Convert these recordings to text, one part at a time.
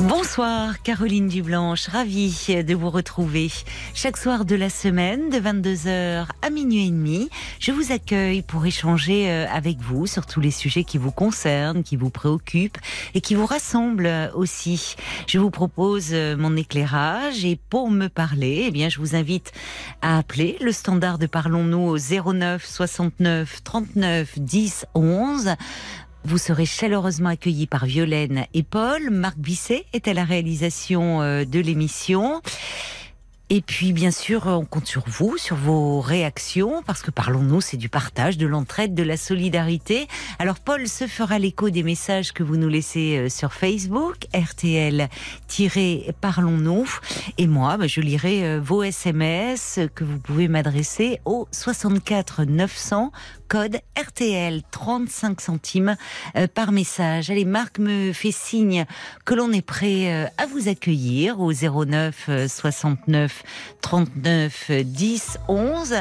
Bonsoir Caroline Dublanche, ravie de vous retrouver. Chaque soir de la semaine, de 22h à minuit et demi, je vous accueille pour échanger euh, avec vous sur tous les sujets qui vous concernent, qui vous préoccupent et qui vous rassemblent aussi. Je vous propose euh, mon éclairage et pour me parler, eh bien, je vous invite à appeler le standard de Parlons-nous au 09 69 39 10 11. Vous serez chaleureusement accueillis par Violaine et Paul. Marc Bisset est à la réalisation euh, de l'émission. Et puis, bien sûr, on compte sur vous, sur vos réactions, parce que parlons-nous, c'est du partage, de l'entraide, de la solidarité. Alors, Paul se fera l'écho des messages que vous nous laissez euh, sur Facebook, RTL-Parlons-nous. Et moi, bah, je lirai euh, vos SMS que vous pouvez m'adresser au 64 900 code RTL 35 centimes euh, par message. Allez, Marc me fait signe que l'on est prêt à vous accueillir au 09 69 39 10 11.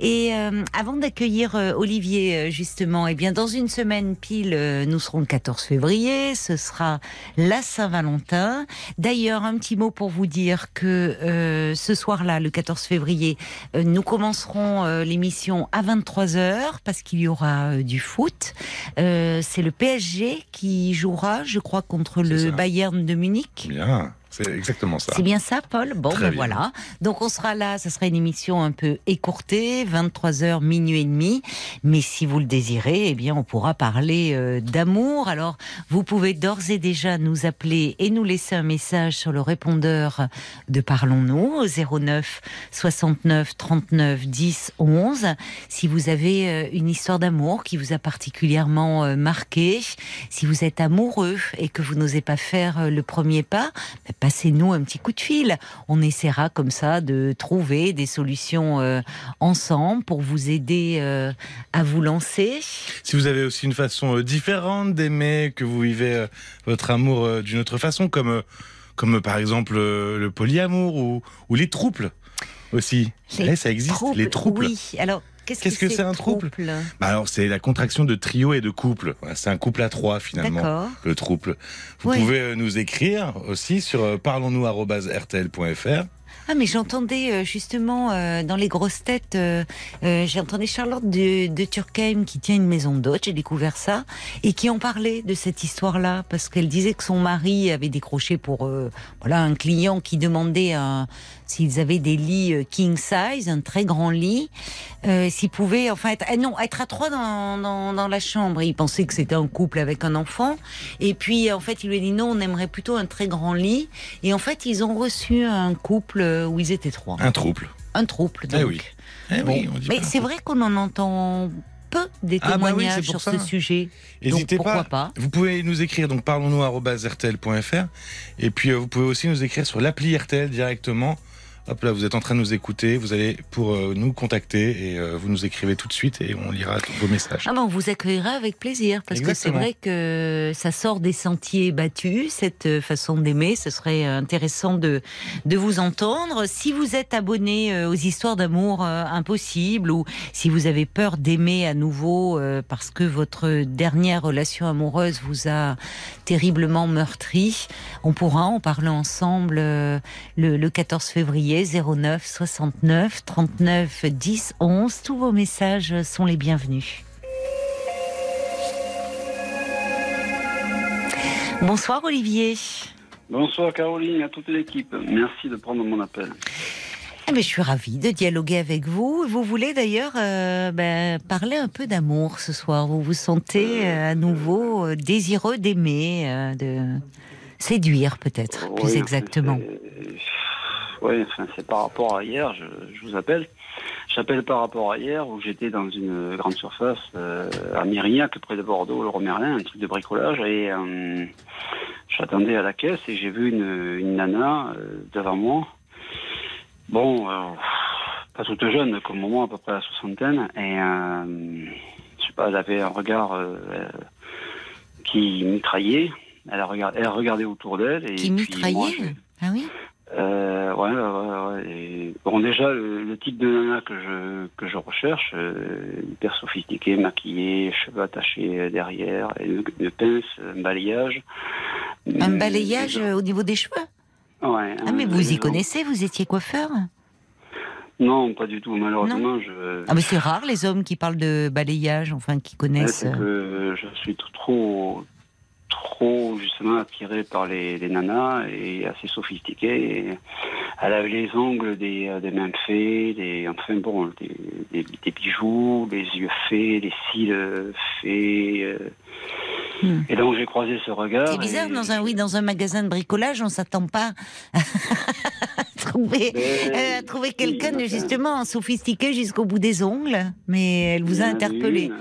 Et euh, avant d'accueillir euh, Olivier, euh, justement, eh bien, dans une semaine pile, nous serons le 14 février. Ce sera la Saint-Valentin. D'ailleurs, un petit mot pour vous dire que ce soir-là, le 14 février, nous commencerons l'émission à 23 h parce qu'il y aura du foot. C'est le PSG qui jouera, je crois, contre le Bayern de Munich. Bien. C'est exactement ça. C'est bien ça, Paul? Bon, ben voilà. Donc on sera là, ça sera une émission un peu écourtée, 23h, minuit et demi. Mais si vous le désirez, eh bien, on pourra parler euh, d'amour. Alors, vous pouvez d'ores et déjà nous appeler et nous laisser un message sur le répondeur de Parlons-nous au 09 69 39 10 11. Si vous avez euh, une histoire d'amour qui vous a particulièrement euh, marqué, si vous êtes amoureux et que vous n'osez pas faire le premier pas, ben, passez-nous un petit coup de fil. On essaiera comme ça de trouver des solutions euh, ensemble pour vous aider euh, à vous lancer. Si vous avez aussi une façon euh, différente d'aimer, que vous vivez votre amour d'une autre façon, comme, comme par exemple le polyamour ou, ou les troubles aussi. Eh, ça existe, les troubles. Oui, alors Qu'est-ce que c'est un trouble, bah Alors c'est la contraction de trio et de couple. C'est un couple à trois finalement. Le trouble. Vous pouvez euh, nous écrire aussi sur euh, parlons-nous@rtl.fr. Ah mais j'entendais euh, justement dans les grosses têtes, j'entendais Charlotte de, de Turkheim qui tient une maison d'hôte, j'ai découvert ça, et qui en parlait de cette histoire-là, parce qu'elle disait que son mari avait décroché pour voilà un client qui demandait un, s'ils avaient des lits euh, king size, un très grand lit, euh, s'ils pouvaient, enfin, être, eh non, être à trois dans, dans, dans la chambre. ils pensaient que c'était un couple avec un enfant. Et puis, en fait, il lui a dit non, on aimerait plutôt un très grand lit. Et en fait, ils ont reçu un couple où ils étaient trois. Un trouble. Un trouble, donc. Eh oui. Eh oui mais c'est vrai qu'on en entend peu des ah bah témoignages sur ce sujet. N'hésitez pas. pas. Vous pouvez nous écrire donc parlons-nous@rtl.fr et puis euh, vous pouvez aussi nous écrire sur l'appli RTL directement Hop là, vous êtes en train de nous écouter, vous allez pour euh, nous contacter et euh, vous nous écrivez tout de suite et on lira tous vos messages. Ah ben, on vous accueillera avec plaisir parce que c'est vrai que ça sort des sentiers battus, cette euh, façon d'aimer. Ce serait intéressant de, de vous entendre. Si vous êtes abonné aux histoires d'amour impossibles ou si vous avez peur d'aimer à nouveau parce que votre dernière relation amoureuse vous a terriblement meurtri, on pourra en parler ensemble le, le 14 février 09 69 39 10 11. Tous vos messages sont les bienvenus. Bonsoir Olivier. Bonsoir Caroline à toute l'équipe. Merci de prendre mon appel. Ah, mais je suis ravie de dialoguer avec vous. Vous voulez d'ailleurs euh, ben, parler un peu d'amour ce soir. Vous vous sentez euh, à nouveau euh, désireux d'aimer, de séduire peut-être, plus exactement. Oui, c'est par rapport à hier, je, vous appelle. J'appelle par rapport à hier où j'étais dans une grande surface euh, à Mérignac, près de Bordeaux, le Romerlin, un truc de bricolage, et euh, j'attendais à la caisse et j'ai vu une, nana euh, devant moi. Bon, pas toute jeune, comme moi, à peu près à la soixantaine, et je sais pas, elle avait un regard qui mitraillait. Elle a regardé, elle a regardé autour d'elle et Qui puis moi, mitraillait Ah oui? Euh, ouais, ouais, ouais, ouais. Et, bon, déjà, le, le type de nana que je, que je recherche, euh, hyper sophistiqué, maquillé, cheveux attachés derrière, et une, une pince, un balayage. Un Euh, balayage euh, au niveau des cheveux? Ouais. Ah, mais vous y connaissez, vous étiez coiffeur? Non, pas du tout. Malheureusement, je. Ah, mais c'est rare les hommes qui parlent de balayage, enfin qui Ouais, connaissent. c'est que je suis trop, trop justement attiré par les, les nanas et assez sophistiqué. Et elle avait les ongles des, euh, des mains faits, des, enfin bon, des, des- des bijoux, les yeux faits, les cils faits. euh. Hmm. Et donc j'ai croisé ce regard. C'est bizarre, et- dans un, oui, dans un magasin de bricolage, on s'attend pas à trouver, Mais- euh, à trouver quelqu'un Oui, justement sophistiqué jusqu'au bout des ongles. Mais elle vous a interpellé. une.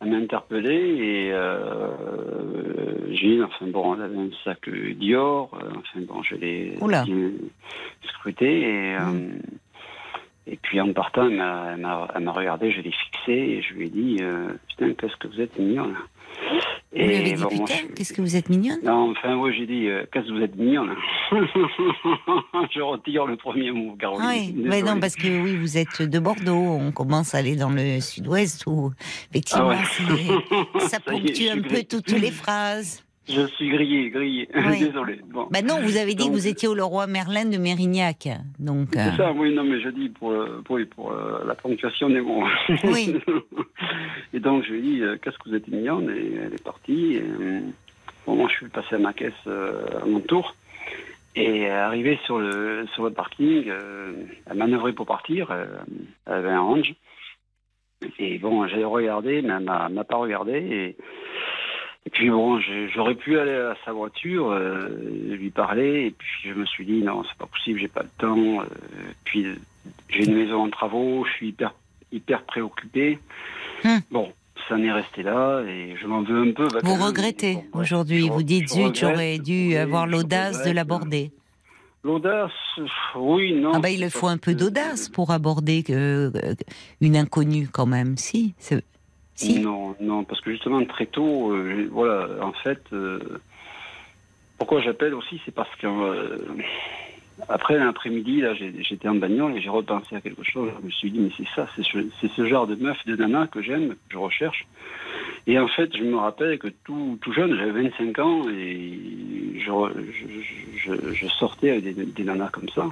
Elle m'a interpellé et euh, j'ai, enfin bon, elle avait un sac Dior, euh, enfin bon, je l'ai scruté et, euh, Mm. et puis en partant, elle m'a, regardé, je l'ai fixé et je lui ai dit, euh, putain, qu'est-ce que vous êtes mignonne. Vous avez dit, bon, putain, je- qu'est-ce que vous êtes mignonne non, enfin, oui, j'ai dit, euh, qu'est-ce que vous êtes mignonne. je retire le premier mot, Caroline. Oui, mais non, parce que oui, vous êtes de Bordeaux, on commence à aller dans le sud-ouest où effectivement Ah ouais. ça Ça y est, ponctue un peu toutes les phrases. Je suis grillé, grillé. Oui. Désolé. Bon. Bah non, vous avez dit que vous étiez au Leroy Merlin de Mérignac, donc. euh, C'est ça, oui, non, mais je dis pour, euh, pour, pour euh, la ponctuation des mots. Oui. et donc, je lui ai dit, euh, qu'est-ce que vous êtes mignonne Et elle est partie. Et, euh, bon, moi, je suis passé à ma caisse euh, à mon tour. Et arrivé sur le, sur le parking, euh, elle manœuvrait pour partir. euh, elle avait un range. Et bon, j'ai regardé, mais elle m'a m'a pas regardé. Et, et puis bon, j'aurais pu aller à sa voiture, euh, lui parler, et puis je me suis dit non, c'est pas possible, j'ai pas le temps. euh, puis j'ai une maison en travaux, je suis hyper hyper préoccupé. Hum. Bon, ça n'est resté là et je m'en veux un peu. bah, Vous regrettez Bon, aujourd'hui, vous dites zut, j'aurais dû oui, avoir l'audace de l'aborder. L'audace, oui, non. Ah bah il faut un peu d'audace pour aborder euh, une inconnue quand même, si. Non, non, parce que justement très tôt, euh, voilà, en fait, euh, pourquoi j'appelle aussi, c'est parce que euh, après l'après-midi, là, j'étais en bagnole et j'ai repensé à quelque chose. Je me suis dit, mais c'est ça, c'est ce, genre de meuf, de nana que j'aime, que je recherche. Et en fait, je me rappelle que tout, jeune, j'avais 25 ans et je, je, je- je sortais avec des, des nanas comme ça.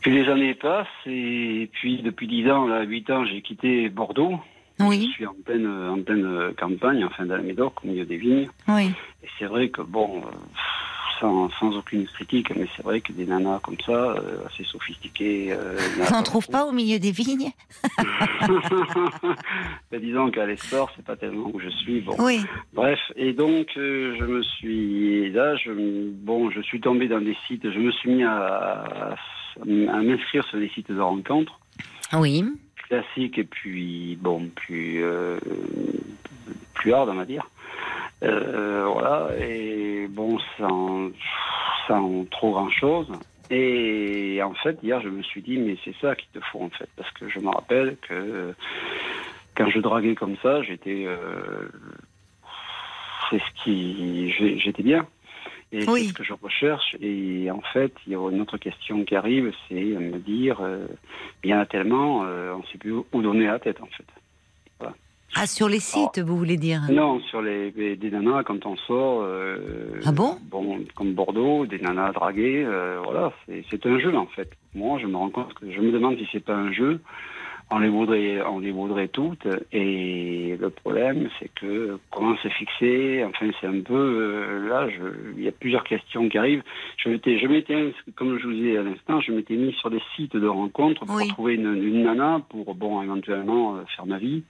Puis les années passent et puis depuis 10 ans, là, 8 ans, j'ai quitté Bordeaux. Je Oui, suis en pleine, en pleine campagne, enfin dans la Médoc, au milieu des vignes. oui. Et c'est vrai que, bon, euh, sans, sans aucune critique, mais c'est vrai que des nanas comme ça, euh, assez sophistiquées. Euh, il y en a On n'en trouve pas au milieu des vignes? Ben, disons qu'à l'Esport, c'est pas tellement où je suis. Bon, Oui. bref. Et donc, euh, je me suis. Là, je, bon, je suis tombé dans des sites, je me suis mis à, à, à m'inscrire sur des sites de rencontres Oui. Classiques et puis, bon, plus. euh, plus hard, on va dire. Euh, voilà, et bon, sans, sans trop grand chose. Et en fait, hier, je me suis dit, mais c'est ça qu'il te faut, en fait. Parce que je me rappelle que quand je draguais comme ça, j'étais. euh, c'est ce qui. J'étais bien. Et Oui. c'est ce que je recherche? Et en fait, il y a une autre question qui arrive, c'est me dire, euh, il y en a tellement, euh, on ne sait plus où donner la tête, en fait. Ah, sur les sites, vous voulez dire? Non, sur les, les- des nanas quand on sort. euh, Ah bon? Bon, comme Bordeaux, des nanas draguées, voilà, c'est c'est un jeu en fait. Moi, je me rends compte que je me demande si c'est pas un jeu. On les voudrait, on les voudrait toutes. Et le problème, c'est que comment se fixer Enfin, c'est un peu euh, là. je- Il y a plusieurs questions qui arrivent. Je m'étais, je m'étais, comme je vous disais à l'instant, je m'étais mis sur des sites de rencontres pour Oui. trouver une, une nana pour bon éventuellement euh, faire ma vie.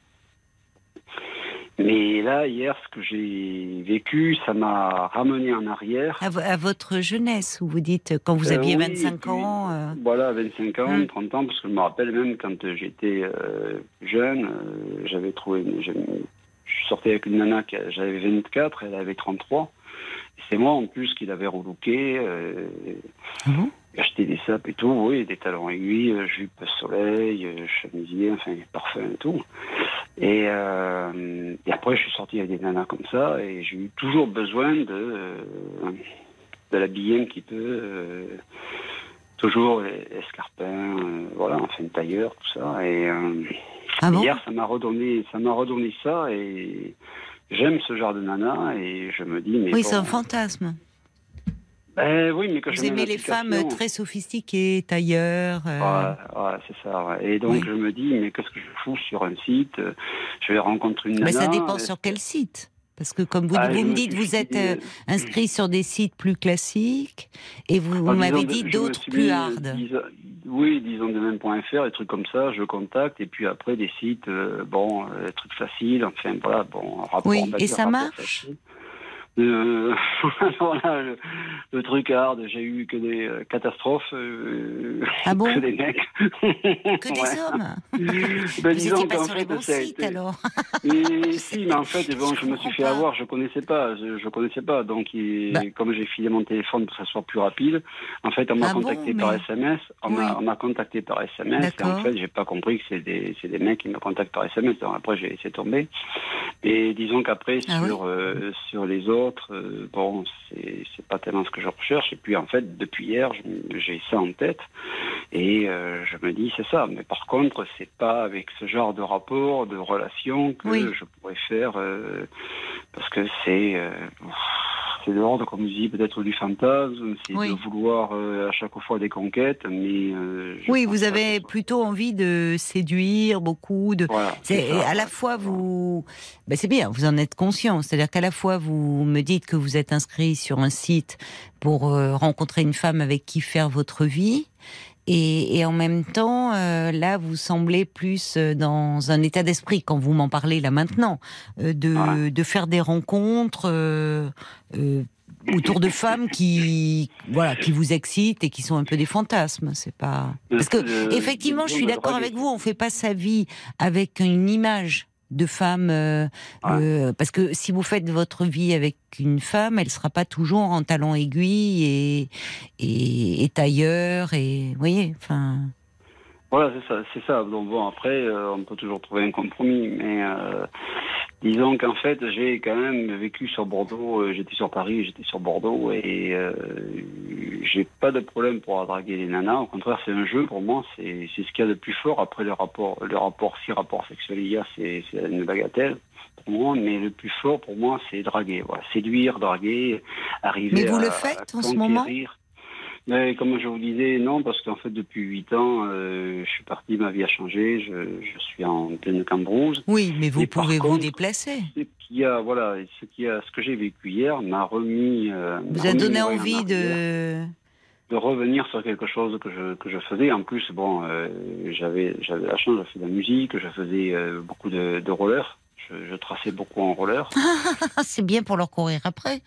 Mais là, hier, ce que j'ai vécu, ça m'a ramené en arrière. à, vo- à votre jeunesse, où vous dites quand vous Euh, aviez oui, 25 et puis, ans. euh, Voilà, 25 ans, Hum. 30 ans, parce que je me rappelle même quand j'étais euh, jeune, euh, j'avais trouvé. une- Je, sortais avec une nana j'avais 24, elle avait 33. Et C'est moi en plus qui l'avais relooké. Euh, Acheté des sapes et tout, oui, des talons aiguilles, euh, jupe soleil, euh, chemisier, enfin, parfum et tout. Et, euh, et après, je suis sorti avec des nanas comme ça, et j'ai eu toujours besoin de, euh, de l'habiller un petit peu. euh, toujours euh, voilà, enfin tailleur, tout ça. Et Ah bon? hier, ça m'a redonné, ça m'a redonné ça, et j'aime ce genre de nana, et je me dis, mais Oui, bon, c'est un fantasme. Ben oui, mais que je Vous aimez les femmes très sophistiquées, tailleurs. euh, Ouais, ouais, c'est ça. ouais. Et donc Oui. je me dis, mais qu'est-ce que je fous sur un site euh, Je vais rencontrer une nana. ça dépend euh, sur quel site. Parce que comme vous, ah, vous me dites, vous êtes inscrit sur des sites plus classiques et vous, vous ah, m'avez dit d'autres plus hard. disons- oui, disons de même.fr, des trucs comme ça, je contacte, et puis après des sites, euh, bon, euh, des trucs faciles, enfin voilà, bon, rapport. Oui, et ça marche? facile. Euh, voilà, le, le truc hard, j'ai eu que des euh, catastrophes, euh, Ah bon que des mecs. Que des Ouais. hommes Ben, disons qu'en fait, ça a été- alors Et si, mais en fait, bon, Je je me suis fait pas. avoir, je connaissais pas, je, je connaissais pas. Donc, Bah. comme j'ai filé mon téléphone pour que ça soit plus rapide, en fait, on m'a Ah bon, contacté mais- par SMS. On m'a- Oui. on m'a contacté par SMS. Et en fait, j'ai pas compris que c'est des, des mecs qui me contactent par SMS. Donc après, j'ai laissé tomber. Et disons qu'après, Ah sur, sur les autres, euh, bon, c'est pas tellement ce que je recherche. Et puis, en fait, depuis hier, j'ai ça en tête. Et euh, je me dis, c'est ça. Mais par contre, c'est pas avec ce genre de rapport, de relation que Oui. je pourrais faire, euh, parce que c'est euh, c'est de l'ordre, comme je dis, peut-être du fantasme, c'est Oui. de vouloir euh, à chaque fois des conquêtes, mais euh, Oui, vous avez que plutôt envie de séduire beaucoup, de. Voilà, C'est à la fois vous, ben c'est bien, vous en êtes conscient. C'est-à-dire qu'à la fois vous me dites que vous êtes inscrit sur un site pour euh, rencontrer une femme avec qui faire votre vie, et, et en même temps, euh, là, vous semblez plus euh, dans un état d'esprit quand vous m'en parlez là maintenant, euh, de, de faire des rencontres. autour de femmes qui voilà qui vous excitent et qui sont un peu des fantasmes c'est pas parce que effectivement je suis d'accord avec vous on fait pas sa vie avec une image de femme euh, euh, parce que si vous faites votre vie avec une femme elle sera pas toujours en talons aiguilles et et, et tailleur et vous voyez enfin Voilà, c'est ça, c'est ça. Donc bon, après, euh, on peut toujours trouver un compromis, mais euh, disons qu'en fait, j'ai quand même vécu sur Bordeaux. euh, j'étais sur Paris, j'étais sur Bordeaux, et j'ai pas de problème pour draguer les nanas. Au contraire, c'est un jeu pour moi. C'est c'est ce qu'il y a de plus fort. Après le rapport, le rapport, si rapport sexuel il y a, c'est c'est une bagatelle. Pour moi, mais le plus fort pour moi, c'est draguer, voilà. séduire, draguer, arriver. Mais vous à- le faites à en ce moment? Mais comme je vous disais, non, parce qu'en fait, depuis 8 ans, euh, je suis parti, ma vie a changé, je, je suis en pleine cambrousse. oui mais vous Et pouvez vous contre, déplacer Ce qui a, voilà, ce qui a, ce que j'ai vécu hier m'a remis. euh, vous a remis donné envie de de revenir sur quelque chose que je que je faisais. En plus, bon, euh, j'avais j'avais la chance, j'ai fait de la musique, je faisais euh, beaucoup de, de roller. Je, je traçais beaucoup en roller, c'est bien pour leur courir après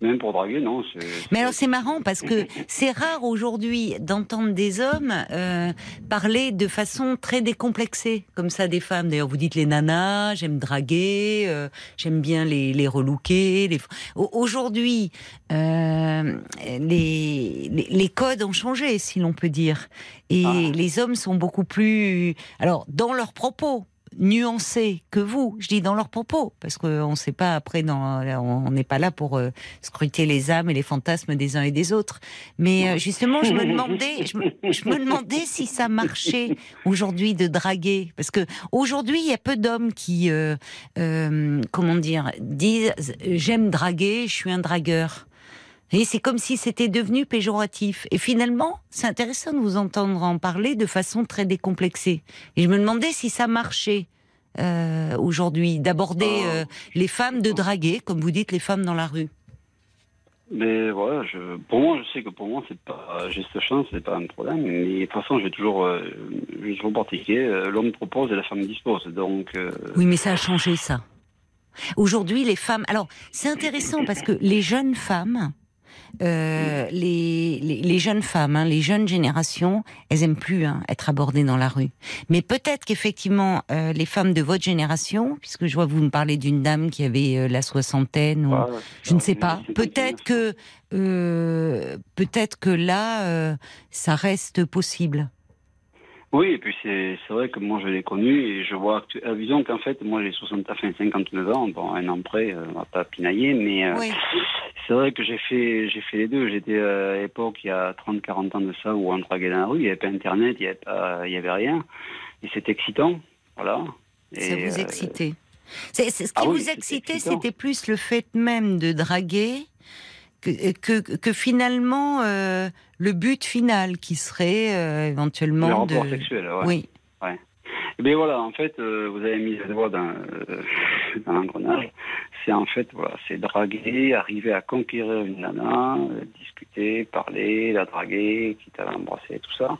même pour draguer, non. Mais alors c'est marrant parce que c'est rare aujourd'hui d'entendre des hommes euh, parler de façon très décomplexée comme ça des femmes. D'ailleurs vous dites les nanas, j'aime draguer, euh, j'aime bien les, les relooker. Les... Au- Aujourd'hui, euh, les, les, les codes ont changé si l'on peut dire. Et Ah. les hommes sont beaucoup plus... Alors dans leurs propos nuancés que vous, je dis dans leurs propos, parce qu'on ne sait pas après, dans, on n'est pas là pour euh, scruter les âmes et les fantasmes des uns et des autres. Mais euh, justement, je me demandais, je me, demandais si ça marchait aujourd'hui de draguer, parce que aujourd'hui, il y a peu d'hommes qui, euh, euh, comment dire, disent j'aime draguer, je suis un dragueur. Et c'est comme si c'était devenu péjoratif. Et finalement, c'est intéressant de vous entendre en parler de façon très décomplexée. Et je me demandais si ça marchait euh, aujourd'hui, d'aborder euh, les femmes, de draguer, comme vous dites, les femmes dans la rue. Mais voilà, je, pour moi, je sais que pour moi, c'est pas, j'ai cette chance, c'est pas un problème. Mais de toute façon, j'ai toujours, euh, j'ai toujours pratiqué. euh, L'homme propose et la femme dispose. Donc, euh, Oui, mais ça a changé ça. Aujourd'hui, les femmes. Alors, c'est intéressant parce que les jeunes femmes, euh, les, les, les jeunes femmes, hein, les jeunes générations, elles aiment plus hein, être abordées dans la rue. Mais peut-être qu'effectivement, euh, les femmes de votre génération, puisque je vois vous me parlez d'une dame qui avait euh, la soixantaine, ou, voilà, je ne sais pas. Peut-être que, euh, peut-être que là, euh, ça reste possible. Oui, et puis c'est vrai que moi je l'ai connu et je vois que, euh, disons qu'en fait moi j'ai 60, enfin 59 ans, bon un an près, euh, on va pas pinailler, mais euh, c'est vrai que j'ai fait j'ai fait les deux. J'étais euh, à l'époque il y a 30, 40 ans de ça où on draguait dans la rue, il n'y avait pas internet, il n'y avait rien, et c'était excitant, voilà. Et, Ça vous excitait Ce qui ah vous excitait, c'était plus le fait même de draguer que, que, que finalement le but final qui serait euh, le éventuellement de. rapport sexuel, ouais. Oui. Eh bien voilà, en fait, euh, vous avez mis le doigt dans, euh, dans l'engrenage. C'est en fait, voilà, c'est draguer, arriver à conquérir une nana, discuter, parler, la draguer, quitte à l'embrasser, tout ça.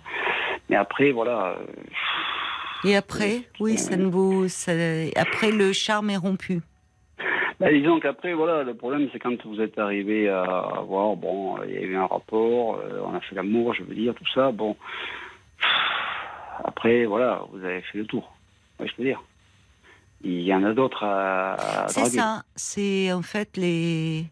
Mais après, voilà. Et après, oui, ça ne vous. ça- Après, le charme est rompu. Bah, disons qu'après, voilà, le problème, c'est quand vous êtes arrivé à avoir, bon, il y a eu un rapport, euh, on a fait l'amour, je veux dire, tout ça, bon. Après, voilà, vous avez fait le tour. Ouais, je peux dire. Il y en a d'autres à, à C'est ça. C'est en fait les.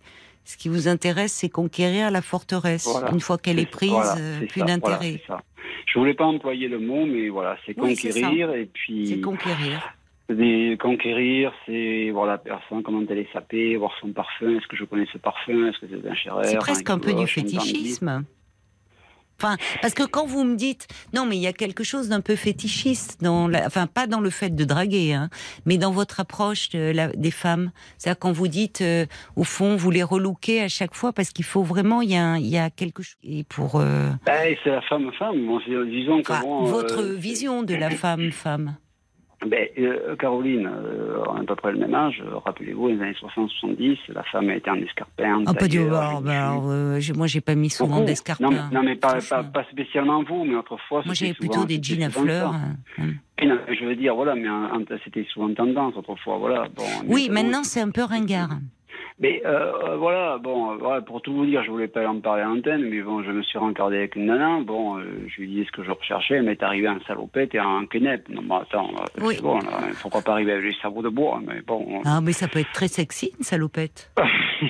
Ce qui vous intéresse, c'est conquérir la forteresse. Voilà. Une fois qu'elle est C'est- prise, voilà, euh, c'est plus voilà, d'intérêt. c'est ça. Je voulais pas employer le mot, mais voilà, c'est Oui, c'est conquérir et c'est puis conquérir. Conquérir, c'est voir la personne, comment elle est sapée, voir son parfum, est-ce que je connais ce parfum, est-ce que c'est un chérer, C'est presque un peu du fétichisme. Enfin, parce que quand vous me dites, non, mais il y a quelque chose d'un peu fétichiste dans, la, enfin, pas dans le fait de draguer, hein, mais dans votre approche de la- des femmes. C'est-à-dire quand vous dites, euh, au fond, vous les relooker à chaque fois parce qu'il faut vraiment, il y a, un- il y a quelque chose. Et pour euh, Ben, c'est la femme-femme. Bon, c'est- disons que bon, votre euh, vision de la femme-femme. Ben, euh, Caroline, euh, on a à peu près le même âge. euh, Rappelez-vous, les années 60-70, la femme était en escarpin. Ah, pas du tailleur, bah, euh, moi, j'ai pas mis souvent Beaucoup. d'escarpins. Non, mais- non, mais pas, pas, Franchement. pas spécialement vous, mais autrefois. Moi, j'avais plutôt des jeans à fleurs. hein. Et non, je veux dire, voilà, mais c'était souvent tendance autrefois, voilà. Bon, Oui, maintenant, c'est un peu ringard. Mais euh, euh, voilà, bon, euh, voilà, pour tout vous dire, je voulais pas en parler à l'antenne, mais bon, je me suis rencardé avec une nana. Bon, euh, je lui dis ce que je recherchais, elle m'est arrivée en salopette et en quenep. Non, mais attends, Oui. c'est bon, là, pourquoi pas arriver avec les cerveaux de bois, mais bon. Ah, mais ça peut être très sexy, une salopette.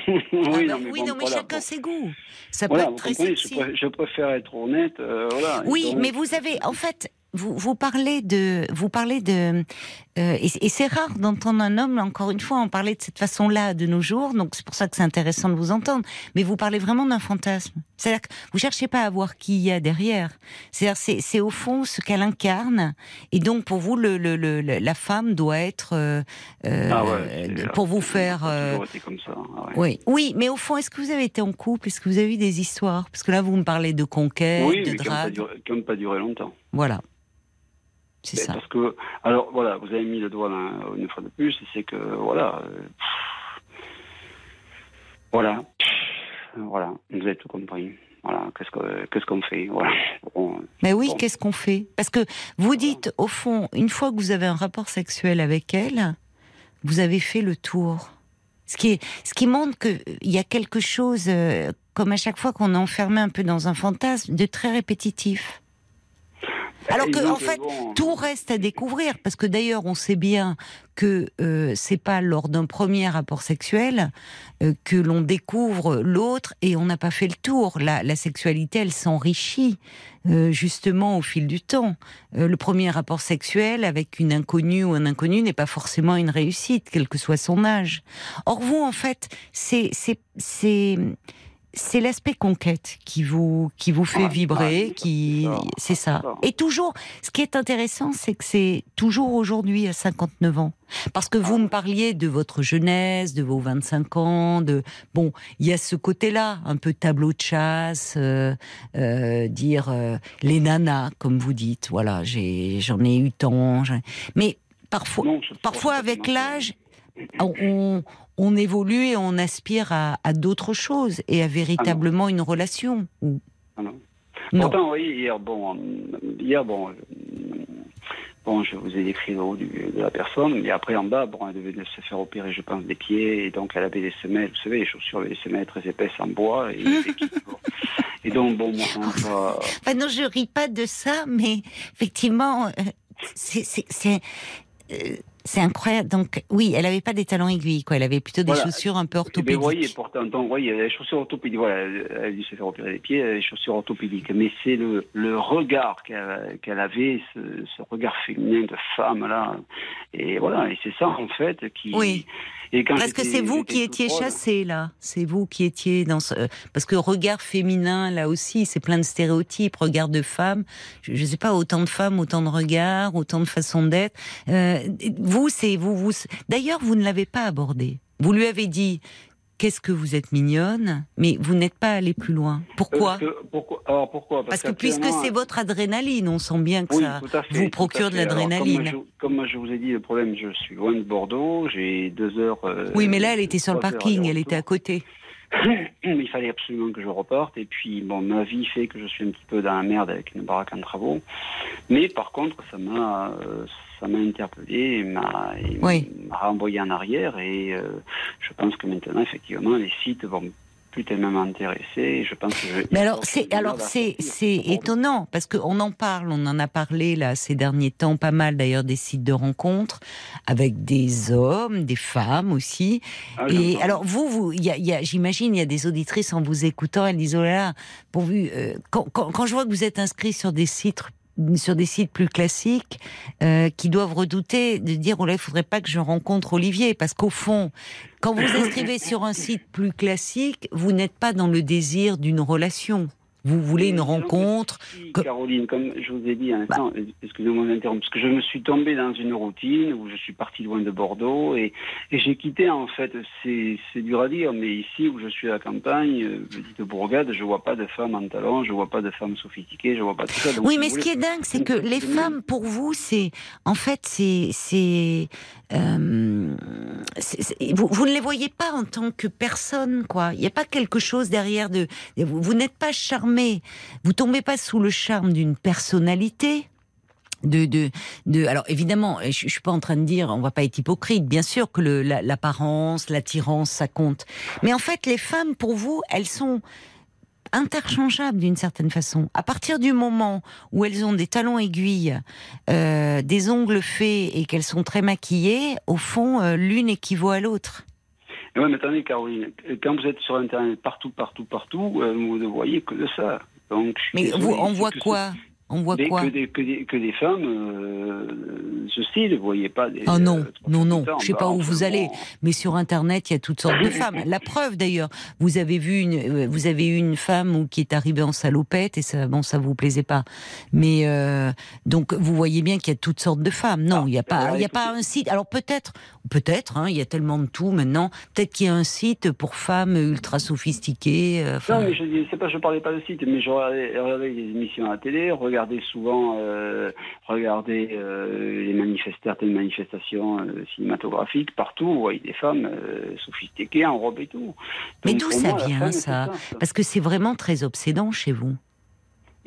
oui, Ah bah non, mais oui, bon, non, mais voilà, chacun bon. ses goûts. Ça Voilà, peut être très sexy. préfère, je préfère être honnête, euh, voilà. Oui, mais vous avez, en fait, vous, vous parlez de, vous parlez de, euh, et, et c'est rare d'entendre un homme, encore une fois, en parler de cette façon-là de nos jours. Donc c'est pour ça que c'est intéressant de vous entendre. Mais vous parlez vraiment d'un fantasme. C'est-à-dire que vous cherchez pas à voir qui il y a derrière. C'est-à-dire c'est, c'est au fond ce qu'elle incarne. Et donc pour vous, le, le, le- le- la femme doit être euh, euh, Ah ouais, pour vous faire. euh, comme ça. ouais. oui, oui, mais au fond, est-ce que vous avez été en couple? Est-ce que vous avez eu des histoires? Parce que là, vous me parlez de conquête, Oui, de mais qui n'ont drague. qui pas duré longtemps. Voilà. C'est ça. Parce que, alors voilà, vous avez mis le doigt une fois de plus, c'est que, voilà, euh, voilà, voilà, vous avez tout compris. Voilà, qu'est-ce que- qu'est-ce qu'on fait Voilà. Bon, Mais oui, Bon. qu'est-ce qu'on fait? Parce que vous dites, au fond, une fois que vous avez un rapport sexuel avec elle, vous avez fait le tour. Ce qui, est, ce qui montre qu'il y a quelque chose, euh, comme à chaque fois qu'on est enfermé un peu dans un fantasme, de très répétitif. Alors que, en fait, bon, Tout reste à découvrir, parce que d'ailleurs, on sait bien que euh, c'est pas lors d'un premier rapport sexuel euh, que l'on découvre l'autre et on n'a pas fait le tour. La, la sexualité, elle s'enrichit euh, justement au fil du temps. Euh, le premier rapport sexuel avec une inconnue ou un inconnu n'est pas forcément une réussite, quel que soit son âge. Or vous, en fait, c'est c'est c'est c'est l'aspect conquête qui vous qui vous fait Ouais, vibrer, ouais, qui c'est ça. ça. Et toujours, ce qui est intéressant, c'est que c'est toujours aujourd'hui à 59 ans, parce que vous me parliez de votre jeunesse, de vos 25 ans, de bon, il y a ce côté-là, un peu tableau de chasse, euh, euh, dire euh, les nanas, comme vous dites. Voilà, j'ai j'en ai eu tant, mais parfois, non, parfois avec l'âge, on, on évolue et on aspire à, à d'autres choses et à véritablement une relation. Ou- Ah non. Non. Pourtant, oui, hier, bon, euh, hier, bon, euh, bon, je vous ai décrit le haut du- de la personne, mais après en bas, bon, elle devait se faire opérer, je pense, des pieds, et donc elle avait des semelles, vous savez, les chaussures avec des semelles très épaisses en bois, et, donc, bon, moi, pas- Enfin, non, je ris pas de ça, mais effectivement, euh, c'est- c'est c'est, euh, C'est incroyable. Donc, oui, elle avait pas des talons aiguilles, quoi. Elle avait plutôt des Voilà. chaussures un peu Mais orthopédiques. vous voyez, pourtant, donc, voyez, les chaussures orthopédiques, voilà, elle a dû se faire opérer les pieds, les chaussures orthopédiques. Mais c'est le, le regard qu'elle qu'elle avait, ce, ce regard féminin de femme, là. Et voilà, et c'est ça, en fait, qui. Oui. Et quand Parce que c'est vous qui étiez chassé là? C'est vous qui étiez dans ce. Parce que regard féminin, là aussi, c'est plein de stéréotypes. Regard de femme. Je, je sais pas, autant de femmes, autant de regards, autant de façons d'être. Euh, vous, c'est vous, vous. D'ailleurs, vous ne l'avez pas abordé. Vous lui avez dit. Qu'est-ce que vous êtes mignonne, mais vous n'êtes pas allé plus loin. Pourquoi Parce que, pourquoi Alors pourquoi? Parce que puisque c'est votre adrénaline, on sent bien que Oui, ça fait, vous procure de l'adrénaline. Comme, je- comme je vous ai dit, le problème, je suis loin de Bordeaux, j'ai deux heures. euh, Oui, mais là, elle était sur le parking, elle était à côté. Il fallait absolument que je reporte. Et puis, bon, ma vie fait que je suis un petit peu dans la merde avec une baraque en travaux. Mais par contre, ça m'a, euh, ça m'a interpellé, et m'a, Oui. renvoyé en arrière. Et euh, je pense que maintenant, effectivement, les sites vont plus tellement m'intéresser. Je pense que je- Mais alors, c'est alors c'est c'est étonnant parce qu'on en parle, on en a parlé là ces derniers temps, pas mal d'ailleurs des sites de rencontres avec des hommes, des femmes aussi. Ah, Et alors vous, vous, il y a, il y a- j'imagine, il y a des auditrices en vous écoutant, elles disent oh là là, pourvu. euh, quand, quand, quand je vois que vous êtes inscrit sur des sites sur des sites plus classiques euh, qui doivent redouter de dire oh là il faudrait pas que je rencontre Olivier. Parce qu'au fond quand vous inscrivez sur un site plus classique vous n'êtes pas dans le désir d'une relation vous voulez une rencontre que- Caroline, comme je vous ai dit un instant, excusez-moi de m'interrompre, parce que je me suis tombé dans une routine où je suis parti loin de Bordeaux et, et j'ai quitté en fait, c'est dur à dire, mais ici où je suis à la campagne, euh, dis de Bourgade, je vois pas de femmes en talons, je vois pas de femmes sophistiquées, je vois pas tout ça. Donc, Oui, si mais ce qui est dingue, c'est que les femmes, pour vous, c'est en fait, c'est c'est euh, vous ne les voyez pas en tant que personne, quoi. Il n'y a pas quelque chose derrière de. Vous, vous n'êtes pas charmé. Vous tombez pas sous le charme d'une personnalité. De, de, de, alors évidemment, je, je suis pas en train de dire, on va pas être hypocrite. Bien sûr que l'apparence, l'attirance, ça compte. Mais en fait, les femmes, pour vous, elles sont interchangeables d'une certaine façon. À partir du moment où elles ont des talons aiguilles, euh, des ongles faits et qu'elles sont très maquillées, au fond, euh, l'une équivaut à l'autre. Ouais, mais attendez, Caroline, quand vous êtes sur Internet partout, partout, partout, euh, vous ne voyez que de ça. Donc, Mais vous, on voit quoi? On voit Des- quoi que, des, que, des, que des femmes, euh, ce style, vous voyez pas des. Oh non, euh, non, non, je sais bah, pas où vous allez. Mais sur Internet, il y a toutes sortes de femmes. La preuve d'ailleurs, vous avez vu une, euh, vous avez eu une femme qui est arrivée en salopette et ça, bon, ça vous plaisait pas. Mais euh, donc vous voyez bien qu'il y a toutes sortes de femmes. Non, il n'y a pas, alors, il y a pas un site. Alors peut-être, peut-être, hein, il y a tellement de tout maintenant. Peut-être qu'il y a un site pour femmes ultra sophistiquées. Non, mais je pas, je parlais pas de site, mais je regardais, regardais les émissions à la télé, regardais souvent, euh, regardais euh, les manifestations, certaines manifestations euh, cinématographiques, partout, vous voyez des femmes sophistiquées en robe et tout. Mais d'où ça moi, vient, ça Parce que c'est vraiment très obsédant chez vous.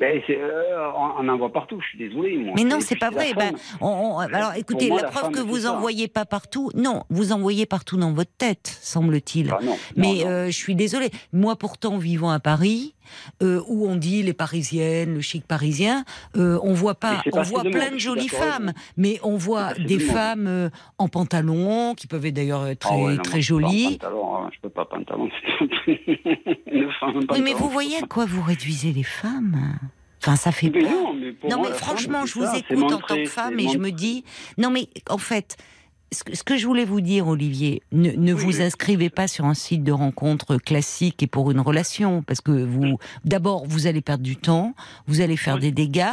Ben, c'est, euh, on, en voit partout, je suis désolé. Moi. Mais non, c'est pas vrai. Ben, on- on- alors écoutez, moi, la la preuve que vous ça. en voyez pas partout, non, vous en voyez partout dans votre tête, semble-t-il. Ah, non, non, Mais non. euh, je suis désolée. Moi, pourtant, vivant à Paris, euh, où on dit les Parisiennes, le chic parisien, euh, on voit pas, on voit plein de jolies femmes, mais on voit des femmes euh, en pantalon, qui peuvent être d'ailleurs très Ah ouais, non, très en jolies. pantalon, hein, je peux pas pantalon. Oui, mais vous voyez à quoi vous réduisez les femmes? Enfin, ça fait Mais peur. non, mais, Non, moi, franchement, je vous ça, écoute en tant que femme et je me dis, non, mais en fait, ce que, ce que je voulais vous dire, Olivier, ne, ne Oui, vous oui. inscrivez pas sur un site de rencontre classique et pour une relation, parce que vous, d'abord, vous allez perdre du temps, vous allez faire Oui. des dégâts.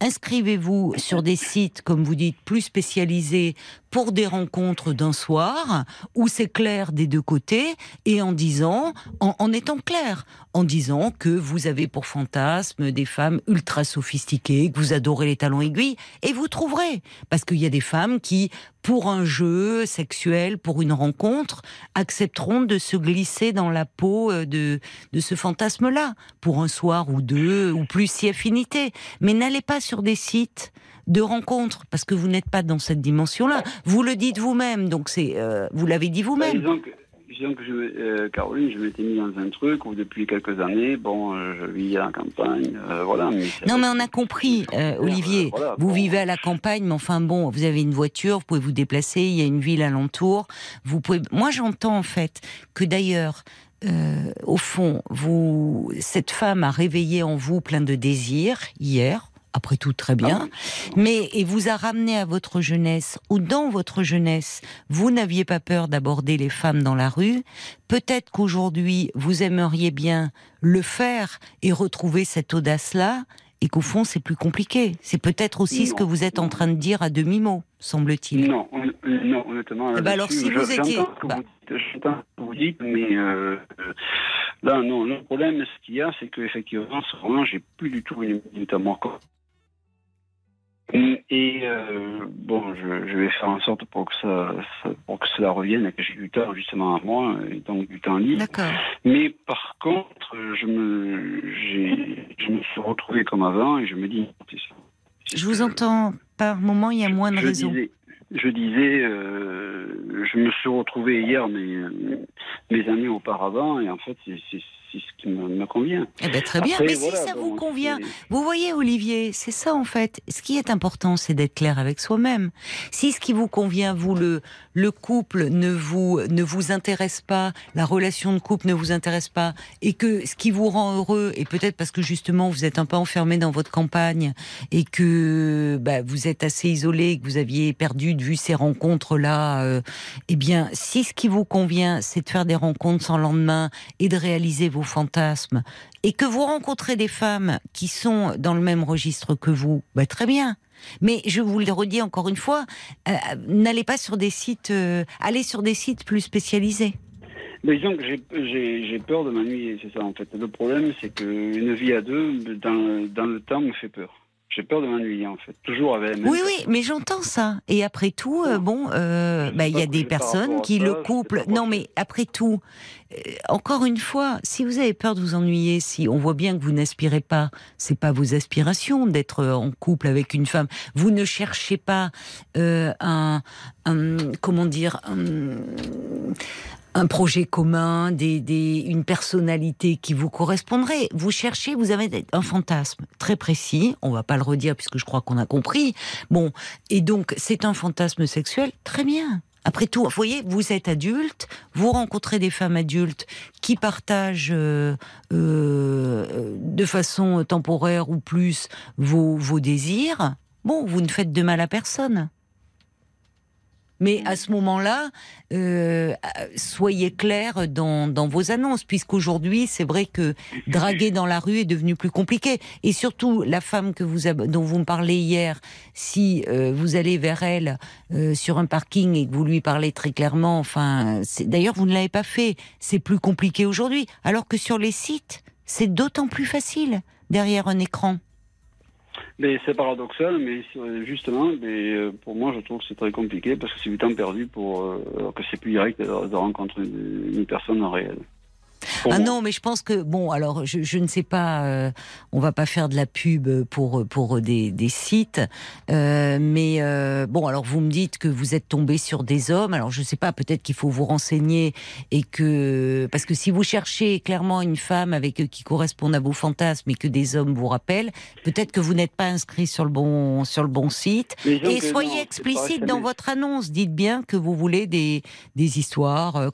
Inscrivez-vous sur des sites, comme vous dites, plus spécialisés pour des rencontres d'un soir, où c'est clair des deux côtés, et en disant, en, en étant clair, en disant que vous avez pour fantasme des femmes ultra sophistiquées, que vous adorez les talons aiguilles, et vous trouverez. Parce qu'il y a des femmes qui, pour un jeu sexuel, pour une rencontre, accepteront de se glisser dans la peau euh, de, de ce fantasme-là, pour un soir ou deux, ou plus si affinité. Mais n'allez pas sur des sites de rencontres, parce que vous n'êtes pas dans cette dimension-là. Vous le dites vous-même, donc c'est, euh, vous l'avez dit Bah, vous-même. Disons que, je, euh, Caroline, je m'étais mis dans un truc où depuis quelques années, bon, euh, je vis à la campagne, euh, voilà. Mais non, mais on a compris, Olivier. vous vivez à la campagne, mais enfin bon, vous avez une voiture, vous pouvez vous déplacer, il y a une ville alentour. Vous pouvez. Moi, j'entends en fait que d'ailleurs. au fond, vous, cette femme a réveillé en vous plein de désirs hier, après tout très bien, ah mais et vous a ramené à votre jeunesse ou dans votre jeunesse, vous n'aviez pas peur d'aborder les femmes dans la rue. Peut-être qu'aujourd'hui vous aimeriez bien le faire et retrouver cette audace-là, et qu'au fond c'est plus compliqué. C'est peut-être aussi ce que vous êtes en train de dire à demi mot, semble-t-il. Non, non, honnêtement. Ben alors si vous étiez, bah J'entends ce que vous dites, mais euh, là non. Le problème, ce qu'il y a, c'est qu'effectivement, ce moment, j'ai plus du tout une minute à moi et euh, bon, je, je, vais faire en sorte pour que ça, pour que cela revienne que j'ai du temps justement à moi et donc du temps libre. Mais par contre, je me, je me suis retrouvé comme avant et je me dis. Je vous entends par moment, il y a moins de raisons. je disais, euh, je me suis retrouvé hier mes, mes années auparavant et en fait c'est ce qui me, convient. Eh ben, très bien, mais si ça vous convient, vous voyez Olivier, c'est ça en fait. Ce qui est important, c'est d'être clair avec soi-même. Si ce qui vous convient, vous le le couple ne vous ne vous intéresse pas, la relation de couple ne vous intéresse pas, et que ce qui vous rend heureux, et peut-être parce que justement vous êtes un peu enfermé dans votre campagne et que bah, vous êtes assez isolé, que vous aviez perdu de vue ces rencontres là, euh, eh bien, si ce qui vous convient, c'est de faire des rencontres sans lendemain et de réaliser vos fantasmes et que vous rencontrez des femmes qui sont dans le même registre que vous, bah, très bien. Mais je vous le redis encore une fois, euh, n'allez pas sur des sites, euh, allez sur des sites plus spécialisés. Mais disons que j'ai peur de m'ennuyer, c'est ça en fait. Le problème, c'est qu'une vie à deux, dans, dans le temps, me fait peur. J'ai peur de m'ennuyer en fait, toujours avec. oui, oui, mais j'entends ça. Et après tout, euh, bon, euh, bah, il y a des personnes qui le couple. Non, mais après tout, euh, encore une fois, si vous avez peur de vous ennuyer, si on voit bien que vous n'aspirez pas, c'est pas vos aspirations d'être en couple avec une femme. Vous ne cherchez pas un, un, comment dire, un, un projet commun, des, des, une personnalité qui vous correspondrait. Vous cherchez, vous avez un fantasme très précis. On va pas le redire puisque je crois qu'on a compris. Bon, et donc c'est un fantasme sexuel. Très bien. Après tout, vous voyez, vous êtes adulte, vous rencontrez des femmes adultes qui partagent euh, euh, de façon temporaire ou plus vos, vos désirs. Bon, vous ne faites de mal à personne. Mais à ce moment-là, euh, soyez clair dans, dans, vos annonces, puisqu'aujourd'hui, c'est vrai que draguer dans la rue est devenu plus compliqué. Et surtout, la femme que vous dont vous me parlez hier, si euh, vous allez vers elle euh, sur un parking et que vous lui parlez très clairement, enfin, d'ailleurs, vous ne l'avez pas fait. C'est plus compliqué aujourd'hui. Alors que sur les sites, c'est d'autant plus facile derrière un écran. Mais c'est paradoxal, mais justement, mais euh, pour moi, je trouve que c'est très compliqué parce que c'est du temps perdu pour euh, que c'est plus direct de, rencontrer une, personne en réel. Ah non, mais je pense que bon, alors je, je ne sais pas, euh, on va pas faire de la pub pour pour des, des sites, euh, mais euh, bon, alors vous me dites que vous êtes tombé sur des hommes. Alors je sais pas, peut-être qu'il faut vous renseigner et que parce que si vous cherchez clairement une femme avec qui corresponde à vos fantasmes et que des hommes vous rappellent, peut-être que vous n'êtes pas inscrit sur le bon sur le bon site. Et soyez explicite dans votre annonce. Dites bien que vous voulez des des histoires.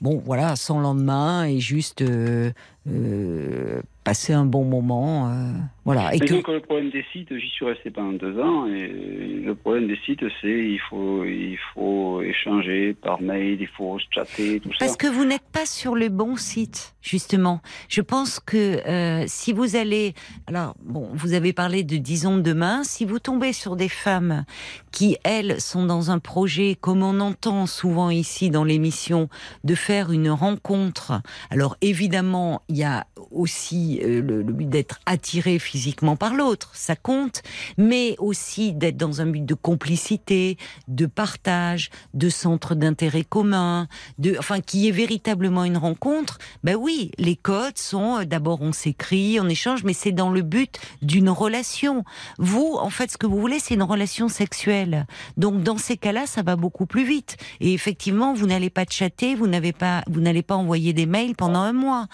bon, voilà, sans lendemain et juste euh, euh, passer un bon moment. Euh, voilà. Et que... le problème des sites, j'y suis resté pendant deux ans, et le problème des sites, c'est il faut, il faut échanger par mail, il faut chatter, tout ça. Parce que vous n'êtes pas sur le bon site, justement. Je pense que si vous allez, alors bon, vous avez parlé de disons demain, si vous tombez sur des femmes qui elles sont dans un projet, comme on entend souvent ici dans l'émission, de faire une rencontre. Alors évidemment, il y a aussi euh, le, but d'être attiré physiquement par l'autre, ça compte, mais aussi d'être dans un but de complicité, de partage, de centre d'intérêt commun, de, enfin, qui est véritablement une rencontre. Ben oui, les codes sont euh, d'abord on s'écrit, on échange, mais c'est dans le but d'une relation. Vous, en fait, ce que vous voulez, c'est une relation sexuelle. Donc, dans ces cas-là, ça va beaucoup plus vite. Et effectivement, vous n'allez pas chatter, vous n'avez pas, vous n'allez pas envoyer des mails pendant un mois.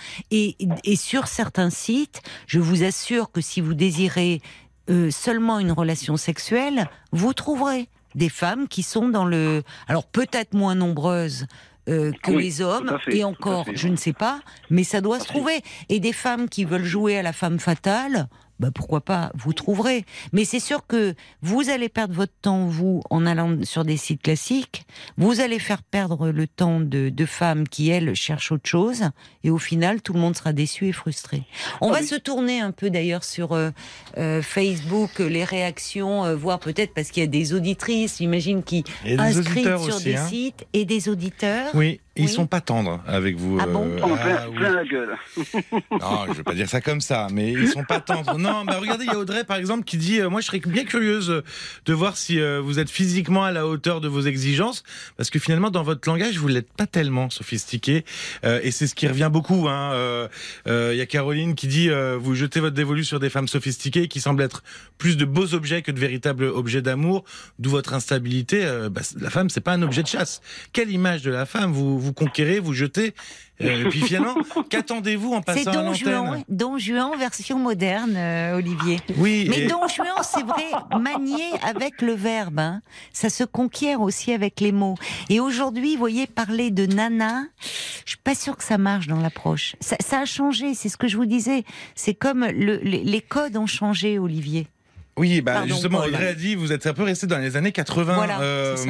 Et sur certains sites, je vous assure que si vous désirez euh, seulement une relation sexuelle, vous trouverez des femmes qui sont dans le, alors peut-être moins nombreuses euh, que Oui, les hommes, fait, et encore, je ne sais pas, mais ça doit se trouver. Et des femmes qui veulent jouer à la femme fatale, bah pourquoi pas, vous trouverez. Mais c'est sûr que vous allez perdre votre temps, vous, en allant sur des sites classiques, vous allez faire perdre le temps de, de femmes qui, elles, cherchent autre chose, et au final, tout le monde sera déçu et frustré. On Ah va oui. se tourner un peu d'ailleurs sur euh, euh, Facebook, les réactions, euh, voir peut-être parce qu'il y a des auditrices, j'imagine, qui inscrivent sur aussi, des hein. sites, et des auditeurs. Oui, ils sont pas tendres avec vous. Ah bon euh, ah, plein, oui. plein la gueule. Non, je veux pas dire ça comme ça, mais ils sont pas tendres. Non, bah regardez, il y a Audrey par exemple qui dit, euh, moi je serais bien curieuse de voir si euh, vous êtes physiquement à la hauteur de vos exigences, parce que finalement dans votre langage vous l'êtes pas tellement sophistiqué, Euh, et c'est ce qui revient beaucoup. hein. Euh, euh, Il y a Caroline qui dit, euh, vous jetez votre dévolu sur des femmes sophistiquées qui semblent être plus de beaux objets que de véritables objets d'amour, d'où votre instabilité. Euh, bah, la femme c'est pas un objet de chasse. Quelle image de la femme vous vous conquérez, vous jetez, euh, et puis finalement qu'attendez-vous en C'est passant à Don l'antenne Juan, Don Juan version moderne, euh, Olivier. Oui, Mais et- Don Juan, c'est vrai, manié avec le verbe. hein. Ça se conquiert aussi avec les mots. Et aujourd'hui, vous voyez, parler de nana, je suis pas sûre que ça marche dans l'approche. Ça, ça a changé, c'est ce que je vous disais. C'est comme le- les, les codes ont changé, Olivier. Oui, bah Pardon, justement, Paul. Audrey a dit, vous êtes un peu resté dans les années 80. Voilà, ça.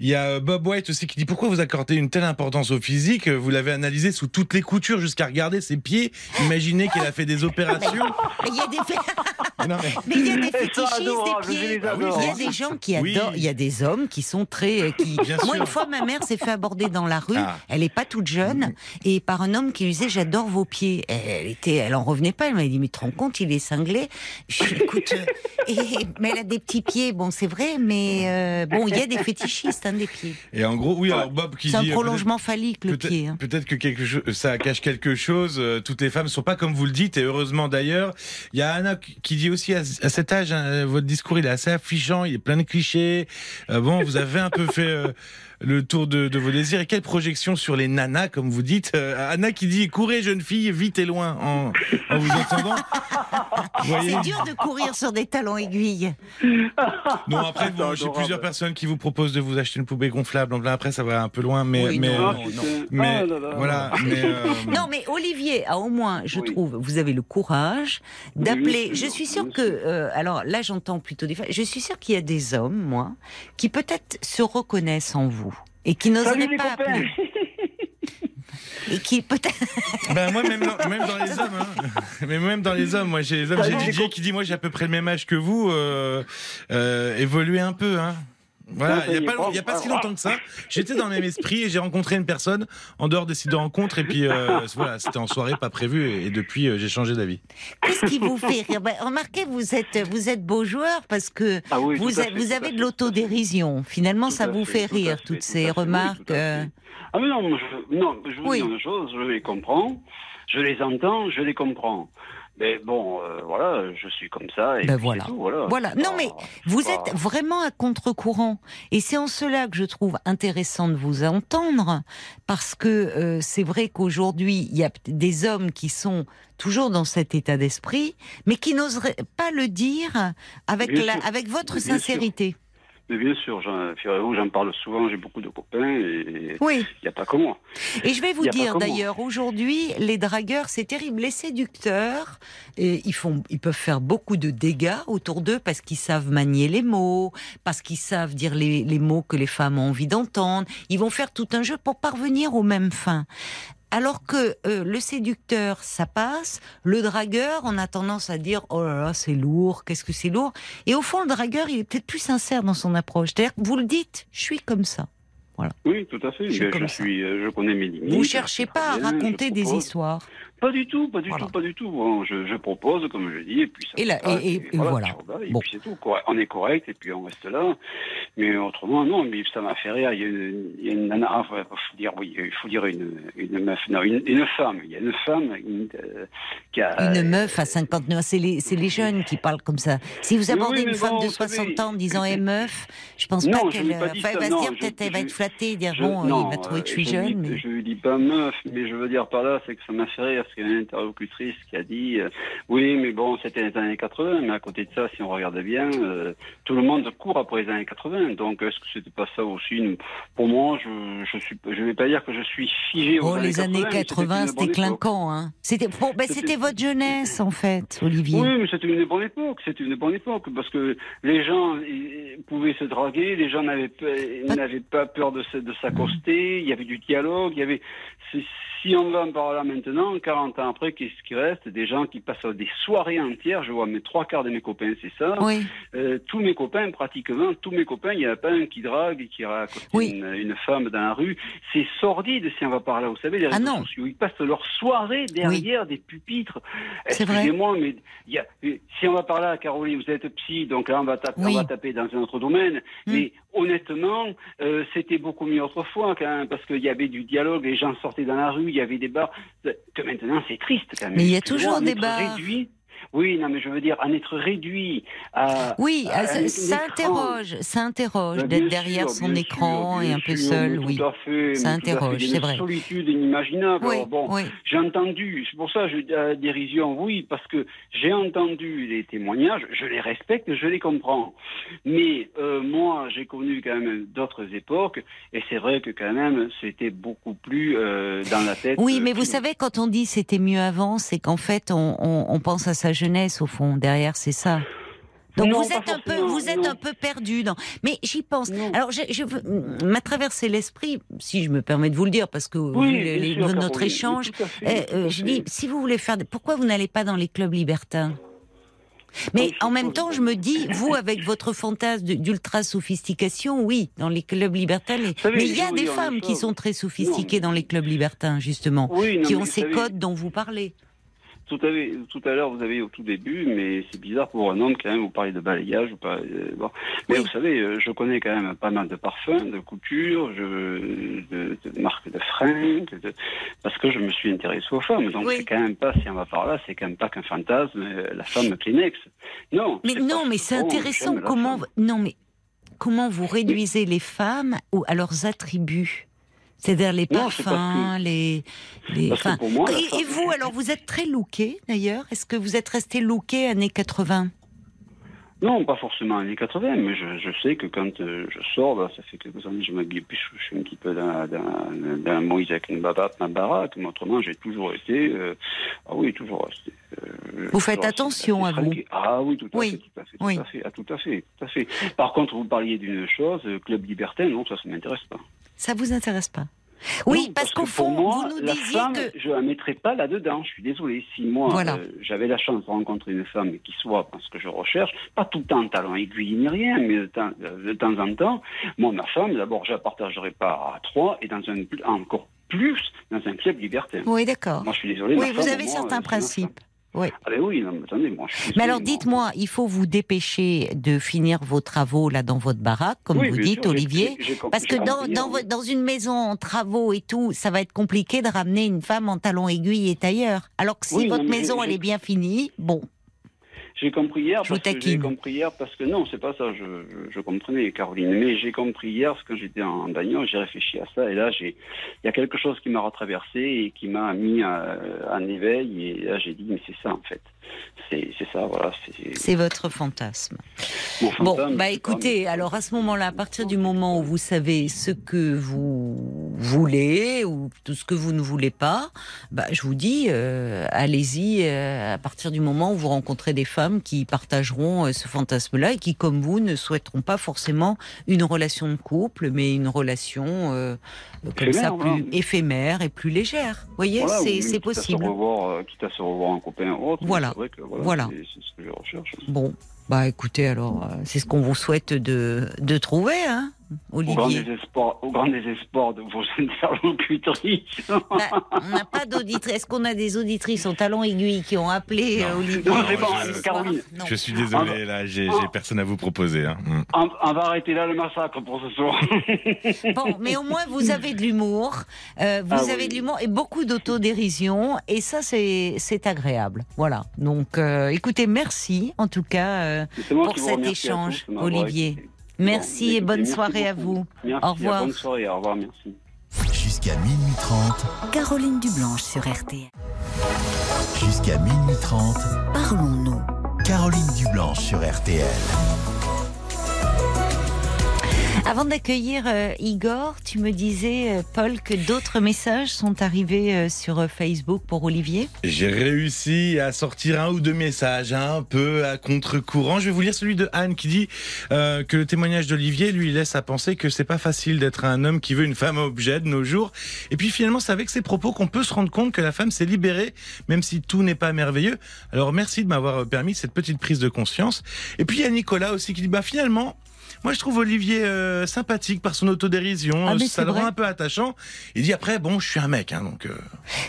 Il y a euh, Bob White aussi qui dit pourquoi vous accordez une telle importance au physique? Vous l'avez analysé sous toutes les coutures jusqu'à regarder ses pieds. Imaginez qu'elle a fait des opérations. Mais Il y a des, Non, mais- mais il y a des fétichistes des pieds. Ah oui. Il y a des gens qui Oui. adorent. Il y a des hommes qui sont très. euh, Qui... Bien Moi, sûr. une fois, ma mère s'est fait aborder dans la rue. Ah. Elle est pas toute jeune et par un homme qui lui disait j'adore vos pieds. Elle était, elle en revenait pas. Elle m'a dit mais tu te rends compte, il est cinglé. Je écoute, euh, et, mais elle a des petits pieds. Bon, c'est vrai, mais euh, bon, il y a des fétichistes hein, des pieds. Et en gros, oui, alors Bob qui C'est un dit. euh, prolongement phallique le pied. hein. peut-être que quelque chose, ça cache quelque chose. euh, Toutes les femmes ne sont pas comme vous le dites, et heureusement d'ailleurs. Il y a Anna qui dit aussi à, à cet âge, hein, votre discours il est assez affichant, il est plein de clichés. Euh, bon, vous avez un peu fait le tour de, de vos désirs. Et quelle projection sur les nanas, comme vous dites Euh, Anna qui dit courez jeune fille, vite et loin en, en vous entendant. C'est dur de courir sur des talons aiguilles. Non, après, bon, j'ai plusieurs personnes qui vous proposent de vous acheter une poubelle gonflable. Donc là, après, ça va un peu loin, mais, Oui, mais, non, Ah, non, putain. mais Ah là là. voilà. Mais, euh, Non, mais Olivier a au moins, je Oui. trouve, vous avez le courage d'appeler. oui, je suis sûr, que, sûr. euh, alors là, j'entends plutôt des femmes. Je suis sûre qu'il y a des hommes, moi, qui peut-être se reconnaissent en vous et qui les pas appeler. Et qui peut-être. Ben moi même dans, même dans les hommes, hein. mais même dans les hommes, moi j'ai les hommes, j'ai DJ qui dit moi j'ai à peu près le même âge que vous, euh, euh, évoluez un peu, hein. Voilà, il y a pas bon, il y a pas si longtemps que ça, j'étais dans le même esprit et j'ai rencontré une personne en dehors des sites de rencontres et puis euh, voilà, c'était en soirée pas prévu et, et depuis euh, j'ai changé d'avis. Qu'est-ce qui vous fait rire? Ben, Remarquez, vous êtes, vous êtes beau joueur parce que Ah oui, vous, a- fait, vous avez de l'autodérision. Finalement, tout ça vous fait, rire, fait, toutes tout ces oui, remarques. euh, Ah mais non, je, non, je vous Oui. dis une chose, je les comprends, je les entends, je les comprends. Mais bon, euh, voilà, je suis comme ça. Et Ben voilà. tout, voilà. Voilà. Non, pas- mais Vous pas- êtes vraiment à contre-courant. Et c'est en cela que je trouve intéressant de vous entendre, parce que euh, c'est vrai qu'aujourd'hui, il y a des hommes qui sont toujours dans cet état d'esprit, mais qui n'oseraient pas le dire avec, la, avec votre Bien sûr. Mais bien sûr, j'en, parle souvent, j'ai beaucoup de copains et il Oui. n'y a pas que moi. Et je vais vous dire d'ailleurs, aujourd'hui, les dragueurs, c'est terrible. Les séducteurs, et ils, font, ils peuvent faire beaucoup de dégâts autour d'eux parce qu'ils savent manier les mots, parce qu'ils savent dire les, les mots que les femmes ont envie d'entendre. Ils vont faire tout un jeu pour parvenir aux mêmes fins. Alors que euh, le séducteur, ça passe. Le dragueur, on a tendance à dire oh là là, c'est lourd, qu'est-ce que c'est lourd. Et au fond, le dragueur, il est peut-être plus sincère dans son approche. C'est-à-dire vous le dites, je suis comme ça. Oui, tout à fait. Je suis je, suis, euh, je connais mes limites. Vous cherchez pas à raconter des histoires. Pas du tout, pas du Voilà. tout, pas du tout. Bon, je, je propose, comme je dis, et puis ça Et là, se passe, et- et- et voilà. Bon. puis c'est tout. On est correct, et puis on reste là. Mais autrement, non, mais ça m'a fait rire. Il y a une, il y a une nana, enfin, faut dire, oui, il faut dire une, une meuf, non, une, une femme. Il y a une femme une, euh, qui a. Une meuf à 59 ans, c'est les, jeunes qui parlent comme ça. Si vous abordez oui, une femme bon, de vous savez, 60 ans en disant Eh meuf, je pense Non, pas qu'elle. Enfin, elle va se dire, peut-être elle va être flattée, dire Je- bon, non, il va trouver que je suis euh, jeune. Je lui dis pas meuf, mais je veux dire par là, c'est que ça m'a fait rire, parce qu'il y a une interlocutrice qui a dit, euh, oui, mais bon, c'était les années 80, mais à côté de ça, si on regardait bien, euh, tout le monde court après les années 80. Donc, est-ce que c'était pas ça aussi Pour moi, je, je suis, je vais pas dire que je suis figé aux Oh, les années 80, c'était clinquant. Hein. C'était bon, ben, C'était- votre jeunesse, en fait, Olivier. Oui, mais c'était une bonne époque. C'était une bonne époque parce que les gens pouvaient se draguer, les gens n'avaient pas, pas peur de s'accoster. Il y avait du dialogue. Il y avait. Si on va par là maintenant, 40 ans après, qu'est-ce qui reste Des gens qui passent des soirées entières. Je vois mes trois quarts de mes copains, c'est ça. Oui. Euh, tous mes copains, pratiquement tous mes copains, il n'y en a pas un qui drague qui accoster Oui. une, une femme dans la rue. C'est sordide si on va par là. Vous savez, les Ah réseaux sociaux, ils passent leur soirée derrière des pupitres. C'est vrai. Excusez-moi, mais y a, si on va par là, Caroline, vous êtes psy, donc là on va taper, Oui. on va taper dans un autre domaine. Hmm. Mais honnêtement, euh, c'était beaucoup mieux autrefois quand même, parce qu'il y avait du dialogue, les gens sortaient dans la rue, il y avait des bars. Que maintenant c'est triste quand même. Mais il y a toujours des bars. Réduit, oui, non, mais je veux dire, en être réduit à. Oui, à ah, ça, un ça écran. interroge, ça interroge Ben, d'être derrière sûr, son écran sûr, et un peu sûr, seul, oui. Tout à fait, à c'est une vrai. solitude inimaginable. Oui, Alors, bon, oui. j'ai entendu, c'est pour ça je à la dérision, oui, parce que j'ai entendu les témoignages, je les respecte, je les comprends. Mais euh, moi, j'ai connu quand même d'autres époques, et c'est vrai que quand même, c'était beaucoup plus euh, dans la tête. Oui, euh, mais vous savez, quand on dit c'était mieux avant, c'est qu'en fait, on, on- on pense à sa jeunesse au fond. Derrière, c'est ça. Donc Non, vous êtes un peu, forcément, vous êtes non. un peu perdu dans. Mais j'y pense. Non. Alors, je, je veux- m'a traversé l'esprit, si je me permets de vous le dire, parce que Oui, les- notre échange, fait, euh, euh, je dis, si vous voulez faire, des- pourquoi vous n'allez pas dans les clubs libertins? Mais en même temps, je me dis, vous, avec votre fantasme d'ultra sophistication, oui, dans les clubs libertins, savez, mais il y a des femmes qui sont très sophistiquées Non, dans les clubs libertins, justement, Oui, non, qui ont ces savez, codes dont vous parlez. Tout à, fait- tout à l'heure, vous avez au tout début, mais c'est bizarre pour un homme quand même, vous parlez de balayage, vous parlez, euh, bon. Mais Oui. vous savez, euh, je connais quand même pas mal de parfums, de coutures, je, de, de marques de fringues, de- parce que je me suis intéressé aux femmes. Donc Oui. c'est quand même pas, si on va par là, c'est quand même pas qu'un fantasme, euh, la femme Kleenex. Non. Mais non, mais c'est intéressant comment. Non, mais comment vous réduisez les femmes au- à leurs attributs? C'est-à-dire les Non, parfums, les. enfin, moi, et, femme- et vous, alors, vous êtes très looké, d'ailleurs? Est-ce que vous êtes resté looké années 80 Non, pas forcément années 80, mais je, je sais que quand euh, je sors, là, ça fait quelques années que je m'habille plus, je, suis un petit peu dans, dans, dans Moïse avec une baba, ma baraque, mais autrement, j'ai toujours été, euh, ah oui, toujours resté. euh, Vous faites attention à vous. Ah oui, tout à Oui. fait, tout à fait, tout Oui. à fait, ah, tout à fait, tout à fait. Par contre, vous parliez d'une chose, club libertin, non, ça, ça m'intéresse pas. Ça vous intéresse pas? Oui, Non, parce, qu'au fond, moi, vous nous la disiez femme, que. je la mettrais pas là-dedans. Je suis désolé. Si moi, Voilà. euh, j'avais la chance de rencontrer une femme qui soit ce que je recherche, pas tout le temps talent aiguille ni rien, mais de temps, de temps en temps, moi, ma femme, d'abord, je la partagerai pas à trois et dans un encore plus dans un club libertin. Oui, d'accord. Moi, je suis désolé. Oui, vous femme, avez moi, certains principes. Oui. Ah ben oui, non, mais attendez, moi, je suis Mais désolé, alors moi. dites-moi, il faut vous dépêcher de finir vos travaux là dans votre baraque, comme Oui, vous dites, sûr, Olivier. Parce que dans, compris, dans, oui. vo- dans une maison en travaux et tout, ça va être compliqué de ramener une femme en talons aiguilles et tailleur. Alors que si Oui, votre mais maison elle est bien finie, bon, J'ai compris hier Je parce que j'ai compris hier parce que non, c'est pas ça. Je, je, je comprenais Caroline, mais j'ai compris hier parce que j'étais en bagnole, j'ai réfléchi à ça et là j'ai, il y a quelque chose qui m'a retraversé et qui m'a mis euh, en éveil et là j'ai dit mais c'est ça en fait, c'est ça voilà. C'est votre fantasme. Bon, bah écoutez, alors à ce moment-là, à partir du moment où vous savez ce que vous voulez ou tout ce que vous ne voulez pas, bah je vous dis, euh, allez-y euh, à partir du moment où vous rencontrez des femmes qui partageront euh, ce fantasme-là et qui, comme vous, ne souhaiteront pas forcément une relation de couple, mais une relation comme Éphémère, ça plus éphémère et plus légère. Vous voyez, Voilà, c'est quitte à se possible. revoir, quitte à se revoir un copain ou autre. Voilà. C'est vrai que voilà, Voilà. c'est c'est ce que je recherche. Bon, bah écoutez, alors euh, c'est ce qu'on vous souhaite de, de trouver, hein Au grand Olivier. désespoir, au grand désespoir de vos interlocutrices. Bah, on n'a pas d'auditrice. Est-ce qu'on a des auditrices en talons aiguilles qui ont appelé Non. euh, Olivier Non, c'est bon, soir Caroline. Non. Je suis désolé, là, j'ai j'ai personne à vous proposer. hein. Mm. on, on va arrêter là le massacre pour ce soir. Bon, mais au moins vous avez de l'humour, euh, vous Ah avez oui. de l'humour et beaucoup d'autodérision, et ça c'est agréable. Voilà. Donc, euh, écoutez, merci en tout cas. euh, Pour cet échange, tous Olivier. Merci Bon, et bonne merci soirée à vous. Merci, Au revoir. Bonne soirée, au revoir, merci. Jusqu'à minuit 30. Caroline Dublanche sur RTL. Jusqu'à minuit 30. Parlons-nous. Caroline Dublanche sur RTL. Avant d'accueillir euh, Igor, tu me disais, euh, Paul, que d'autres messages sont arrivés euh, sur Facebook pour Olivier. J'ai réussi à sortir un ou deux messages un peu à contre-courant. Je vais vous lire celui de Anne qui dit que le témoignage d'Olivier lui laisse à penser que c'est pas facile d'être un homme qui veut une femme objet de nos jours. Et puis finalement, c'est avec ces propos qu'on peut se rendre compte que la femme s'est libérée, même si tout n'est pas merveilleux. Alors merci de m'avoir permis cette petite prise de conscience. Et puis il y a Nicolas aussi qui dit bah finalement. Moi, je trouve Olivier euh, sympathique par son autodérision. Ah, ça le rend un peu attachant. Il dit après, bon, je suis un mec, hein, donc. euh,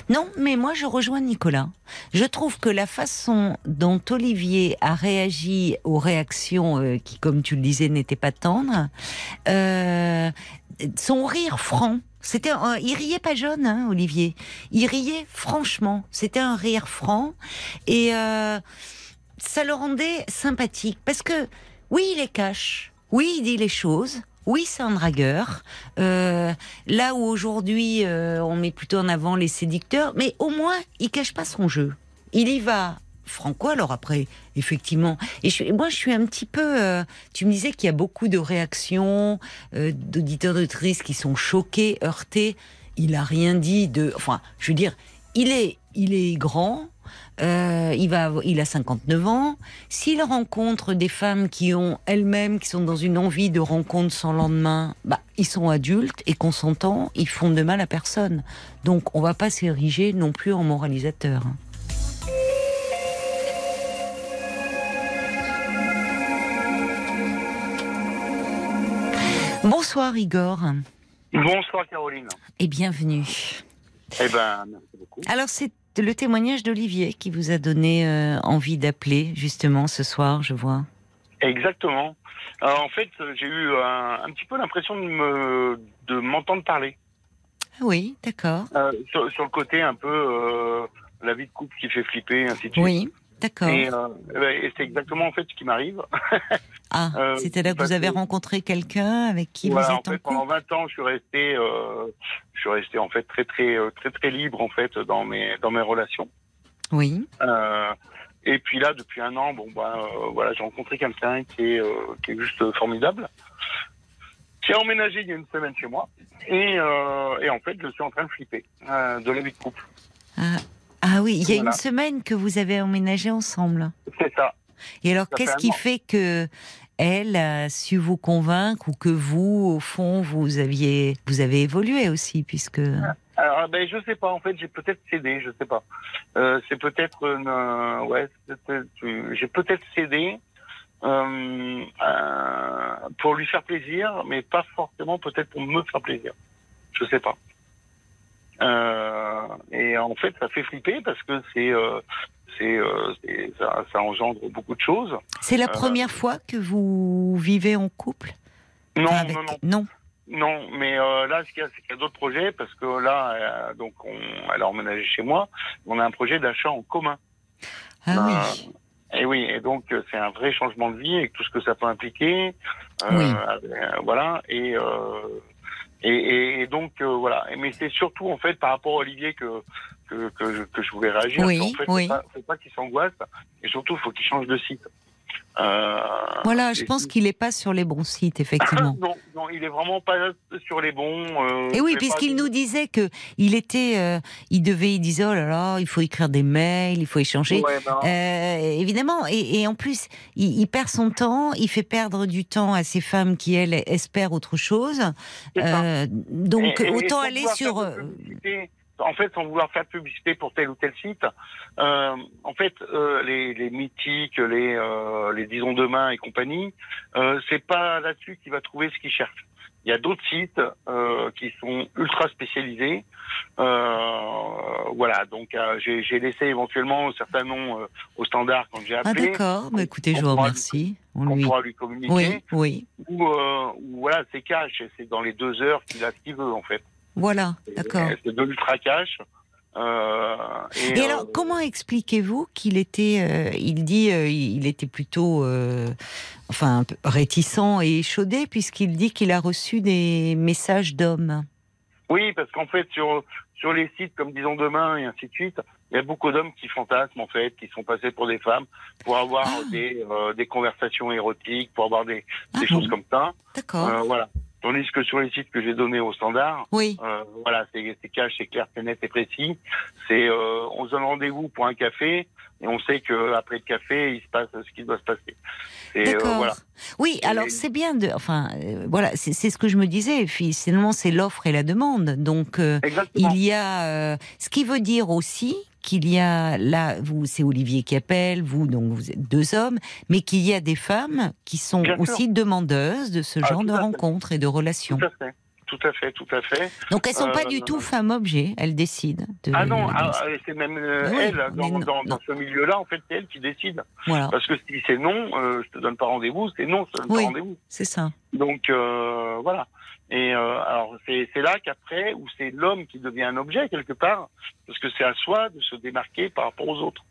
Non, mais moi je rejoins Nicolas. Je trouve que la façon dont Olivier a réagi aux réactions euh, qui, comme tu le disais, n'étaient pas tendres, son rire franc. C'était, un- il riait pas jaune, hein, Olivier. Il riait franchement. C'était un rire franc et ça le rendait sympathique parce que oui, il est cash. Oui, il dit les choses. Oui, c'est un dragueur. Euh, là où aujourd'hui euh, on met plutôt en avant les séducteurs, mais au moins il cache pas son jeu. Il y va franco. Alors après, effectivement, et je, moi je suis un petit peu. euh, tu me disais qu'il y a beaucoup de réactions euh, d'auditeurs d'auditrices qui sont choqués, heurtés. Il a rien dit de. Enfin, je veux dire, il est, il est grand. Euh, il va, il a 59 ans. S'il rencontre des femmes qui ont elles-mêmes, qui sont dans une envie de rencontre sans lendemain, bah, ils sont adultes et consentants, ils font de mal à personne. Donc, on va pas s'ériger non plus en moralisateur. Bonsoir Igor Bonsoir Caroline. et bienvenue. Eh ben, merci beaucoup. Alors c'est le témoignage d'Olivier qui vous a donné euh, envie d'appeler justement ce soir, je vois. Exactement. Alors, en fait, j'ai eu un, un petit peu l'impression de me de m'entendre parler Ah oui, d'accord. Euh, sur, sur le côté un peu euh, la vie de couple qui fait flipper, ainsi de suite. Oui, d'accord. Et, euh, et c'est exactement en fait ce qui m'arrive. Ah, euh, c'est-à-dire que vous avez que- rencontré quelqu'un avec qui Voilà, vous êtes en fait, pendant couple 20 ans, je suis resté, euh, je suis resté en fait très très euh, très très libre en fait dans mes dans mes relations. Oui, et puis là, depuis un an, bon bah voilà, j'ai rencontré quelqu'un qui est qui est juste formidable. Qui a emménagé il y a une semaine chez moi et, et en fait, je suis en train de flipper de la vie de couple. Ah, ah oui, il y a Voilà. une semaine que vous avez emménagé ensemble. C'est ça. Et alors, qu'est-ce qui fait que elle a su vous convaincre ou que vous, au fond, vous aviez, vous avez évolué aussi, puisque Alors ben je sais pas. En fait, j'ai peut-être cédé. Je sais pas. Euh, c'est peut-être une, euh, ouais. J'ai peut-être cédé. Euh, pour lui faire plaisir, mais pas forcément peut-être pour me faire plaisir. Je sais pas. Euh, et en fait, ça fait flipper parce que c'est, euh, c'est, euh, c'est- ça, ça engendre beaucoup de choses. c'est la Euh, première fois que vous vivez en couple? Non, Enfin, avec- non, non, non. non. Mais euh, là, ce qu'il y a, c'est qu'il y a d'autres projets parce que là, donc, on, elle a emménagé chez moi. On a un projet d'achat en commun. Ah Euh, oui. Et oui, et donc c'est un vrai changement de vie avec tout ce que ça peut impliquer. Oui. voilà. Et, et, et, et donc euh, voilà. Mais c'est surtout en fait par rapport à Olivier que que, que, je, que je voulais réagir. Oui, En fait, oui. faut pas, faut pas qu'il s'angoisse. Et surtout, il faut qu'il change de site. Euh, Voilà, je pense qu'il n'est pas sur les bons sites, effectivement. non, non, il est vraiment pas sur les bons. euh, Et oui, puisqu'il pas- nous disait que il était, euh, il devait, il disait oh là là, il faut écrire des mails, il faut échanger. Ouais, ben, Euh, évidemment, et, et en plus, il, il perd son temps, il fait perdre du temps à ces femmes qui elles espèrent autre chose. donc Et- et- et autant aller sur. En fait, sans vouloir faire de publicité pour tel ou tel site, euh, en fait, euh, les, les mythiques, les, euh, les disons demain et compagnie, euh, c'est pas là-dessus qu'il va trouver ce qu'il cherche. Il y a d'autres sites euh, qui sont ultra spécialisés. Euh, voilà, donc euh, j'ai laissé éventuellement certains noms euh, au standard quand j'ai Ah appelé. d'accord, bah, écoutez, je vous remercie. On lui... pourra lui communiquer. Oui, oui, Ou, euh, ou voilà, c'est cash, c'est dans les deux heures qu'il a ce qu'il veut en fait. Voilà, d'accord. C'est de l'ultra cash. Euh, et, Et euh, alors, comment expliquez-vous qu'il était, euh, il dit, il était plutôt, enfin, réticent et échaudé, puisqu'il dit qu'il a reçu des messages d'hommes? Oui, parce qu'en fait, sur, sur les sites comme Disons Demain et ainsi de suite, il y a beaucoup d'hommes qui fantasment, en fait, qui sont passés pour des femmes, pour avoir Ah. des, des conversations érotiques, pour avoir des, Ah des bon choses comme ça. D'accord. Voilà. Tandis que sur les sites que j'ai donnés au standard, Oui, euh, voilà, c'est cash, c'est clair, c'est net et précis. C'est, euh, on se donne rendez-vous pour un café et on sait que après le café, il se passe ce qui doit se passer. Et, euh, d'accord. voilà. Oui, alors c'est bien de, enfin, euh, voilà, c'est ce que je me disais. Puis, finalement, c'est l'offre et la demande. Donc, euh, il y a, euh, ce qui veut dire aussi qu'il y a là, vous, c'est Olivier qui appelle, vous, donc vous êtes deux hommes, mais qu'il y a des femmes qui sont Bien sûr. aussi demandeuses de ce Ah, genre de rencontres et de relations. Tout à fait. Tout à fait, tout à fait. Donc elles sont pas Euh, du tout femmes objets, elles décident. De, Ah non, de- ah, ah, c'est même euh, Oui, elle, mais dans, non, dans, non. dans ce milieu-là, en fait, c'est elle qui décide. Voilà, Parce que si c'est non, euh, je te donne pas rendez-vous, c'est non, je te donne Oui. pas rendez-vous. c'est ça. Donc euh, voilà. Et euh, alors c'est là qu'après, où c'est l'homme qui devient un objet quelque part, parce que c'est à soi de se démarquer par rapport aux autres.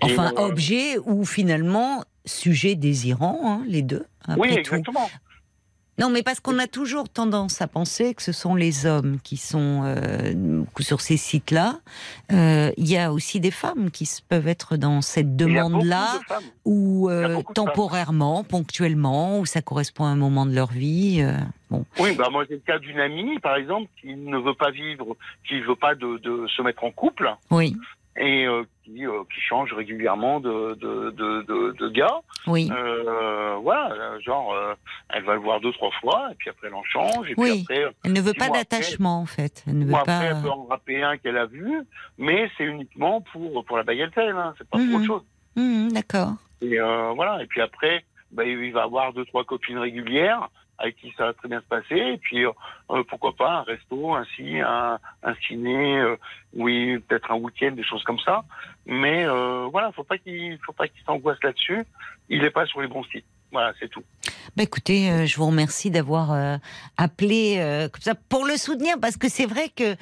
Enfin, Et, euh, objet ou finalement sujet désirant, hein, les deux. Après oui, tout. Non, mais parce qu'on a toujours tendance à penser que ce sont les hommes qui sont euh, sur ces sites-là. Euh, Il y a aussi des femmes qui peuvent être dans cette demande-là, de ou euh, temporairement, ponctuellement, où ça correspond à un moment de leur vie. bon, Oui, bah moi j'ai le cas d'une amie, par exemple, qui ne veut pas vivre, qui veut pas de, de se mettre en couple oui, et qui, euh, qui change régulièrement de, de, de, de, de gars. oui, Euh, voilà, genre, euh, elle va le voir deux, trois fois, et puis après elle en change, et puis Oui. après, euh, elle ne veut pas d'attachement en fait. Elle ne veut moi, pas. après, elle peut en rappeler un qu'elle a vu, mais c'est uniquement pour, pour la bagatelle, hein, c'est pas Mhm. pour autre chose. Hum, D'accord. Et voilà, et puis après, bah, il va avoir deux, trois copines régulières avec qui ça va très bien se passer, et puis euh, euh, pourquoi pas un resto, ainsi, un, un ciné, euh, oui, peut-être un week-end, des choses comme ça. Mais euh, voilà, faut pas qu'il faut pas qu'il s'angoisse là-dessus. Il est pas sur les bons sites. Voilà, c'est tout. Bah écoutez, euh, je vous remercie d'avoir euh, appelé euh, comme ça pour le soutenir parce que c'est vrai que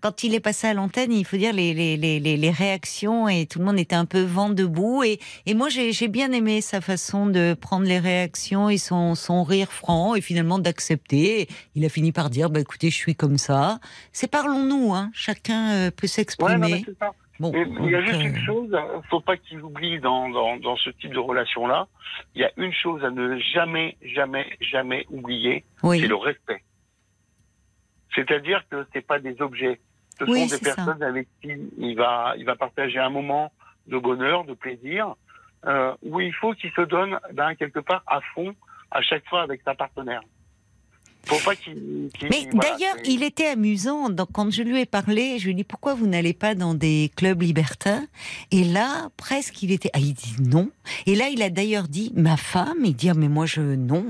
quand il est passé à l'antenne, il faut dire les, les, les, réactions et tout le monde était un peu vent debout et, et moi j'ai bien aimé sa façon de prendre les réactions et son, son rire franc et finalement d'accepter. Il a fini par dire bah écoutez, je suis comme ça. C'est parlons-nous, hein. Chacun peut Ouais, s'exprimer. ça. Bon, il y a juste une chose, faut pas qu'il oublie dans, dans, dans ce type de relation-là. Il y a une chose à ne jamais, jamais, jamais oublier, oui, c'est le respect. C'est-à-dire que c'est pas des objets. Ce Oui, sont des ça. personnes avec qui il va, il va partager un moment de bonheur, de plaisir, euh, où il faut qu'il se donne, ben, quelque part, à fond, à chaque fois avec sa partenaire. Faut pas qu'il. qu'il- Mais voilà, d'ailleurs, c'est- il était amusant. Donc, quand je lui ai parlé, je lui ai dit pourquoi vous n'allez pas dans des clubs libertins? Et là, presque, il était. Ah, il dit non. Et là, il a d'ailleurs dit ma femme. Il dit ah, mais moi je non,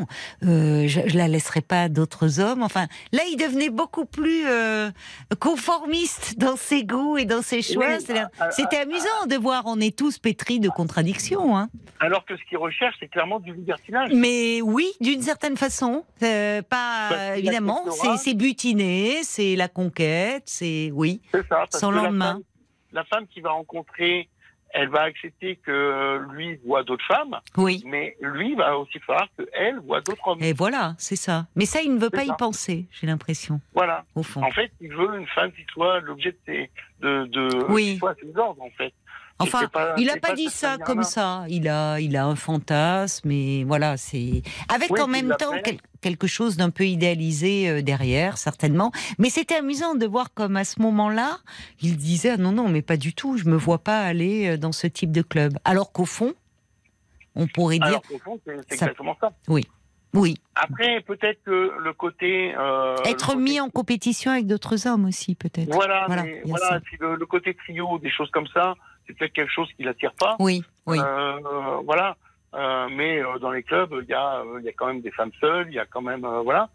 euh, je, je la laisserai pas à d'autres hommes. Enfin, là, il devenait beaucoup plus euh, conformiste dans ses goûts et dans ses choix. Oui, ah, C'était amusant de voir. On est tous pétris de contradictions. Hein. Alors que ce qu'il recherche, c'est clairement du libertinage. Mais oui, d'une certaine façon, euh, pas Évidemment. C'est butiner, c'est la conquête, c'est oui. Ça. Sans que la lendemain. femme, la femme qui va rencontrer, elle va accepter que lui voit d'autres femmes, Oui. mais lui va aussi falloir que elle voit d'autres hommes. Et voilà, c'est ça. Mais ça, il ne veut pas y penser, j'ai l'impression, Voilà. au fond. En fait, il veut une femme qui soit l'objet de ses, de, de, Oui. qui soit ses ordres, en fait. Et Enfin, pas- il n'a pas, dit ça comme ça. Il a, il a un fantasme, mais voilà, c'est avec Oui, en même temps quel- quelque chose d'un peu idéalisé euh, derrière, certainement. Mais c'était amusant de voir comme à ce moment-là, il disait ah non non, mais pas du tout. Je me vois pas aller euh, dans ce type de club. Alors qu'au fond, on pourrait dire Alors qu'au fond, c'est exactement ça. oui. Après, peut-être que le côté... euh, Être le côté- mis en compétition avec d'autres hommes aussi, peut-être. Voilà, Voilà, mais voilà, ça. et puis le, le côté trio, des choses comme ça, c'est peut-être quelque chose qui l'attire pas. Oui, oui. Euh, voilà. Euh, mais euh, dans les clubs, il y a, il y a quand même des femmes seules, il y a quand même, voilà.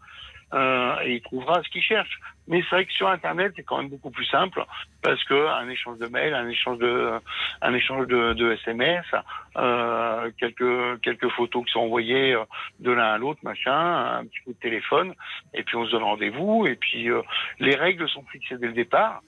Euh, et il trouvera ce qu'il cherche. Mais c'est vrai que sur Internet, c'est quand même beaucoup plus simple parce que un échange de mails, un échange de, un échange de, de SMS, euh, quelques quelques photos qui sont envoyées de l'un à l'autre, machin, un petit coup de téléphone, et puis on se donne rendez-vous. Et puis euh, les règles sont fixées dès le départ.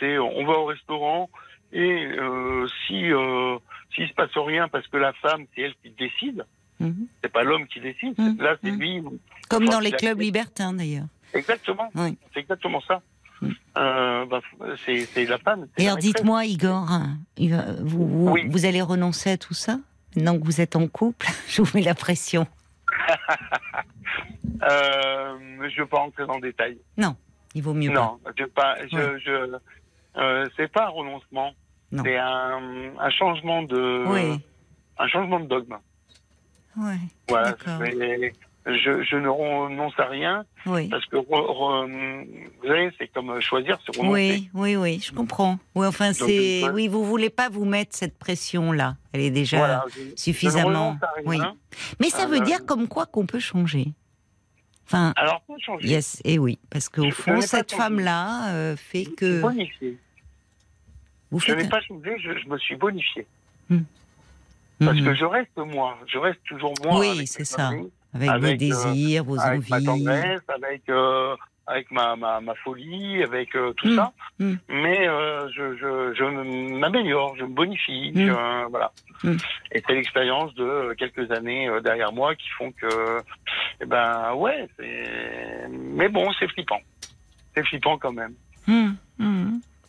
C'est on va au restaurant et euh, si euh, s'il se passe rien parce que la femme c'est elle qui décide, Mhm. c'est pas l'homme qui décide. Mhm. Là c'est Mhm. lui. Comme dans les a- clubs libertins d'ailleurs. Exactement. Oui. C'est exactement ça. Mm. Euh, bah, c'est la femme. Et alors dites-moi, Igor, hein, vous, vous, Oui. vous allez renoncer à tout ça Maintenant que vous êtes en couple, je vous mets la pression. Euh, je veux pas rentrer dans le détail. Il vaut mieux pas. Non, je pas. Je, je, euh, c'est pas un renoncement. Non. C'est un, un changement de, Oui, un changement de dogme. ouais, Voilà. Je, je ne renonce à rien oui. parce que re- re- vous savez, c'est comme choisir, c'est renoncer. Oui, oui, oui, je comprends. Oui, enfin, c'est. Oui, vous voulez pas vous mettre cette pression-là. Elle est déjà Voilà, je- je ne suffisamment. renonce à rien. Oui. Mais ça Ah, veut bah, dire comme quoi qu'on peut changer. Enfin, Alors, pour changer, yes, et oui, parce qu'au fond, pas cette femme-là euh, fait je que bonifié. vous Je n'ai pas changé, je, je me suis bonifié. Parce Mhm. que je reste moi, je reste toujours moi. Oui, c'est ça. avec, vos euh, désirs, vos avec ma envies. tendresse, avec euh, avec ma, ma, ma folie, avec euh, tout Mm. ça. Mm. Mais euh, je, je, je m'améliore, je me bonifie, Mm. je- voilà. Et c'est l'expérience de quelques années euh, derrière moi qui font que, eh ben ouais, c'est. Mais bon, c'est flippant. C'est flippant quand même.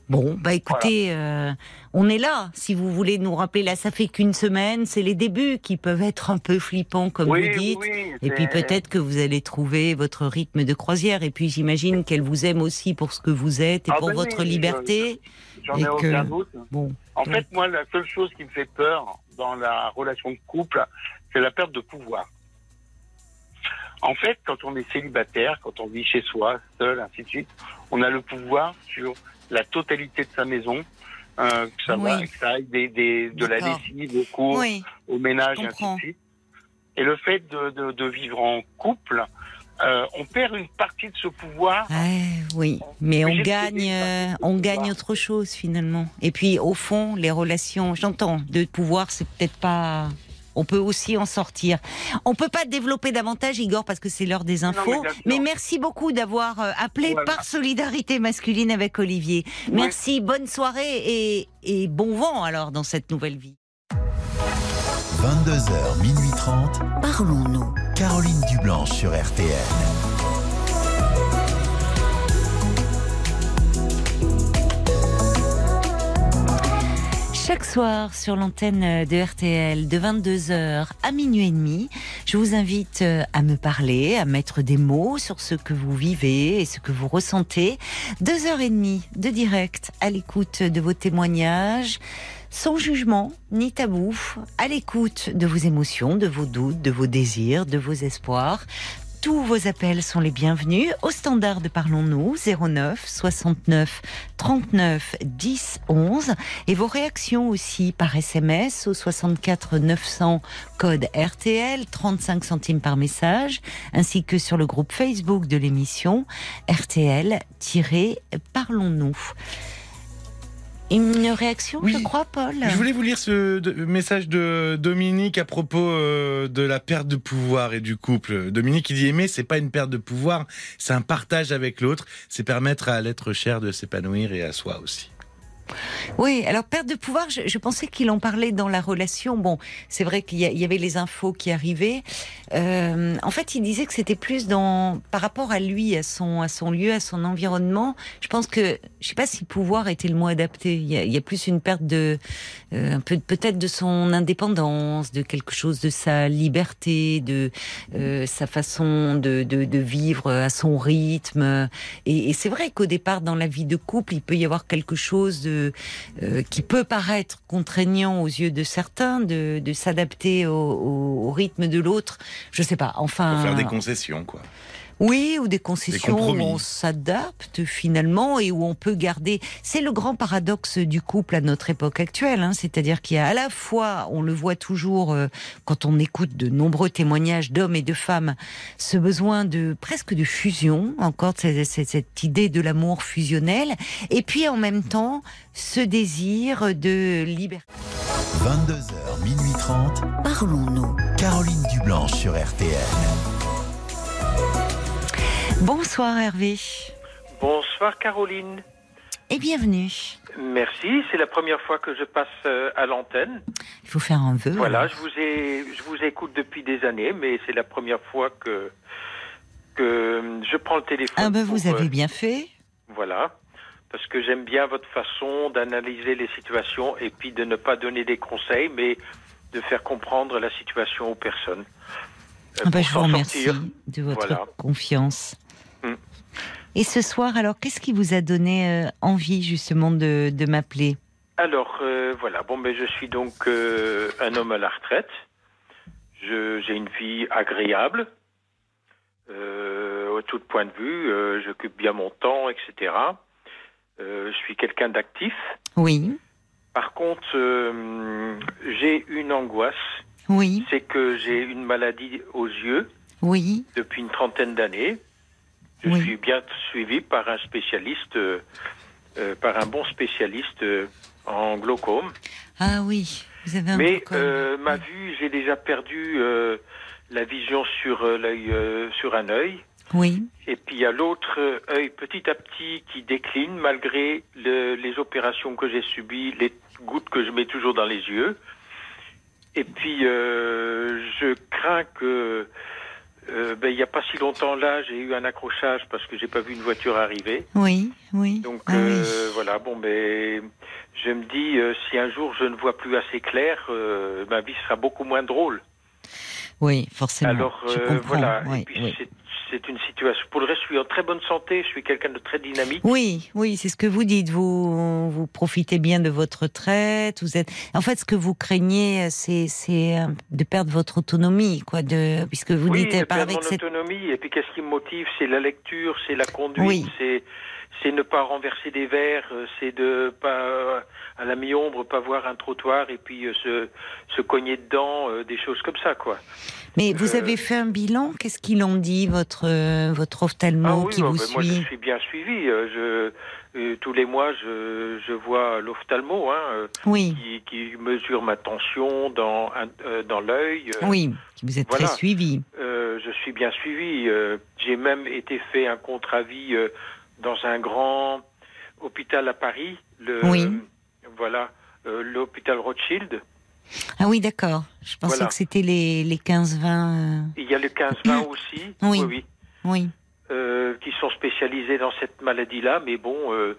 Bon, bah écoutez, euh, on est là. Si vous voulez nous rappeler, là, ça fait qu'une semaine. C'est les débuts qui peuvent être un peu flippants, comme oui, vous dites. oui, Et puis peut-être que vous allez trouver votre rythme de croisière. Et puis j'imagine qu'elle vous aime aussi pour ce que vous êtes et Ah pour ben votre oui, liberté. J'en et ai que- aucun doute. Bon, En fait, moi, la seule chose qui me fait peur dans la relation de couple, c'est la perte de pouvoir. En fait, quand on est célibataire, quand on vit chez soi, seul, ainsi de suite, on a le pouvoir sur la totalité de sa maison, euh, que ça va, que ça aille des, des- de la lessive au cours, oui, au ménage, ainsi de suite. Et le fait de, de- de vivre en couple, euh, on perd une partie de ce pouvoir. Ouais, oui, mais on gagne, euh, on gagne autre chose finalement. Et puis au fond, les relations, j'entends, de pouvoir, c'est peut-être pas. On peut aussi en sortir. On peut pas développer davantage, Igor, parce que c'est l'heure des infos. Mais, merci beaucoup d'avoir euh, appelé Voilà. par solidarité masculine avec Olivier. Merci, bonne soirée et, et bon vent alors dans cette nouvelle vie. 22h, minuit 30. Parlons-nous. Caroline Dublanche sur RTN. Chaque soir sur l'antenne de RTL de 22h à minuit et demi, je vous invite euh, à me parler, à mettre des mots sur ce que vous vivez et ce que vous ressentez. Deux heures et demie de direct à l'écoute de vos témoignages, sans jugement ni tabou, à l'écoute de vos émotions, de vos doutes, de vos désirs, de vos espoirs. Tous vos appels sont les bienvenus au standard de Parlons-nous 09 69 39 10 11 et vos réactions aussi par SMS au 64 900 code RTL 35 centimes par message ainsi que sur le groupe Facebook de l'émission RTL-Parlons-nous. Une réaction, Oui. je crois, Paul Je voulais vous lire ce message de Dominique à propos euh, de la perte de pouvoir et du couple. Dominique qui dit aimer, c'est pas une perte de pouvoir, c'est un partage avec l'autre, c'est permettre à l'être cher de s'épanouir et à soi aussi. Oui, alors perte de pouvoir, je, pensais qu'il en parlait dans la relation. Bon, c'est vrai qu'il y, avait les infos qui arrivaient. Euh, en fait, il disait que c'était plus dans par rapport à lui, à son à son lieu, à son environnement. Je pense que je sais pas si pouvoir était le mot adapté. Il y a, plus une perte de euh, peu peut-être de son indépendance, de quelque chose de sa liberté, de euh, sa façon de, de, vivre à son rythme. Et c'est vrai qu'au départ, dans la vie de couple, il peut y avoir quelque chose de euh, qui peut paraître contraignant aux yeux de certains, de, s'adapter au, rythme de l'autre. Je sais pas. Faut Enfin, faire des concessions, quoi. Oui, ou des concessions où on s'adapte finalement et où on peut garder. C'est le grand paradoxe du couple à notre époque actuelle, hein, c'est-à-dire qu'il y a à la fois, on le voit toujours euh, quand on écoute de nombreux témoignages d'hommes et de femmes, ce besoin de presque de fusion, encore c'est- c'est- cette idée de l'amour fusionnel, et puis en même temps ce désir de liberté. 22h, minuit 30. Parlons-nous. Caroline Dublanche sur RTL. Bonsoir Hervé Bonsoir Caroline. et bienvenue. Merci, c'est la première fois que je passe euh, à l'antenne. Il faut faire un vœu. Voilà, alors. je vous ai, je vous écoute depuis des années, mais c'est la première fois que que je prends le téléphone. Ah ben vous pour, avez euh, bien fait. voilà, parce que j'aime bien votre façon d'analyser les situations et puis de ne pas donner des conseils, mais de faire comprendre la situation aux personnes. Euh, Ah ben, je vous remercie sortir. de votre Voilà. confiance. Et ce soir, alors, qu'est-ce qui vous a donné euh, envie justement de, de m'appeler? Alors euh, voilà, bon ben je suis donc euh, un homme à la retraite. J'ai une vie agréable, euh, au tout point de vue. J'occupe bien mon temps, etc. Je suis quelqu'un d'actif. Oui, Par contre, j'ai une angoisse, oui, c'est que j'ai une maladie aux yeux oui. depuis une trentaine d'années. Je Oui. suis bien suivi par un spécialiste, euh, euh, par un bon spécialiste euh, en glaucome. Ah oui, vous avez un Mais glaucome. euh, ma vue, j'ai déjà perdu euh, la vision sur l'œil, euh, sur un œil. Oui, Et puis il y a l'autre œil petit à petit qui décline malgré le- les opérations que j'ai subies, les gouttes que je mets toujours dans les yeux. Et puis euh, je crains que euh, ben, il n'y a pas si longtemps là, j'ai eu un accrochage parce que j'ai pas vu une voiture arriver. oui, oui. Donc Ah oui. euh, voilà, bon ben je me dis euh, si un jour je ne vois plus assez clair, euh, ma vie sera beaucoup moins drôle. Oui, forcément. Alors je comprends. voilà, oui, et puis oui. c'est- c'est une situation. Pour le reste, je suis en très bonne santé, je suis quelqu'un de très dynamique. Oui, oui, c'est ce que vous dites. Vous, vous profitez bien de votre retraite. Vous êtes, en fait, ce que vous craignez, c'est, c'est euh, de perdre votre autonomie, quoi. De, puisque vous oui, dites, de perdre mon cette, autonomie. Et puis qu'est-ce qui me motive? C'est la lecture, c'est la conduite, Oui. c'est c'est ne pas renverser des verres, euh, c'est de pas à la mi-ombre pas voir un trottoir et puis euh, se se cogner dedans, euh, des choses comme ça, quoi. mais vous euh, avez fait un bilan? Qu'est-ce qu'ils ont dit, votre, votre ophtalmo Ah oui, qui oh, vous ben, moi je suit? suis bien suivi. Je, euh, tous les mois, je, je vois l'ophtalmo hein, Oui, qui, qui mesure ma tension dans, euh, dans l'œil. oui. Vous êtes voilà. très suivi. euh, je suis bien suivi. J'ai même été fait un contre-avis dans un grand hôpital à Paris. Le, Oui. Voilà, euh, l'hôpital Rothschild. Ah oui, d'accord. Je pensais Voilà. que c'était les, les 15-20. Il y a le 15-20 aussi. Oui. oui, euh, qui sont spécialisés dans cette maladie-là. Mais bon, euh,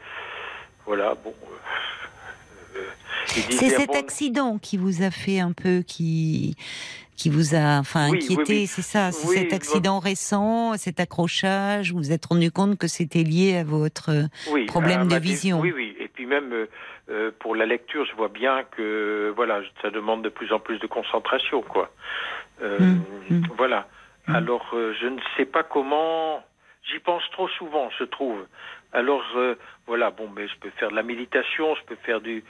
voilà, bon. euh, euh, C'est cet bon, accident qui vous a fait un peu, qui, qui vous a, enfin, Oui, inquiété. oui. C'est ça. C'est cet accident récent, cet accrochage. Vous vous êtes rendu compte que c'était lié à votre. oui, problème à de vision? Oui, oui. Et puis même euh, euh, pour la lecture, je vois bien que voilà, ça demande de plus en plus de concentration, quoi. Euh, Mm, mm. Voilà. Mm. Alors, euh, je ne sais pas comment. J'y pense trop souvent, je trouve. Alors, euh, voilà. Bon, mais je peux faire de la méditation, je peux faire du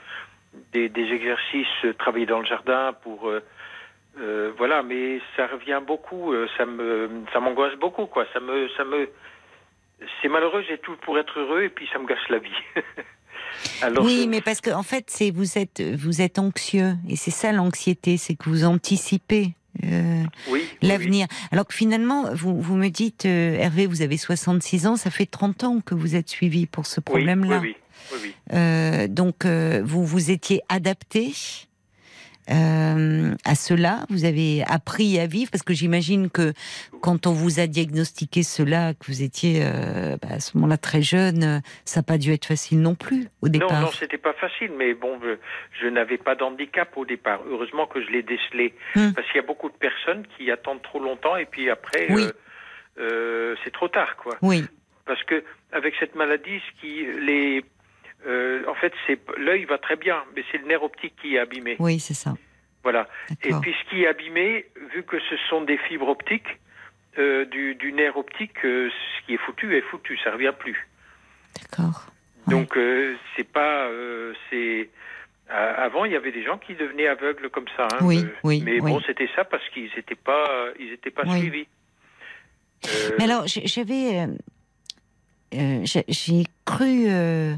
des, des exercices, euh, travailler dans le jardin pour. Euh, voilà, mais ça revient beaucoup, euh, ça me, ça m'angoisse beaucoup, quoi. Ça me, ça me, c'est malheureux, j'ai tout pour être heureux et puis ça me gâche la vie. Alors, oui, je- mais parce que en fait, c'est vous êtes vous êtes anxieux et c'est ça l'anxiété, c'est que vous anticipez. euh, oui, oui, L'avenir. Alors que finalement, vous, vous me dites, euh, Hervé, vous avez 66 ans, ça fait 30 ans que vous êtes suivi pour ce problème-là. Oui, oui, oui, oui. Euh, donc, euh, vous vous étiez adapté euh, à cela. Vous avez appris à vivre parce que j'imagine que quand on vous a diagnostiqué cela, que vous étiez euh, bah, à ce moment-là très jeune, ça n'a pas dû être facile non plus au Non, départ. non, c'était pas facile, mais bon, je, je n'avais pas d'handicap au départ. Heureusement que je l'ai décelé, Hmm. parce qu'il y a beaucoup de personnes qui attendent trop longtemps et puis après, Oui. euh, c'est trop tard, quoi. Oui, Parce que avec cette maladie, ce qui les, euh, en fait, c'est l'œil va très bien, mais c'est le nerf optique qui est abîmé. oui, c'est ça. Voilà. Et puis ce qui est abîmé, vu que ce sont des fibres optiques, euh, du, du nerf optique, euh, ce qui est foutu est foutu, ça revient plus. D'accord. Donc euh, c'est pas, c'est avant il y avait des gens qui devenaient aveugles comme ça. hein, Oui, oui, Mais oui. bon, c'était ça parce qu'ils n'étaient pas, ils étaient pas Oui. suivis. Euh, Mais alors, j'avais. Euh, j'ai- cru euh,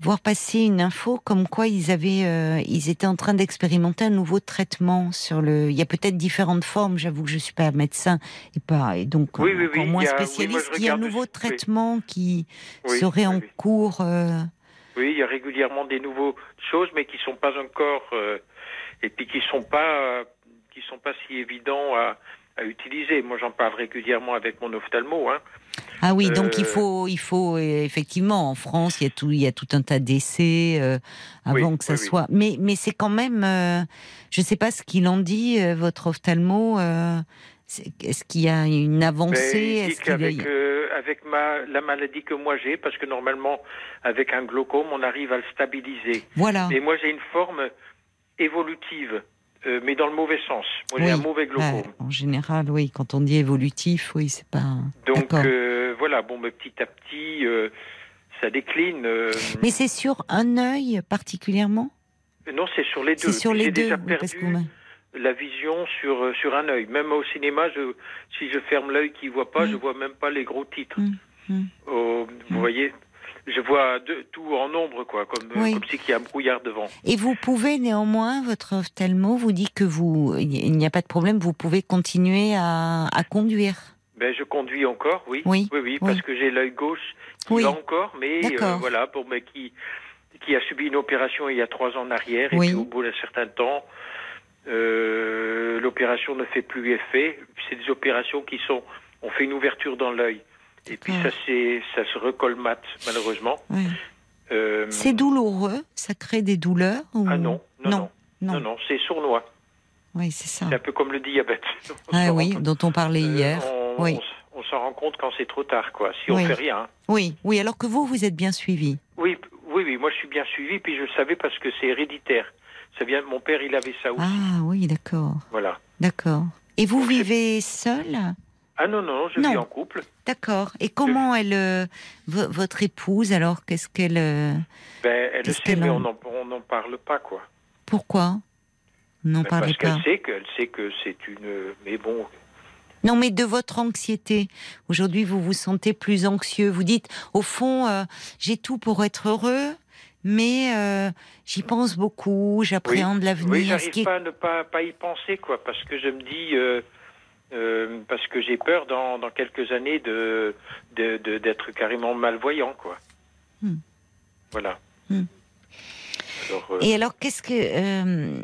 voir passer une info comme quoi ils avaient, euh, ils étaient en train d'expérimenter un nouveau traitement sur le. Il y a peut-être différentes formes. J'avoue que je suis pas médecin et pas et donc Oui, oui, encore oui, moins a- spécialiste. il y a un nouveau traitement qui serait en cours. Oui, il y a régulièrement des nouveaux choses, mais qui sont pas encore et puis qui sont pas qui sont pas si évidents à, à utiliser. Moi, j'en parle régulièrement avec mon ophtalmo. Hein. Ah oui, donc il Euh, faut, il faut euh, effectivement en France, il y a tout, il y a tout un tas d'essais euh, avant Oui, que ça oui, oui. soit. Mais, mais c'est quand même, euh, je sais pas ce qu'il en dit, votre ophtalmo. Est-ce qu'il y a une avancée? Il dit Est-ce qu'il y a- qu'avec euh, avec ma la maladie que moi j'ai, parce que normalement avec un glaucome, on arrive à le stabiliser. Voilà. Mais moi, j'ai une forme évolutive, euh, mais dans le mauvais sens. Moi, j'ai Oui. un mauvais Ouais, glaucome. en général, oui. Quand on dit évolutif, oui, c'est pas. Donc euh, voilà, bon, mais petit à petit, euh, ça décline. Mais c'est sur un œil particulièrement non, c'est sur les deux. C'est sur les j'ai deux. déjà oui, perdu parce que vous- la vision sur sur un œil. Même au cinéma, je, si je ferme l'œil qui voit pas, Mm. je vois même pas les gros titres. Mm, mm. Oh, vous voyez, je vois de- tout en ombre, quoi, comme Oui. comme si qu'il y a un brouillard devant. Et vous pouvez néanmoins, votre ophtalmo vous dit que vous, il n'y a pas de problème, vous pouvez continuer à, à conduire. Ben, je conduis encore, oui. Oui, oui, oui. parce que j'ai l'œil gauche qui va encore, mais euh, voilà, pour mais qui qui a subi une opération il y a trois ans en arrière, et puis au bout d'un certain temps, euh, l'opération ne fait plus effet. C'est des opérations qui sont, on fait une ouverture dans l'œil, et puis ça se recolmate malheureusement. Ouais. Euh, C'est douloureux, ça crée des douleurs ou... ah non, non, non, non, non, c'est sournois. Oui, c'est ça. C'est un peu comme le diabète. On Ah oui, dont on parlait euh, hier. on, Oui. on on s'en rend compte quand c'est trop tard, quoi. Si on Oui. fait rien. Oui, oui. Alors que vous, vous êtes bien suivi. Oui, oui, oui. Moi, je suis bien suivi, puis je le savais parce que c'est héréditaire. Ça vient, mon père, il avait ça aussi. Ah oui, d'accord, Voilà. d'accord. Et vous Donc, vivez seul? Ah non, non, je Non. vis en couple. D'accord. Et comment elle, euh, vo- votre épouse, alors qu'est-ce qu'elle, euh, Ben, elle le Qu'est-ce sait, mais en- on n'en parle pas, quoi. pourquoi? N'en Ben, parce pas. qu'elle sait qu'elle sait que c'est une. Mais bon, Non, mais de votre anxiété. Aujourd'hui, vous vous sentez plus anxieux. Vous dites, au fond, euh, j'ai tout pour être heureux, mais euh, j'y pense beaucoup, j'appréhende l'avenir. oui, j'arrive est- pas à ne pas, pas y penser, quoi, parce que je me dis. Euh, parce que j'ai peur dans, dans quelques années de d'être carrément malvoyant, quoi. Hmm. Voilà. Hmm. Alors, euh, Et alors, qu'est-ce que. euh,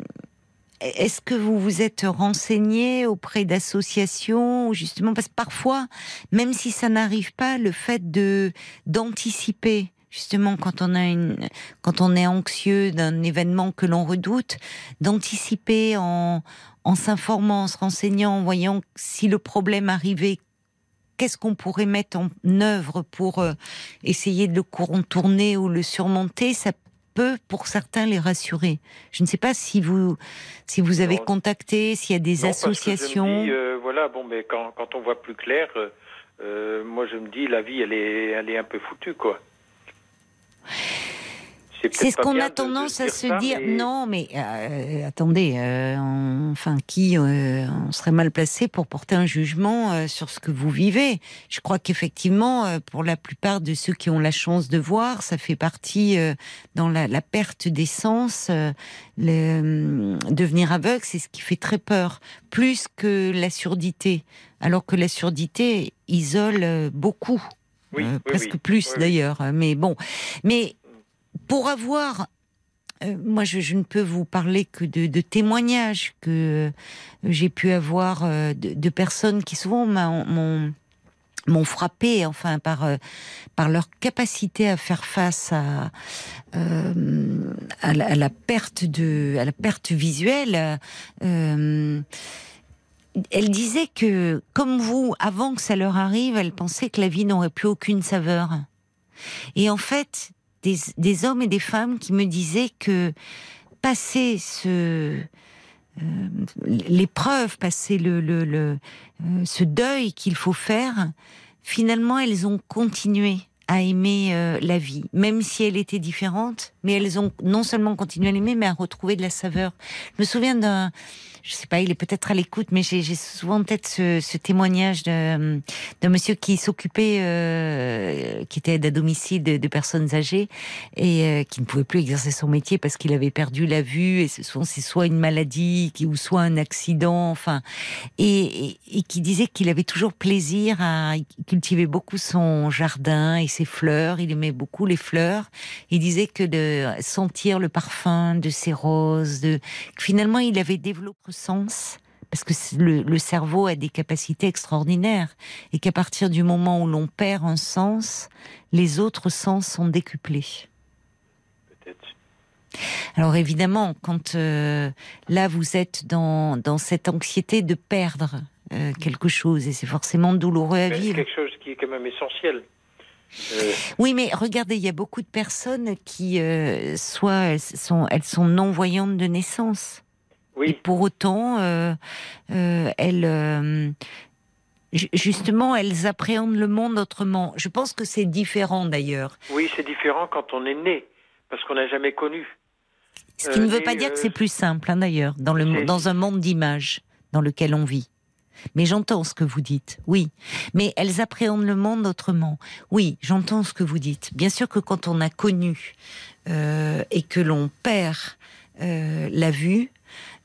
est-ce que vous vous êtes renseigné auprès d'associations, justement, parce que parfois, même si ça n'arrive pas, le fait de d'anticiper, justement, quand on a une, quand on est anxieux d'un événement que l'on redoute, d'anticiper en, en s'informant, en se renseignant, en voyant si le problème arrivait, qu'est-ce qu'on pourrait mettre en œuvre pour euh, essayer de le contourner ou le surmonter, ça peut, pour certains, les rassurer. Je ne sais pas si vous, si vous avez contacté, s'il y a des Non, parce que je me associations. dis, euh, voilà, bon, mais quand, quand on voit plus clair, euh, moi je me dis la vie, elle est, elle est un peu foutue, quoi. C'est ce qu'on a tendance à se ça, dire. mais- Non, mais euh, attendez, euh, on- enfin, qui euh, on serait mal placé pour porter un jugement euh, sur ce que vous vivez Je crois qu'effectivement, euh, pour la plupart de ceux qui ont la chance de voir, ça fait partie euh, dans la, la perte des sens. euh, le, hum, devenir aveugle, c'est ce qui fait très peur, plus que la surdité. Alors que la surdité isole euh, beaucoup. Oui, Euh, oui, presque oui. plus d'ailleurs. Mais bon, mais pour avoir, euh, moi je, je ne peux vous parler que de, de témoignages que euh, j'ai pu avoir euh, de, de personnes qui souvent m'ont m'ont frappé enfin par par leur capacité à faire face à euh, à, la, à la perte de à la perte visuelle euh, elle disait que, comme vous, avant que ça leur arrive, elle pensait que la vie n'aurait plus aucune saveur. Et en fait, des, hommes et des femmes qui me disaient que passer ce, l'épreuve, passer le, le ce deuil qu'il faut faire, finalement, elles ont continué à aimer la vie, même si elle était différente, mais elles ont non seulement continué à l'aimer, mais à retrouver de la saveur. Je me souviens d'un je sais pas, il est peut-être à l'écoute, mais j'ai souvent en tête ce, ce témoignage d'un monsieur qui s'occupait, euh, qui était aide à domicile de, de personnes âgées et euh, qui ne pouvait plus exercer son métier parce qu'il avait perdu la vue et souvent c'est soit une maladie ou soit un accident, enfin, et, et, qui disait qu'il avait toujours plaisir à cultiver beaucoup son jardin et ses fleurs. Il aimait beaucoup les fleurs. Il disait que de sentir le parfum de ses roses, de finalement il avait développé sens, parce que le, cerveau a des capacités extraordinaires, et qu'à partir du moment où l'on perd un sens, les autres sens sont décuplés. Alors évidemment, quand euh, là vous êtes dans, dans cette anxiété de perdre euh, quelque chose, et c'est forcément douloureux à vivre. quelque chose qui est quand même essentiel. Euh, oui, mais regardez, il y a beaucoup de personnes qui, soit elles sont, elles sont non-voyantes de naissance. Et pour autant, euh, euh, elles, euh, justement, elles appréhendent le monde autrement. Je pense que c'est différent d'ailleurs. Oui, c'est différent quand on est né, parce qu'on n'a jamais connu. Ce qui ne veut pas dire que c'est plus simple, hein, d'ailleurs, dans, le, dans un monde d'images dans lequel on vit. Mais j'entends ce que vous dites, oui. Mais elles appréhendent le monde autrement. Oui, j'entends ce que vous dites. Bien sûr que quand on a connu et que l'on perd la vue,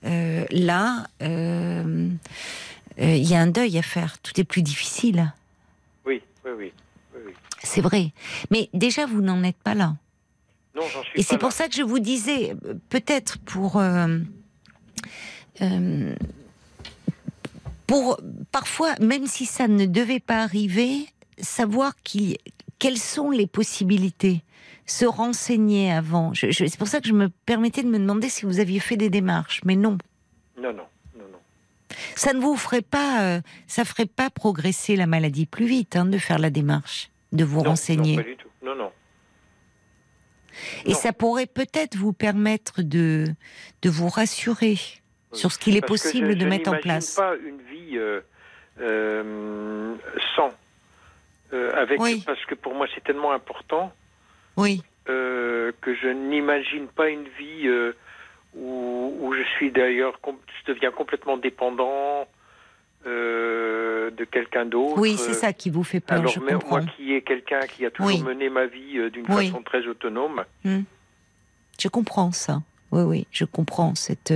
euh, là, euh, euh, il y a un deuil à faire. Tout est plus difficile. Oui, oui, oui. C'est vrai. Mais déjà, vous n'en êtes pas là. Non, j'en suis Et c'est pour ça que je vous disais, peut-être pour. pour parfois, même si ça ne devait pas arriver, savoir qui, quelles sont les possibilités se renseigner avant. c'est pour ça que je me permettais de me demander si vous aviez fait des démarches, mais non. Non, non, non, non. Ça ne vous ferait pas, euh, ça ferait pas progresser la maladie plus vite hein, de faire la démarche, de vous renseigner. Non, pas du tout. Non, non. Et ça pourrait peut-être vous permettre de, de vous rassurer sur ce qu'il est possible de mettre en place. pas une vie euh, euh, sans. avec, Parce que pour moi, c'est tellement important oui. Euh, que je n'imagine pas une vie euh, où, je suis d'ailleurs, je deviens complètement dépendant euh, de quelqu'un d'autre. Oui, c'est ça qui vous fait peur. Alors, je moi qui est quelqu'un qui a toujours mené ma vie d'une façon très autonome. Hmm. Je comprends ça. Oui, oui, je comprends cette,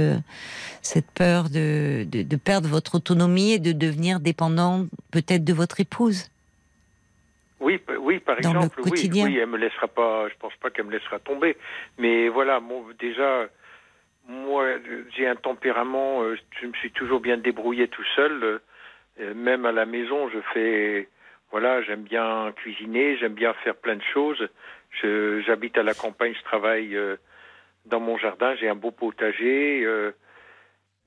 cette peur de, de, de, perdre votre autonomie et de devenir dépendant peut-être de votre épouse. Oui, oui, par exemple, oui, oui, elle me laissera pas. Je pense pas qu'elle me laissera tomber. Mais voilà, bon, déjà, moi, j'ai un tempérament. Euh, je me suis toujours bien débrouillé tout seul. Euh, même à la maison, je fais. Voilà, j'aime bien cuisiner, j'aime bien faire plein de choses. J'habite à la campagne, je travaille euh, dans mon jardin, j'ai un beau potager.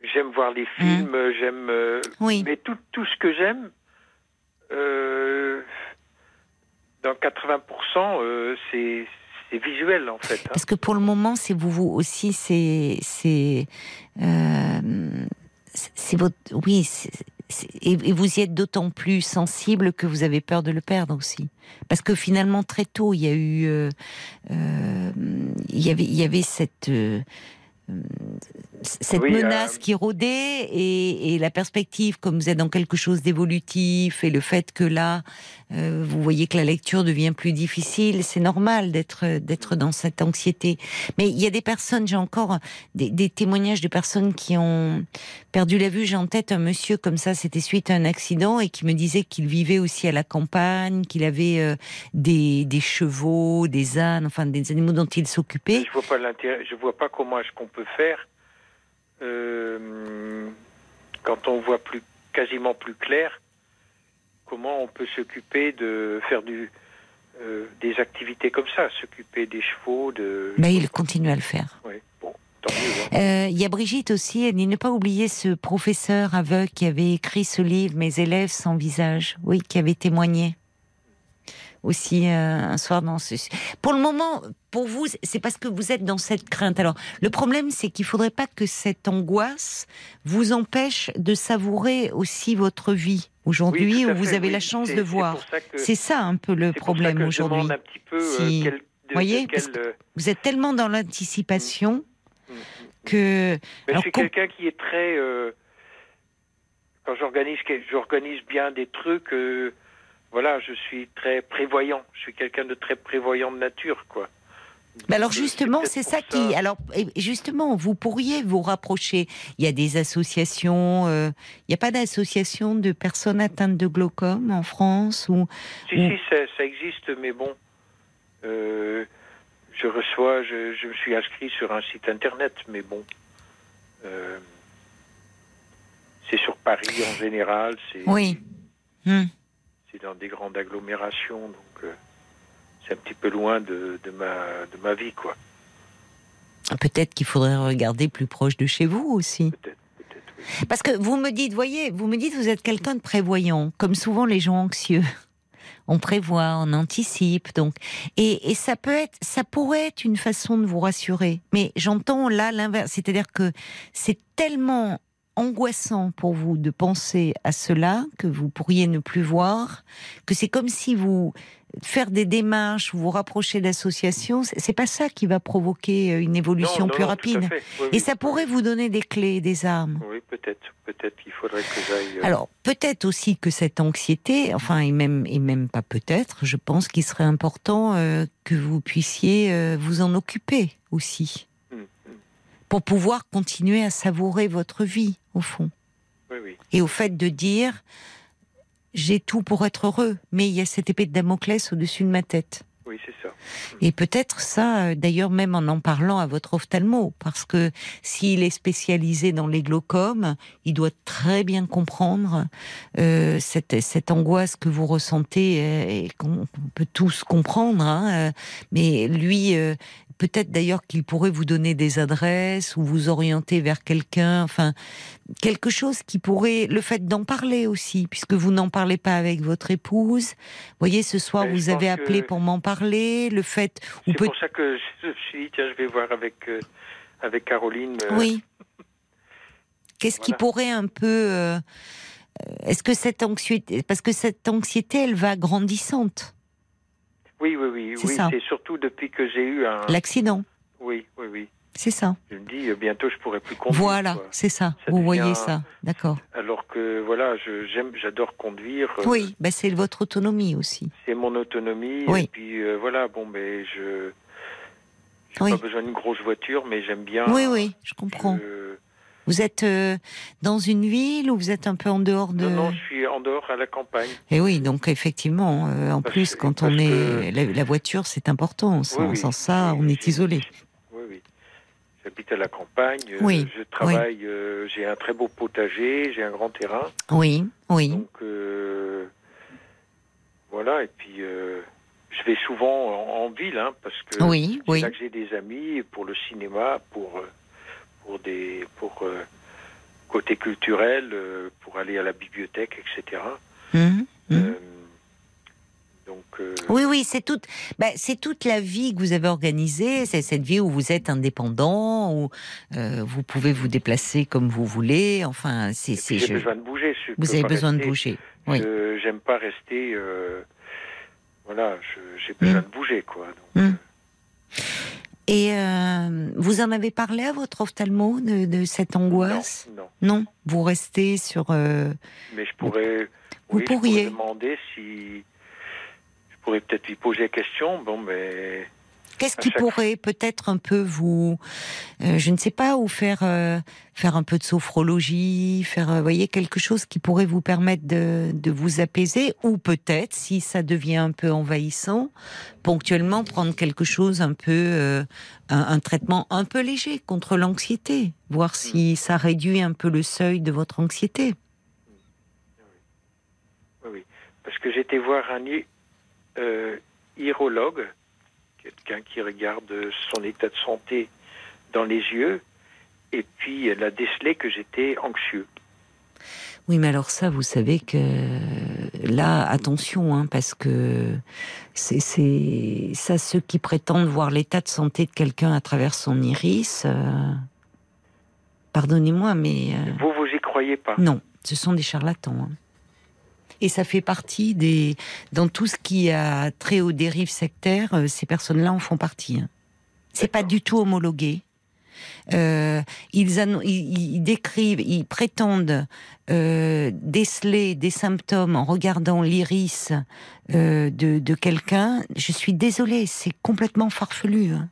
j'aime voir les mmh. films, j'aime. oui. Mais tout, tout ce que j'aime. Euh, dans 80%, euh, c'est visuel en fait. Hein. Parce que pour le moment, c'est vous, vous aussi, c'est c'est euh, votre oui. et, vous y êtes d'autant plus sensible que vous avez peur de le perdre aussi. Parce que finalement, très tôt, il y a eu, euh, il y avait, il y avait cette cette menace euh, qui rôdait et, et, la perspective, comme vous êtes dans quelque chose d'évolutif et le fait que là, euh, vous voyez que la lecture devient plus difficile, c'est normal d'être d'être dans cette anxiété. Mais il y a des personnes, j'ai encore des, des, témoignages de personnes qui ont perdu la vue. J'ai en tête un monsieur comme ça, c'était suite à un accident et qui me disait qu'il vivait aussi à la campagne, qu'il avait euh, des, des chevaux, des ânes, enfin des animaux dont il s'occupait. Je vois pas l'intérêt, je vois pas comment est-ce qu'on peut faire euh, quand on voit plus, quasiment plus clair, comment on peut s'occuper de faire du, euh, des activités comme ça, s'occuper des chevaux. De... Mais il continue à le faire. Oui, bon. Hein. Euh, il y a Brigitte aussi, elle dit ne pas oublier ce professeur aveugle qui avait écrit ce livre Mes élèves sans visage, oui, qui avait témoigné. Aussi euh, un soir dans ce. Pour le moment, pour vous, c'est parce que vous êtes dans cette crainte. Alors, le problème, c'est qu'il faudrait pas que cette angoisse vous empêche de savourer aussi votre vie aujourd'hui, où vous avez la chance de voir. C'est ça un peu le problème aujourd'hui. Si... Euh, vous voyez, euh, vous êtes tellement dans l'anticipation mm, mm, mm, que. je suis quelqu'un qui est très. quand j'organise, j'organise bien des trucs voilà, je suis très prévoyant. Je suis quelqu'un de très prévoyant de nature, quoi. Mais alors justement, c'est ça, qui. Alors justement, vous pourriez vous rapprocher. Il y a des associations. Euh, il n'y a pas d'association de personnes atteintes de glaucome en France ou. Si si, ça, existe, mais bon, euh, je reçois. Je, me suis inscrit sur un site internet, mais bon. Euh, c'est sur Paris en général. Oui. Dans des grandes agglomérations, donc euh, c'est un petit peu loin de, de, ma, de ma vie, quoi. Peut-être qu'il faudrait regarder plus proche de chez vous aussi. Peut-être. Parce que vous me dites, voyez, vous me dites, vous êtes quelqu'un de prévoyant, comme souvent les gens anxieux. On prévoit, on anticipe, donc. Et, et, ça peut être, ça pourrait être une façon de vous rassurer. Mais j'entends là l'inverse, c'est-à-dire que c'est tellement angoissant pour vous de penser à cela que vous pourriez ne plus voir, que c'est comme si vous faire des démarches ou vous rapprocher d'associations, c'est pas ça qui va provoquer euh, une évolution plus rapide. et ça pourrait vous donner des clés, des armes. Oui, peut-être, peut-être qu'il faudrait que j'aille. Euh, Alors peut-être aussi que cette anxiété, enfin et même et même pas peut-être, je pense qu'il serait important euh, que vous puissiez vous en occuper aussi pour pouvoir continuer à savourer votre vie, au fond. Et au fait de dire, j'ai tout pour être heureux, mais il y a cette épée de Damoclès au-dessus de ma tête. Oui, c'est ça. Et peut-être ça, euh, d'ailleurs, même en en parlant à votre ophtalmo, parce que s'il est spécialisé dans les glaucomes, il doit très bien comprendre euh, cette, cette angoisse que vous ressentez euh, et qu'on peut tous comprendre. Hein, mais lui, peut-être d'ailleurs qu'il pourrait vous donner des adresses ou vous orienter vers quelqu'un, enfin quelque chose qui pourrait, le fait d'en parler aussi, puisque vous n'en parlez pas avec votre épouse. Vous voyez, ce soir vous avez appelé pour m'en parler, le fait. C'est pour ça que je me suis dit tiens, je vais voir avec euh, avec Caroline. Euh. Oui. Qu'est-ce qui pourrait un peu euh, Est-ce que cette anxiété, parce que cette anxiété, elle va grandissante. Oui, oui, oui. C'est oui, surtout depuis que j'ai eu un. L'accident. Oui, oui, oui. C'est ça. Je me dis, bientôt, je pourrai plus conduire. Voilà, c'est ça. Vous voyez ça, d'accord. Alors que, voilà, j'aime, j'adore conduire. Euh, oui, ben c'est votre autonomie aussi. C'est mon autonomie. Oui. Et puis, euh, voilà, bon, ben, je. J'ai pas besoin d'une grosse voiture, mais j'aime bien. Oui, oui, je comprends. Vous êtes euh, dans une ville ou vous êtes un peu en dehors de... Non, non, je suis en dehors à la campagne. Et oui, donc effectivement, euh, en plus, quand on est... La, voiture, c'est important. Sans, ça, on est isolé. J'habite à la campagne. Euh, oui. Je travaille, j'ai un très beau potager, j'ai un grand terrain. Oui, oui. Donc, voilà, et puis je vais souvent en, ville, hein, parce que oui, oui. là que j'ai des amis pour le cinéma, pour pour des pour euh, côté culturel, euh, pour aller à la bibliothèque, etc. Mmh, mmh. Euh, oui, oui, c'est toute, bah, c'est toute la vie que vous avez organisée. C'est cette vie où vous êtes indépendant, où vous pouvez vous déplacer comme vous voulez. Enfin, c'est. J'ai besoin de bouger. vous avez besoin de bouger. Oui. J'aime pas rester. voilà, j'ai besoin mmh. de bouger, quoi. Donc, et euh, vous en avez parlé à votre ophtalmo de, cette angoisse? Non, non, vous restez sur. Euh, Mais je pourrais. Vous pourriez. demander si. Je pourrais peut-être lui poser la question. Bon, mais. Qu'est-ce qui pourrait peut-être un peu vous, euh, je ne sais pas, ou faire euh, faire un peu de sophrologie, faire, euh, voyez, quelque chose qui pourrait vous permettre de, de vous apaiser, ou peut-être, si ça devient un peu envahissant, ponctuellement prendre quelque chose un peu, un, traitement un peu léger contre l'anxiété, voir si mm. ça réduit un peu le seuil de votre anxiété. Oui, oui. parce que j'étais voir un euh, quelqu'un qui regarde son état de santé dans les yeux, et puis elle a décelé que j'étais anxieux. Oui, mais alors ça, vous savez que là, attention, hein, parce que c'est ça, ceux qui prétendent voir l'état de santé de quelqu'un à travers son iris. Euh, pardonnez-moi, mais. Euh, vous, vous y croyez pas Non, ce sont des charlatans. Hein. Et ça fait partie des. Dans tout ce qui a trait aux dérives sectaires, euh, ces personnes-là en font partie. Hein. C'est pas du tout homologué. Euh, ils, ils, décrivent, ils prétendent euh, déceler des symptômes en regardant l'iris euh, de, de quelqu'un. Je suis désolée, c'est complètement farfelu. Hein.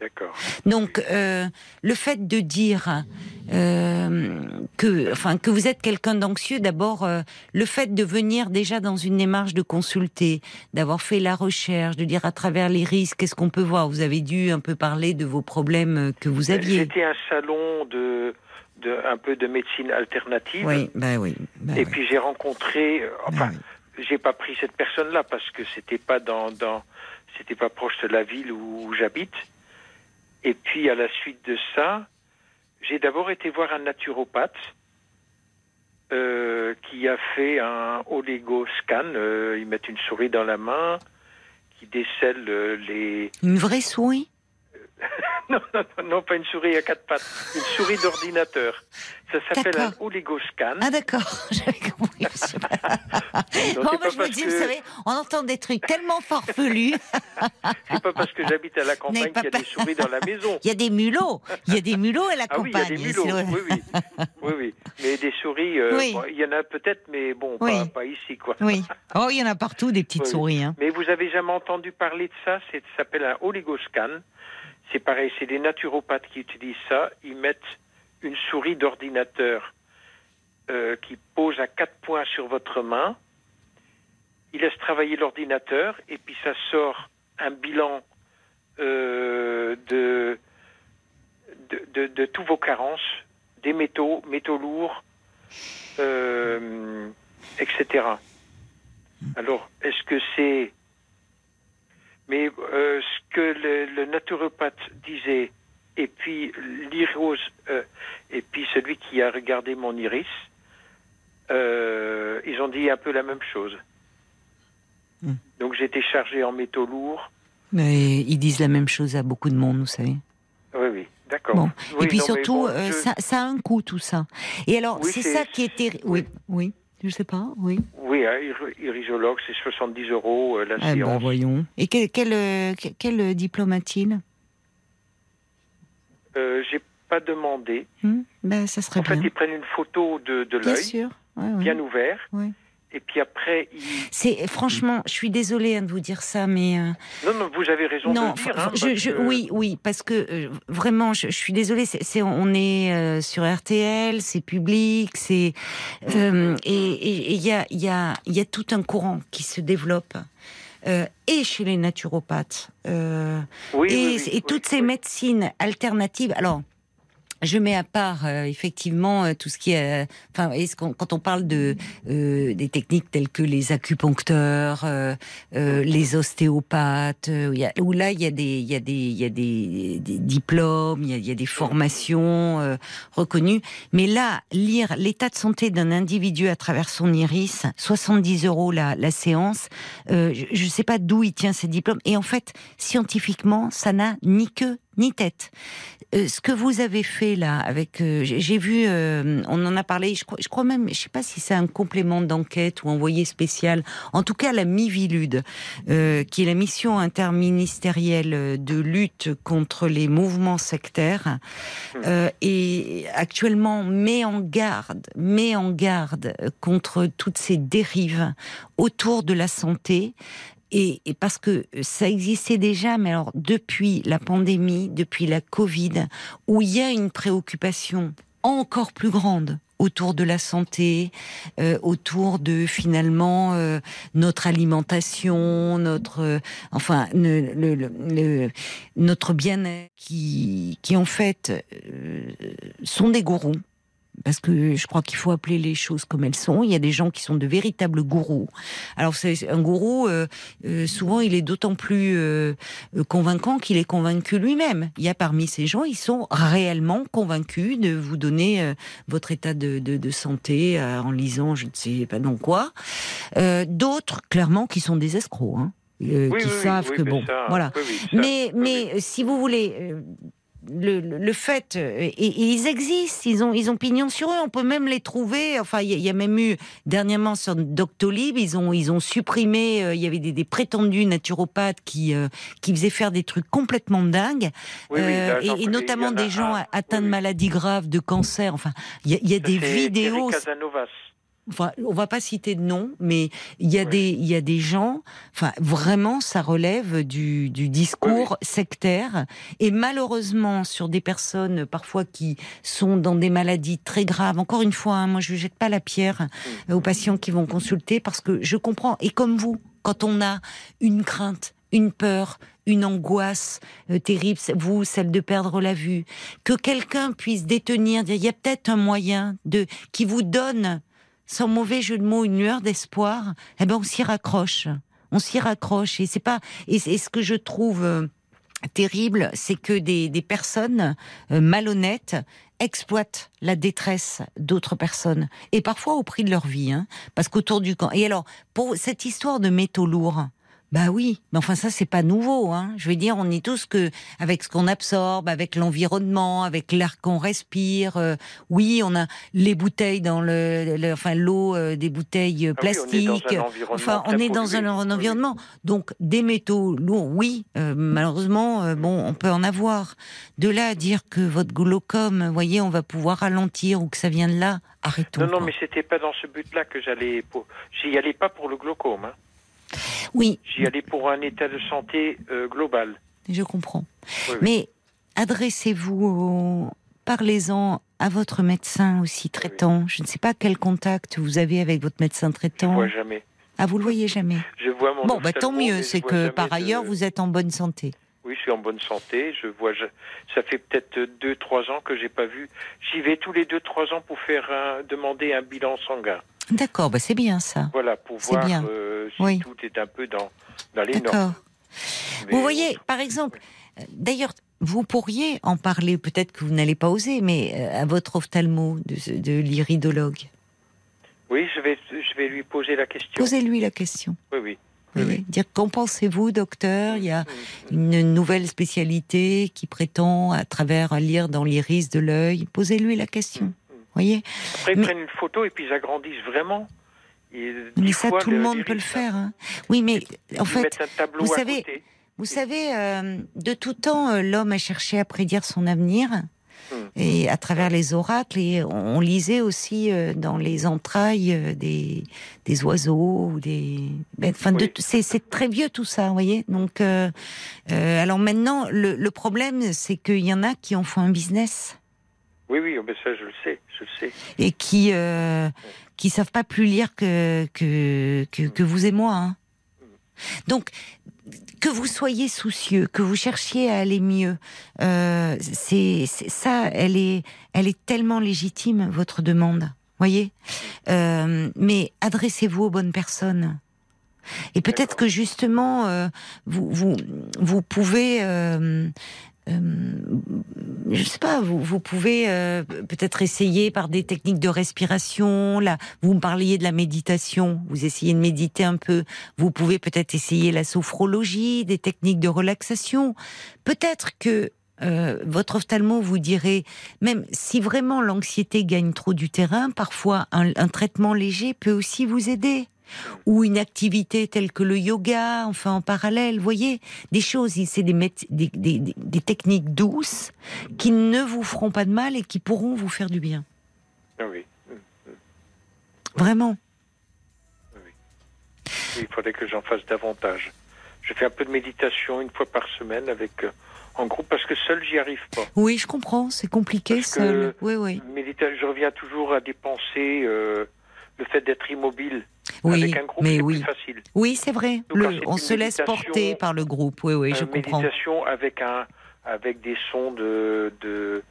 D'accord. Donc, euh, le fait de dire euh, que, enfin, que vous êtes quelqu'un d'anxieux, d'abord, euh, le fait de venir déjà dans une démarche de consulter, d'avoir fait la recherche, de dire à travers les risques, qu'est-ce qu'on peut voir. Vous avez dû un peu parler de vos problèmes que vous aviez. C'était un salon de, de, un peu de médecine alternative. Oui, ben oui. Ben Et puis j'ai rencontré, enfin, ben j'ai pas pris cette personne-là parce que c'était pas dans, dans c'était pas proche de la ville où j'habite. Et puis à la suite de ça, j'ai d'abord été voir un naturopathe euh, qui a fait un oligoscan. Euh, ils mettent une souris dans la main qui décèle euh, les. Une vraie souris? non, non, non, pas une souris à quatre pattes, une souris d'ordinateur. Ça s'appelle un oligoscan. Ah d'accord, j'avais compris. non, moi, je me dis, vous savez, on entend des trucs tellement farfelus. c'est pas parce que j'habite à la campagne qu'il y a des souris dans la maison. Il y a des mulots, il y a des mulots à la campagne. Ah oui, il y a des mulots, oui, oui. oui, oui. Mais des souris, euh, il y en a peut-être, mais bon, pas, pas, ici, quoi. Oui. Oh, il y en a partout, des petites souris. Hein. Mais vous avez jamais entendu parler de ça? Ça s'appelle un oligoscan. C'est pareil, c'est des naturopathes qui utilisent ça. Ils mettent une souris d'ordinateur euh, qui pose à quatre points sur votre main. Ils laissent travailler l'ordinateur et puis ça sort un bilan euh, de, de, de, tous vos carences, des métaux, métaux lourds, euh, etc. Alors, est-ce que c'est mais euh, ce que le, naturopathe disait, et puis l'iris, euh, et puis celui qui a regardé mon iris, euh, ils ont dit un peu la même chose. Hmm. Donc j'étais chargé en métaux lourds. Mais ils disent la même chose à beaucoup de monde, vous savez. Oui, oui, d'accord. et puis surtout, ça, ça, a un coût tout ça. Et alors, c'est ça qui était. Oui, oui. Je sais pas, oui. Oui, irisologue, c'est 70 euros euh, la ah Ben voyons. Et quel, quel, euh, quel euh, diplôme a-t-il? Euh, J'ai pas demandé. Hmm, ben, ça serait en fait, ils prennent une photo de, de l'œil, bien, sûr. bien ouvert. Et puis après, c'est franchement, je suis désolée hein, de vous dire ça, mais euh, non, non, vous avez raison non, de le dire. Hein, oui, oui, parce que euh, vraiment, je, suis désolée. C'est, on est euh, sur RTL, c'est public, c'est et il y a, y a, y a tout un courant qui se développe. et chez les naturopathes, oui, et, et toutes ces médecines alternatives. Alors, je mets à part euh, effectivement euh, tout ce qui est, euh, enfin, quand on parle de des techniques telles que les acupuncteurs, les ostéopathes, où, là il y a des, il y a des, il y a des, diplômes, il y a, y a, des formations reconnues. Mais là, lire l'état de santé d'un individu à travers son iris, 70 euros la, la séance, je ne sais pas d'où il tient ces diplômes. Et en fait, scientifiquement, ça n'a ni queue ni tête. Euh, ce que vous avez fait là, avec, euh, j'ai vu, euh, on en a parlé, je crois, je crois même, je sais pas si c'est un complément d'enquête ou envoyé spécial. En tout cas, la Mivilude, qui est la mission interministérielle de lutte contre les mouvements sectaires, et actuellement met en garde, met en garde contre toutes ces dérives autour de la santé et, parce que ça existait déjà, mais alors depuis la pandémie, depuis la Covid, où il y a une préoccupation encore plus grande autour de la santé, euh, autour de finalement euh, notre alimentation, notre euh, enfin notre bien-être, qui, qui en fait sont des gourous parce que je crois qu'il faut appeler les choses comme elles sont. Il y a des gens qui sont de véritables gourous. Alors c'est un gourou, euh, euh, souvent il est d'autant plus euh, convaincant qu'il est convaincu lui-même. Il y a parmi ces gens, ils sont réellement convaincus de vous donner votre état de, de, de santé en lisant je ne sais pas non quoi. D'autres, clairement, qui sont des escrocs. Hein. qui savent que bon, voilà. mais mais si vous voulez, le, le, fait, euh, et, ils existent, ils ont, ils ont pignon sur eux, on peut même les trouver. Enfin, il y, a même eu dernièrement sur Doctolib, ils ont, ils ont supprimé, euh, il y avait des, des, prétendus naturopathes qui, euh, qui faisaient faire des trucs complètement dingues, et, notamment des gens atteints de maladies graves, de cancer. Enfin, il y a, y a des vidéos. Enfin, on va pas citer de nom, mais il y a des il y a des gens. Enfin, vraiment, ça relève du, du discours sectaire et malheureusement sur des personnes parfois qui sont dans des maladies très graves. Encore une fois, hein, moi je jette pas la pierre aux patients qui vont consulter parce que je comprends. Et comme vous, quand on a une crainte, une peur, une angoisse euh, terrible, vous, celle de perdre la vue, que quelqu'un puisse détenir, il y a peut-être un moyen de qui vous donne sans mauvais jeu de mots, une lueur d'espoir, eh ben on s'y raccroche. On s'y raccroche. Et c'est pas. Et, ce que je trouve euh, terrible, c'est que des, des personnes euh, malhonnêtes exploitent la détresse d'autres personnes et parfois au prix de leur vie, hein, parce qu'autour du camp. Et alors, pour cette histoire de métaux lourds, bah oui, mais enfin ça c'est pas nouveau. Hein. Je veux dire, on est tous que avec ce qu'on absorbe, avec l'environnement, avec l'air qu'on respire. Euh, oui, on a les bouteilles dans le, enfin l'eau euh, des bouteilles plastiques. Ah enfin, on est dans un, environnement. Donc des métaux lourds, oui, euh, malheureusement, bon, on peut en avoir. De là à dire que votre glaucome, voyez, on va pouvoir ralentir ou que ça vient de là, arrêtons. Non, non, mais c'était pas dans ce but-là que j'allais. J'y allais pas pour le glaucome. Hein. Oui. J'y allais pour un état de santé euh, global. Je comprends. Mais adressez-vous, parlez-en à votre médecin aussi traitant. Je ne sais pas quel contact vous avez avec votre médecin traitant. Je vois jamais. Ah, vous le voyez jamais. Je vois mon. Bon, bah tant mieux. C'est que par ailleurs vous êtes en bonne santé. Oui, je suis en bonne santé. Je vois. Ça fait peut-être deux, trois ans que j'ai pas vu. J'y vais tous les deux, trois ans pour faire demander un bilan sanguin. D'accord, bah c'est bien ça. Voilà, pour voir bien. Euh, si tout est un peu dans, dans les normes. Vous voyez, par exemple, euh, d'ailleurs, vous pourriez en parler, peut-être que vous n'allez pas oser, mais euh, à votre ophtalmo de, de l'iridologue. Oui, je vais, je vais lui poser la question. Posez-lui la question. Oui, oui. Oui, Dire qu'en pensez-vous, docteur? Il y a une nouvelle spécialité qui prétend, à travers lire dans l'iris de l'œil. Posez-lui la question. Voyez Après, ils prennent une photo et puis ils agrandissent vraiment. mais ça, tout le monde peut le faire. Hein. Oui, mais en fait, vous savez, vous savez, euh, de tout temps, euh, l'homme a cherché à prédire son avenir. Hmm. Et à travers les oracles, et on, lisait aussi euh, dans les entrailles des, des oiseaux ou des. Ben, enfin, c'est très vieux tout ça, vous voyez. Donc, alors maintenant, le, le problème, c'est qu'il y en a qui en font un business. Oui, oui, mais ça, je le sais, je le sais. Et qui euh, qui savent pas plus lire que que, que, vous et moi. Hein. Donc, que vous soyez soucieux, que vous cherchiez à aller mieux, euh, c'est ça, elle est, elle est tellement légitime votre demande, voyez. Euh, mais adressez-vous aux bonnes personnes. Et peut-être que justement, euh, vous, vous, vous pouvez euh, je sais pas, vous, vous pouvez euh, peut-être essayer par des techniques de respiration. Là, vous me parliez de la méditation. Vous essayez de méditer un peu. Vous pouvez peut-être essayer la sophrologie, des techniques de relaxation. Peut-être que euh, votre ophtalmo vous dirait, même si vraiment l'anxiété gagne trop du terrain, parfois un traitement léger peut aussi vous aider ou une activité telle que le yoga, enfin en parallèle, voyez, des choses, c'est des, des, des, des, techniques douces qui ne vous feront pas de mal et qui pourront vous faire du bien. Ah oui. Vraiment. Oui. Il faudrait que j'en fasse davantage. Je fais un peu de méditation une fois par semaine avec euh, en groupe parce que seul j'y arrive pas. Oui, je comprends, c'est compliqué seul. Oui, oui. je reviens toujours à des pensées, euh, le fait d'être immobile. Oui, Avec un groupe, mais oui. Plus facile. Oui, c'est vrai. on se laisse porter par le groupe. Oui, oui, je comprends. Méditation avec un, avec des sons de, de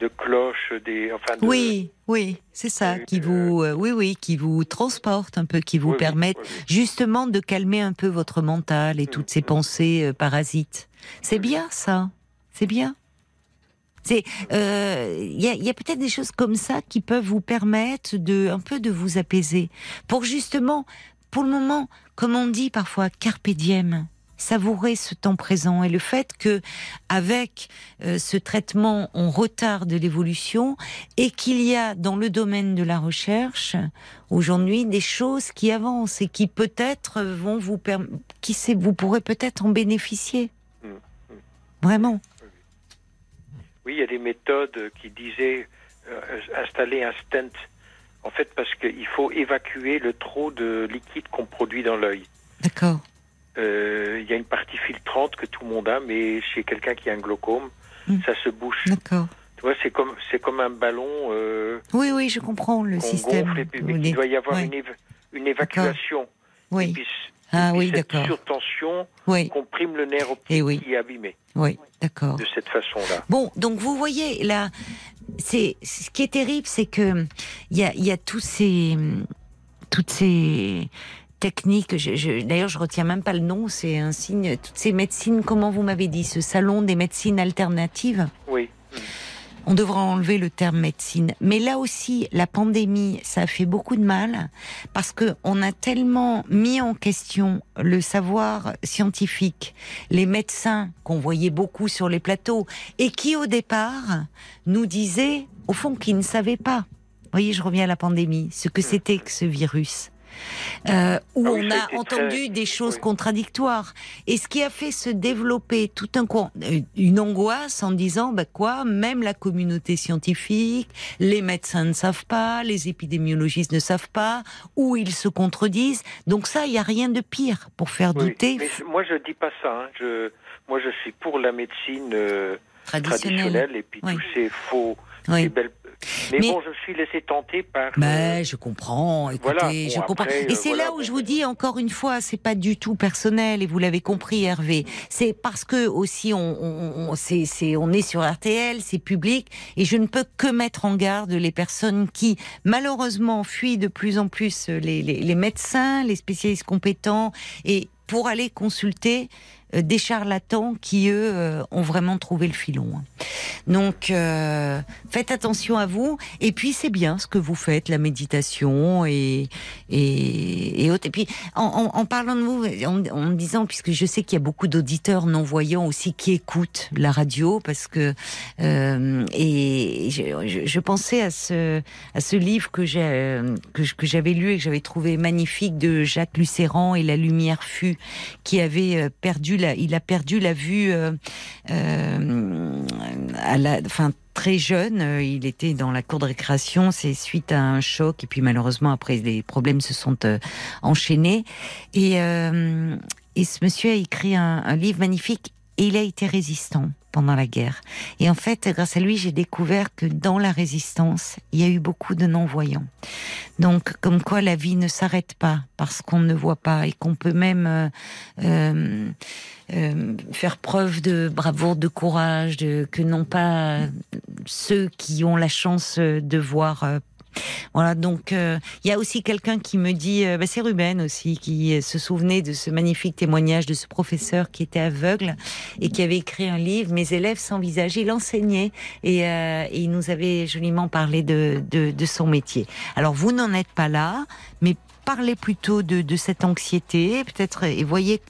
de cloches, des, enfin de- Oui, oui, c'est ça, Euh, qui vous, euh, oui, oui, qui vous transporte un peu, qui vous Oui, permettent oui, oui. justement de calmer un peu votre mental et toutes ces mm. pensées euh, parasites. C'est bien ça, c'est bien. C'est, euh, il y a, il y a peut-être des choses comme ça qui peuvent vous permettre de un peu de vous apaiser, pour justement, pour le moment, comme on dit parfois, carpe diem, savourer ce temps présent et le fait que avec euh, ce traitement on retarde l'évolution et qu'il y a dans le domaine de la recherche aujourd'hui des choses qui avancent et qui peut-être vont vous permettre, qui sait, vous pourrez peut-être en bénéficier. Mm, Vraiment. Oui, il y a des méthodes qui disaient euh, installer un stent. En fait, parce qu'il faut évacuer le trop de liquide qu'on produit dans l'œil. D'accord. Euh, Il y a une partie filtrante que tout le monde a, mais chez quelqu'un qui a un glaucome, Mm. ça se bouche. D'accord. Tu vois, c'est comme c'est comme un ballon euh, Oui, oui, je comprends le système. gonfle, et puis, Vous mais voulez- il doit y avoir Ouais. une, év- une évacuation. Et Oui, puis, Ah et oui, cette d'accord. surtension oui, comprime le nerf optique Eh oui. qui est abîmé oui, d'accord. de cette façon-là. Bon, donc vous voyez là, c'est ce qui est terrible, c'est que il y a, il y a tous ces, toutes ces techniques. Je, je- D'ailleurs, je retiens même pas le nom. C'est un signe. Toutes ces médecines. Comment vous m'avez dit ce salon des médecines alternatives? On devra enlever le terme médecine. Mais là aussi, la pandémie, ça a fait beaucoup de mal parce que on a tellement mis en question le savoir scientifique, les médecins qu'on voyait beaucoup sur les plateaux et qui au départ nous disaient, au fond, qu'ils ne savaient pas. Vous voyez, je reviens à la pandémie, ce que c'était que ce virus. Euh, où Ah oui, on a entendu très- des choses oui. contradictoires. Et ce qui a fait se développer tout un coup euh, une angoisse en disant bah quoi, même la communauté scientifique, les médecins ne savent pas, les épidémiologistes ne savent pas, ou ils se contredisent. Donc ça, il y a rien de pire pour faire Oui, douter mais je- moi je dis pas ça. hein. Je, moi je suis pour la médecine euh, traditionnel. traditionnelle et puis tous ces faux, ces belles. Mais, Mais- bon, je suis laissé tenter par. euh, Mais je comprends, écoutez, Voilà, bon, je comprends. après, et euh, c'est voilà, là où je vous dis encore une fois, c'est pas du tout personnel et vous l'avez compris, Hervé. C'est parce que aussi on, on, on, c'est, c'est, on est sur RTL, c'est public et je ne peux que mettre en garde les personnes qui malheureusement fuient de plus en plus les, les, les médecins, les spécialistes compétents et pour aller consulter euh, des charlatans qui eux euh, ont vraiment trouvé le filon. hein. Donc euh, faites attention à vous et puis c'est bien ce que vous faites, la méditation et et, et autres. Et puis en, parlant de vous, en, disant puisque je sais qu'il y a beaucoup d'auditeurs non voyants aussi qui écoutent la radio parce que euh, et je, pensais à ce à ce livre que euh, que, j'avais lu et que j'avais trouvé magnifique de Jacques Lucéran et la lumière fut qui avait euh, perdu la il a perdu la vue euh, euh, à la enfin très jeune, euh, il était dans la cour de récréation, c'est suite à un choc. Et puis malheureusement après les problèmes se sont enchaînés. Et ce monsieur a écrit un livre magnifique et il a été résistant pendant la guerre. Et en fait, grâce à lui, j'ai découvert que dans la résistance, il y a eu beaucoup de non-voyants. Donc, comme quoi la vie ne s'arrête pas parce qu'on ne voit pas et qu'on peut même euh, euh, euh, faire preuve de bravoure, de courage, de, que non pas ceux qui ont la chance de voir. Voilà, donc euh, il y a aussi quelqu'un qui me dit, euh, bah, c'est Ruben aussi, qui euh, se souvenait de ce magnifique témoignage de ce professeur qui était aveugle et qui avait écrit un livre, Mes élèves sans visage. Il enseignait et, euh, et il nous avait joliment parlé de, de, de son métier. Alors vous n'en êtes pas là, mais parlez plutôt de, de cette anxiété, peut-être, et voyez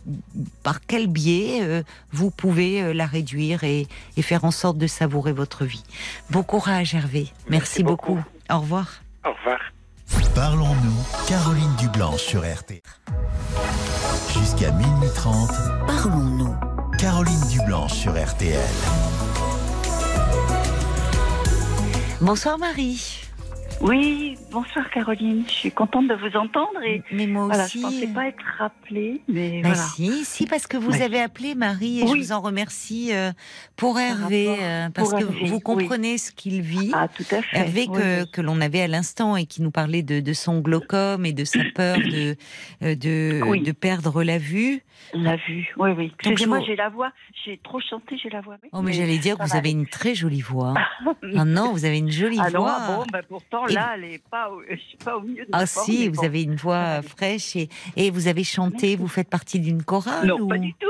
par quel biais euh, vous pouvez euh, la réduire et, et faire en sorte de savourer votre vie. Bon courage, Hervé. Merci, Merci beaucoup. beaucoup. Au revoir. Au revoir. Parlons-nous, Caroline Dublanche sur RTL. Jusqu'à minuit 30, Parlons-nous. Caroline Dublanche sur RTL. Bonsoir, Marie. Oui, bonsoir Caroline. Je suis contente de vous entendre et Mais moi voilà, aussi. je pensais pas être rappelée, mais Bah voilà. si, si, parce que vous avez appelé Marie et Oui. je vous en remercie euh, pour Hervé, euh, parce pour que Hervé, vous oui. comprenez ce qu'il vit. Ah, tout à fait. Hervé Oui, que, l'on avait à l'instant et qui nous parlait de, de son glaucome et de sa peur de, euh, de, Oui. de perdre la vue. La vue, oui, oui. Excusez-moi, j'ai la voix. J'ai trop chanté, j'ai la voix. oui. Oh, mais j'allais dire que vous va avez une très jolie voix. Ah non, vous avez une jolie Ah non, voix. ah bon, bah pourtant, Et- là, elle est pas, au- je suis pas au milieu de Ah forme, si, vous bon. avez une voix fraîche et, et vous avez chanté, vous faites partie d'une chorale Non, ou... pas du tout.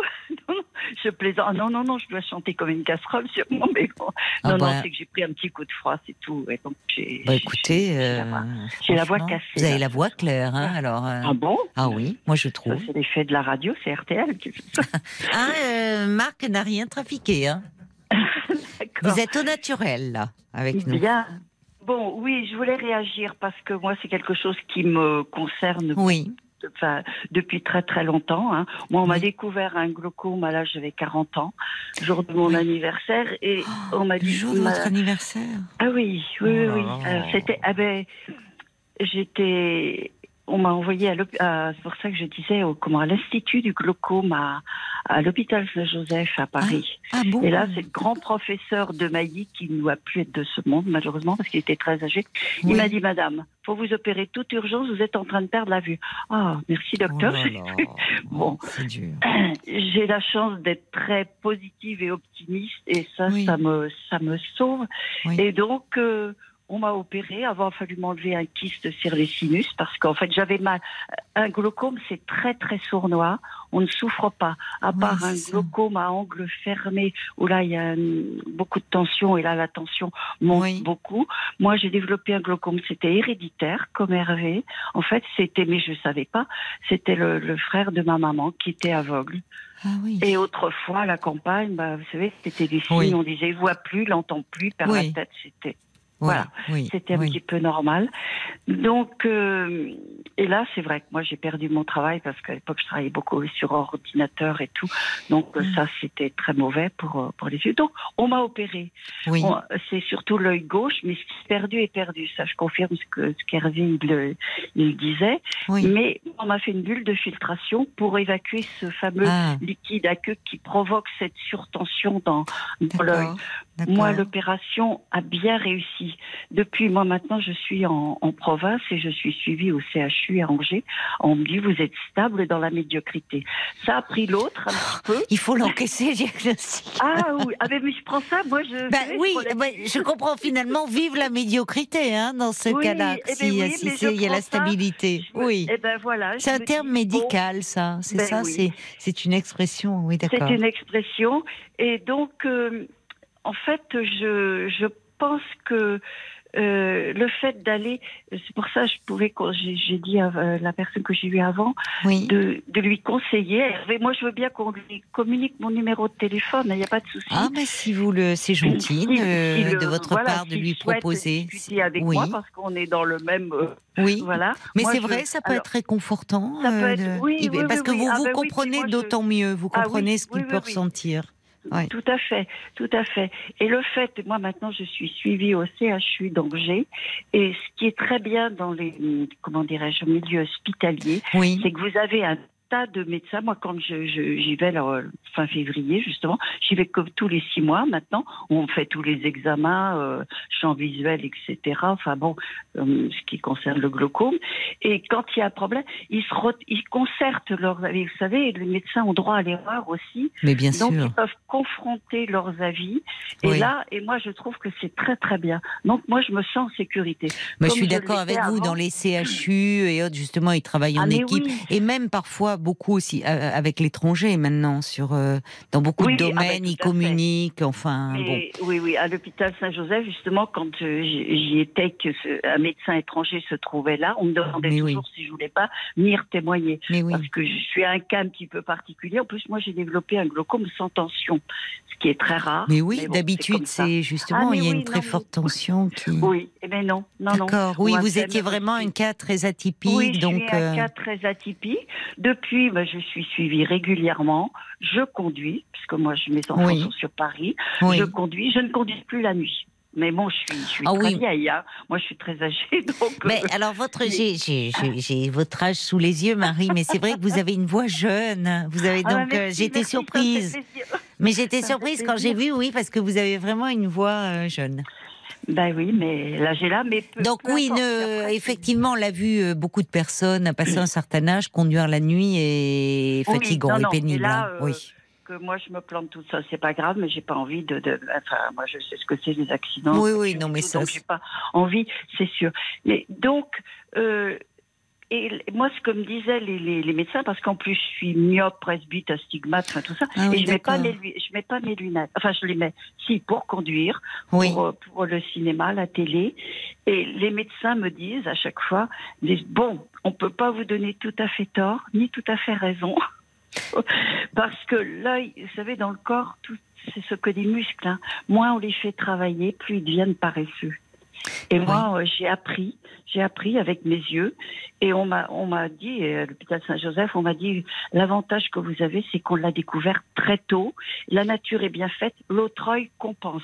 Non, non, je plaisante. Ah, non, non, non, je dois chanter comme une casserole, sûrement, mais bon. Ah non, bah. non, c'est que j'ai pris un petit coup de froid, c'est tout. et donc, Bah écoutez, j'ai la euh, voix- j'ai la voix franchement, cassée, Vous avez la voix claire, hein, alors. euh, Ah bon? Ah oui, moi je trouve. c'est l'effet de la radio, c'est RTL qui fait ça. Ah, euh, Marc n'a rien trafiqué, hein. D'accord. Vous êtes au naturel là, avec nous. Bien. Bon, oui, je voulais réagir parce que moi, c'est quelque chose qui me concerne Oui, enfin, depuis très très longtemps. hein. Moi, on m'a Oui. découvert un glaucome à l'âge j'avais 40 ans, jour de mon Oui. anniversaire, et on m'a le dit. jour de votre anniversaire. Ah oui, oui, oui, Oh oui. Alors, c'était, ah ben, j'étais, on m'a envoyé à l'hôp- à- c'est pour ça que je disais, au, comment, à l'institut du glaucome à, à l'hôpital Saint-Joseph à Paris. Ah bon Et là, c'est le grand professeur de Mailly qui ne doit plus être de ce monde, malheureusement, parce qu'il était très âgé. Il m'a dit, Madame, faut vous opérer toute urgence, vous êtes en train de perdre la vue. Ah, merci Oh docteur. là là. Bon. dur. J'ai la chance d'être très positive et optimiste, et ça, Oui. ça me, ça me sauve. Oui. Et donc, euh, on m'a opéré. Avant, il a fallu m'enlever un kyste sur les sinus parce qu'en fait, j'avais mal. Un glaucome, c'est très, très sournois. On ne souffre pas. À Oui, part un glaucome à angle fermé où là, il y a hum, beaucoup de tension et là, la tension monte Oui. beaucoup. Moi, j'ai développé un glaucome. C'était héréditaire, comme Hervé. En fait, c'était, mais je ne savais pas, c'était le, le frère de ma maman qui était aveugle. Ah oui. Et autrefois, à la campagne, bah, vous savez, c'était des signes. On disait, il voit plus, il n'entend plus, il perd la tête. C'était voilà. oui, c'était un oui. petit peu normal. Donc, euh, et là, c'est vrai que moi, j'ai perdu mon travail parce qu'à l'époque, je travaillais beaucoup sur ordinateur et tout. Donc, Mm. ça, c'était très mauvais pour, euh, pour les yeux. Donc, on m'a opéré. Oui. C'est surtout l'œil gauche, mais ce qui est perdu est perdu. Ça, je confirme ce que ce qu'Hervé il, le- il disait. oui. Mais on m'a fait une bulle de filtration pour évacuer ce fameux Ah, liquide aqueux qui provoque cette surtension dans, dans l'œil. Moi, l'opération a bien réussi. Depuis, moi, maintenant, je suis en, en province et je suis suivie au CHU à Angers. On me dit, vous êtes stable dans la médiocrité. Ça a pris l'autre un petit peu. Il faut l'encaisser, le diagnostic. Ah oui, ah, mais je prends ça, moi, je... Bah oui, bah, je comprends finalement vive la médiocrité hein, dans ce Oui, cas-là, eh ben si, oui, c'est- il y a la ça, stabilité. Oui. Eh ben voilà. C'est un me terme dis, bon, médical, ça. C'est Ben ça, oui. c'est c'est une expression. Oui, C'est d'accord. une expression. Et donc, euh, en fait, je, je pense que euh, le fait d'aller, c'est pour ça que je pouvais, j'ai dit à euh, la personne que j'ai eue avant, Oui. de, de lui conseiller. Hervé, moi, je veux bien qu'on lui communique mon numéro de téléphone, il n'y a pas de souci. Ah, mais si vous le, c'est gentil Si- de, si le- de votre voilà, part de lui proposer. avec oui, moi parce qu'on est dans le même. euh, oui. voilà. Mais c'est je- vrai, ça peut alors, être réconfortant. Ça peut être- oui, parce que vous Ah, vous oui, comprenez je- d'autant mieux. Vous Ah comprenez ce qu'il peut oui, oui. Tout à fait, tout à fait. Et le fait, moi maintenant, je suis suivie au CHU d'Angers, et ce qui est très bien dans les, comment dirais-je, milieux hospitaliers, Oui. c'est que vous avez un tas de médecins. Moi, quand je, je- j'y vais fin février, justement, j'y vais comme tous les six mois maintenant. On fait tous les examens, euh, champ visuel, etc. Enfin bon, euh, ce qui concerne le glaucome. Et quand il y a un problème, ils, se ils concertent leurs avis. Vous savez, les médecins ont droit à l'erreur aussi. Mais bien Donc, sûr. ils peuvent confronter leurs avis. Et Oui. là, et moi, je trouve que c'est très, très bien. Donc, moi, je me sens en sécurité. Mais je suis je d'accord avec vous. Dans les CHU et autres, justement, ils travaillent en Ah, mais équipe. oui. Et même parfois, beaucoup aussi euh, avec l'étranger maintenant. Sur, euh, dans beaucoup Oui, de oui, ah ben, domaines, ils communiquent. Enfin, bon. Oui, oui, à l'hôpital Saint-Joseph, justement, quand euh, j'y étais, que ce- un médecin étranger se trouvait là, on me demandait Mais oui. toujours si je voulais pas venir témoigner. Mais oui. Parce que je suis un cas un petit peu particulier. En plus, moi, j'ai développé un glaucome sans tension, ce qui est très rare. Mais oui, bon, d'habitude, c'est justement, Ah, il y a une très forte tension qui. Oui, eh bien non, non, non. D'accord. Oui, vous étiez vraiment un cas très atypique, Oui, je donc. suis un euh, cas très atypique. Depuis, ben, je suis suivie régulièrement. Je conduis, puisque moi, je- mes enfants Oui. sont sur Paris. oui. Je conduis. Je ne conduis plus la nuit. Mais bon, je suis, je suis Ah très oui. vieille. Hein. Moi, je suis très âgée. Donc, Mais euh, alors, votre, j'ai, votre âge sous les yeux, Marie, mais c'est vrai que vous avez une voix jeune. Vous avez ah, donc, bah, euh, fait surprise. Mais j'étais surprise quand j'ai vu, oui, parce que vous avez vraiment une voix euh, jeune. Ben oui, mais là, j'ai là, mais peu- Donc peu oui, ne- effectivement, on l'a vu, euh, beaucoup de personnes à passer un certain âge conduire la nuit est Oui, fatigant non, et non, mais pénible. là, hein. euh, oui. que moi je me plante tout ça, c'est pas grave, mais j'ai pas envie de, de- Enfin, moi je sais ce que c'est les accidents. Oui, oui, non, et mais tout, ça, Donc j'ai pas envie, c'est sûr. Mais donc, euh, et moi ce que me disaient les, les, les médecins, parce qu'en plus je suis myope, presbyte, astigmate, enfin tout ça, Ah oui, et je mets pas mes je mets pas mes lunettes. Enfin, je les mets si pour conduire, Oui. pour, euh, pour le cinéma, la télé. Et les médecins me disent à chaque fois, disent, bon, on peut pas vous donner tout à fait tort, ni tout à fait raison. Parce que l'œil, vous savez, dans le corps, tout, c'est ce que des muscles. hein. Moins on les fait travailler, plus ils deviennent paresseux. Et moi, euh, j'ai appris, j'ai appris avec mes yeux, et on m'a, on m'a dit, euh, à l'hôpital Saint-Joseph, on m'a dit, l'avantage que vous avez, c'est qu'on l'a découvert très tôt. La nature est bien faite, l'autre œil compense.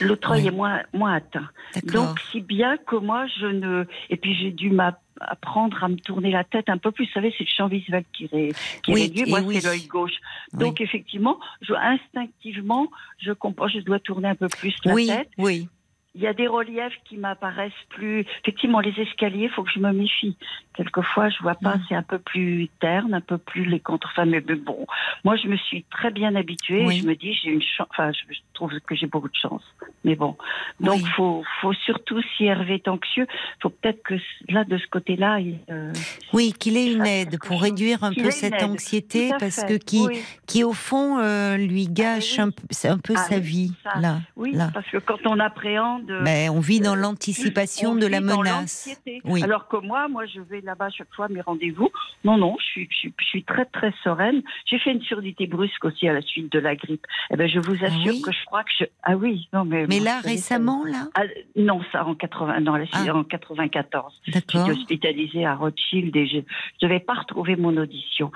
L'autre œil Oui. est moins, moins atteint. Donc, si bien que moi, je ne. Et puis, j'ai dû m'apprendre à me tourner la tête un peu plus. Vous savez, c'est le champ visuel qui, est, qui est Oui, réduit. et Moi, oui. c'est l'œil gauche. Donc, effectivement, je, instinctivement, je comprends, je dois tourner un peu plus la oui, tête. oui. Il y a des reliefs qui m'apparaissent plus. Effectivement, les escaliers, il faut que je me méfie. Quelquefois, je vois Mm. pas, c'est un peu plus terne, un peu plus les contre. Enfin, mais, bon, moi, je me suis très bien habituée. Oui. Et je me dis, j'ai une chance. Enfin, je, trouve que j'ai beaucoup de chance. Mais bon, donc Oui. faut, faut surtout si Hervé est anxieux, faut peut-être que là, de ce côté-là, il, euh, Oui, qu'il ait une aide pour réduire un peu cette anxiété, parce que qui, Oui. qui au fond euh, lui gâche oui. un, peu- c'est un peu Ah sa vie ça, là. Oui, là. parce que quand on appréhende. Ben, on vit dans euh, l'anticipation on de la menace. Oui. Alors que moi, moi, je vais là-bas chaque fois à mes rendez-vous. Non, non, je suis, je suis, je suis très, très sereine. J'ai fait une surdité brusque aussi à la suite de la grippe. Eh ben, je vous assure oui que je crois que je. Ah oui, non, mais. Mais là, récemment, là? Ah, non, ça en 80, non, là, Ah. en 94. D'accord. J'étais hospitalisée à Rothschild et je ne devais pas retrouver mon audition.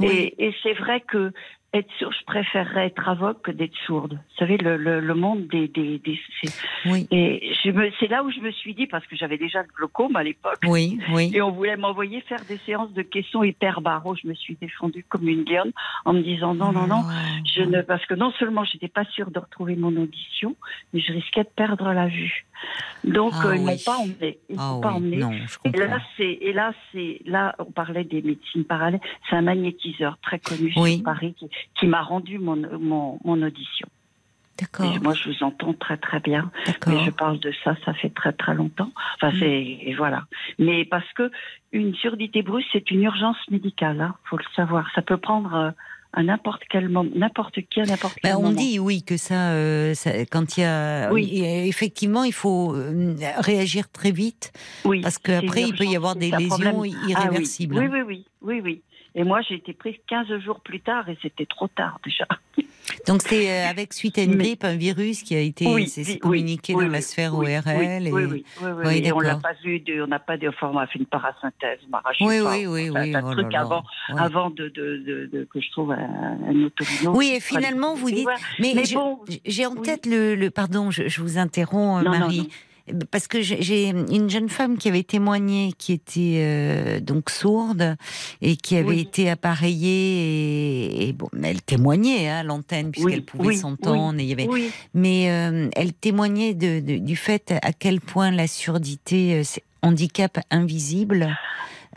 Oui. Et, et c'est vrai que être sourde, je préférerais être aveugle que d'être sourde. Vous savez, le, le, le monde des... des, des- c'est- Oui, et je me, c'est là où je me suis dit, parce que j'avais déjà le glaucome à l'époque, oui, oui. et on voulait m'envoyer faire des séances de questions hyper barreaux. Je me suis défendue comme une lionne en me disant non, non, non. Oh. Je ne, parce que non seulement j'étais pas sûre de retrouver mon audition, mais je risquais de perdre la vue. Donc Ah euh, ils oui. m'ont pas emmené. Ils Ah m'ont pas emmené. non, je Et là, c'est, et là, c'est, là, on parlait des médecines parallèles. C'est un magnétiseur très connu sur Paris qui, qui m'a rendu mon, mon, mon audition. D'accord, moi, je vous entends très très bien. d'accord. Mais je parle de ça, ça fait très très longtemps. Enfin, Mm. c'est et voilà. Mais parce que une surdité brusque, c'est une urgence médicale. Hein, faut le savoir. Ça peut prendre euh, à n'importe quel moment, n'importe qui à n'importe quel Ben, on moment. dit oui que ça, euh, ça- quand il y a, Oui. effectivement, il faut euh, réagir très vite oui, parce qu'après il peut y avoir des lésions. Ah oui. irréversibles. Oui, oui, oui, oui, oui. Et moi, j'ai été prise 15 jours plus tard et c'était trop tard déjà. Donc c'est euh, avec suite à une Mais- grippe, un virus qui a été Oui, oui, communiqué oui, dans la sphère ORL. Oui, et... on d'accord. pas vu, de, on n'a pas de, enfin, on a fait une parasynthèse, on m'a Oui, oui, oui, oui. un oh truc là avant, avant de, de, de, de- que je trouve un, un autorino. Oui, et finalement, vous dites. Mais, Mais je- bon, j'ai en tête le, le- Pardon, je, je vous interromps, non, Marie. non. Parce que j'ai- une jeune femme qui avait témoigné, qui était euh, donc sourde et qui avait Oui. été appareillée et, et bon, elle témoignait hein, à l'antenne puisqu'elle Oui, pouvait oui, s'entendre. et il y avait, Oui, mais euh, elle témoignait de, de- du fait à quel point la surdité, euh, c'est handicap invisible.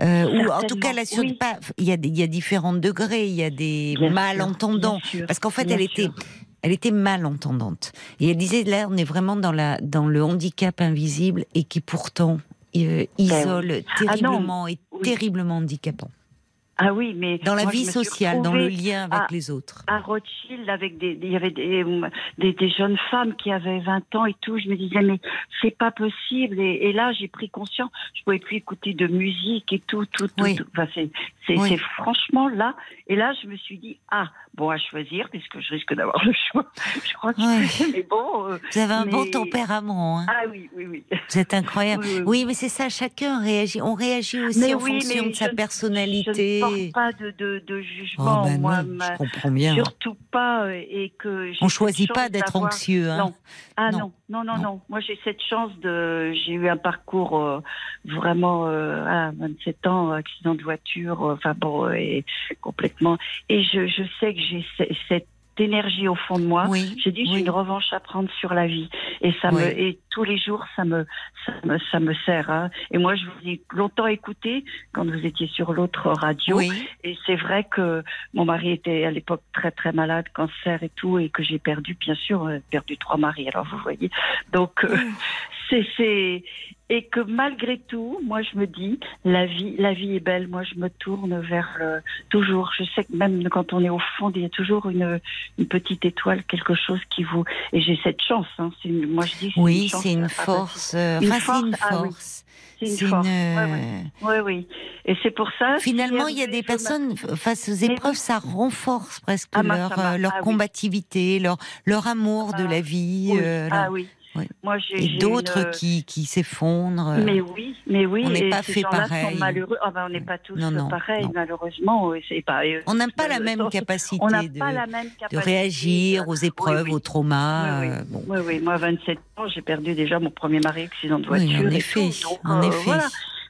Euh, ou en tout cas, la surdité, pas- il y a des- il y a différents degrés, il y a des Bien malentendants. sûr, Parce qu'en fait, elle était. Elle était malentendante. Et elle disait, là, on est vraiment dans, la, dans le handicap invisible et qui pourtant euh, isole Ah terriblement et oui. terriblement handicapant. Ah oui, mais Dans la moi, vie sociale, dans le lien avec à- les autres. à Rothschild avec des, il y avait des, des, des jeunes femmes qui avaient 20 ans et tout. Je me disais mais c'est pas possible. Et, et là j'ai pris conscience. Je pouvais plus écouter de musique et tout, tout, tout. Oui. tout. Enfin, c'est, c'est, Oui. franchement là. Et là je me suis dit ah bon à choisir puisque je risque d'avoir le choix. Je crois que Ouais. mais bon. euh, Vous avez un bon tempérament. Hein. Ah oui oui oui. Vous êtes incroyable. Oui, oui, oui. Oui, mais c'est ça, chacun réagit. On réagit aussi Mais en oui, fonction de sa personnalité. Porte pas de, de, de Oh, jugement. ben moi, non, ma- je comprends bien. surtout pas euh, et que j'ai On choisit pas chance d'être anxieux. Hein. Non. Ah Non. non, non, non. Moi, j'ai cette chance de. J'ai eu un parcours euh, vraiment euh, à 27 ans, accident de voiture, enfin bon, et complètement. Et je, je sais que j'ai ce- cette énergie au fond de moi. Oui, J'ai dit, j'ai oui. une revanche à prendre sur la vie. Et ça Oui. me, et tous les jours, ça me, ça me, ça me sert. Hein. Et moi, je vous ai longtemps écouté quand vous étiez sur l'autre radio. Oui, Et c'est vrai que mon mari était à l'époque très très malade, cancer et tout, et que j'ai perdu, bien sûr, euh, perdu trois maris. Alors vous voyez, donc euh, c'est c'est et que malgré tout, moi je me dis la vie la vie est belle. Moi je me tourne vers le, toujours. Je sais que même quand on est au fond, il y a toujours une une petite étoile, quelque chose qui vous et j'ai cette chance. Hein, une- moi je dis oui, chance, c'est une force. Une Enfin, c'est une force, ah oui. C'est une force. une. Oui, oui. Et c'est pour ça. Finalement, il y a des personnes face aux Mais épreuves, oui. ça renforce presque Ah, leur euh, leur ah combativité, leur leur amour de Ah, la vie. Oui. euh, ah oui. Moi, j'ai. D'autres une- qui qui s'effondrent. euh, Mais oui, mais oui. on n'est pas ces fait pareil. Malheureux. Ah ben, on n'est pas tous Non, non, pareils, non. malheureusement. pas. et- On n'a pas la même capacité On de, pas la même de capacité. réagir aux épreuves, Oui, oui. aux traumas. Oui, oui. euh, bon. Oui, oui. Moi, 27 ans, j'ai perdu déjà mon premier mari, accident de Oui, voiture. en et effet, tout, donc, en euh, effet. Voilà.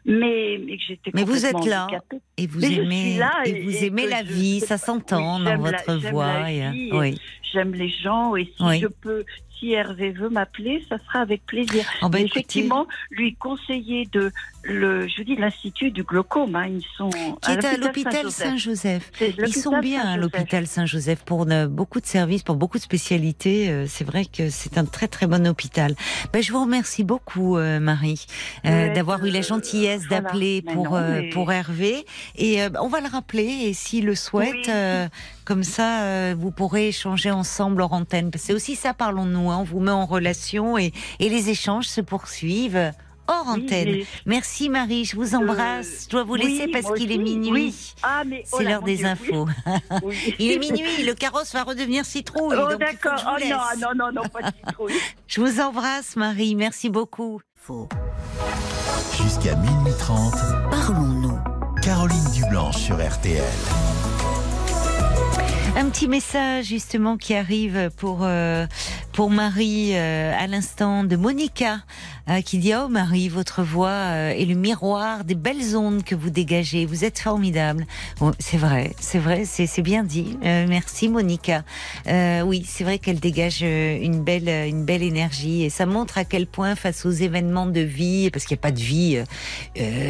Mais, j'étais Mais vous êtes là, handicapée. Et vous Mais aimez, là et et- vous et aimez la je- vie, ça s'entend dans j'aime la- votre j'aime voix. la et, euh, oui. J'aime les gens et si Oui. je peux, si Hervé veut m'appeler, ça sera avec plaisir. Oh, bah, effectivement, lui conseiller de le, je dis, l'institut du glaucome. Hein, ils sont qui est à l'hôpital Saint-Joseph. Ils sont bien à l'hôpital Saint-Joseph pour euh, beaucoup de services, pour beaucoup de spécialités. euh, C'est vrai que c'est un très très bon hôpital. Ben, je vous remercie beaucoup, euh, Marie, euh, d'avoir eu la gentillesse d'appeler pour non, mais- pour Hervé. Et on va le rappeler. Et s'il le souhaite, Oui. Euh, comme ça, euh, vous pourrez échanger ensemble hors antenne. C'est aussi ça, parlons-nous. Hein, on vous met en relation et, et les échanges se poursuivent. Hors Oui, antenne. mais- Merci Marie, je vous embrasse. je dois vous oui, laisser parce qu'il est minuit. oui. Ah, mais oh C'est là, l'heure des Dieu, infos. Oui. Il est minuit, le carrosse va redevenir citrouille. Oh, d'accord. je vous Oh non, non, non, non, pas de citrouille. Je vous embrasse, Marie. Merci beaucoup. Faux. Jusqu'à minuit 30, Parlons-nous. Caroline Dublanche sur RTL. Un petit message justement qui arrive pour euh, pour Marie euh, à l'instant de Monica euh, qui dit oh Marie votre voix euh, est le miroir des belles ondes que vous dégagez. Vous êtes formidable. Bon, c'est vrai c'est vrai c'est bien dit. Euh, merci Monica. Euh, oui c'est vrai qu'elle dégage euh, une belle une belle énergie. Et ça montre à quel point face aux événements de vie parce qu'il n'y a pas de vie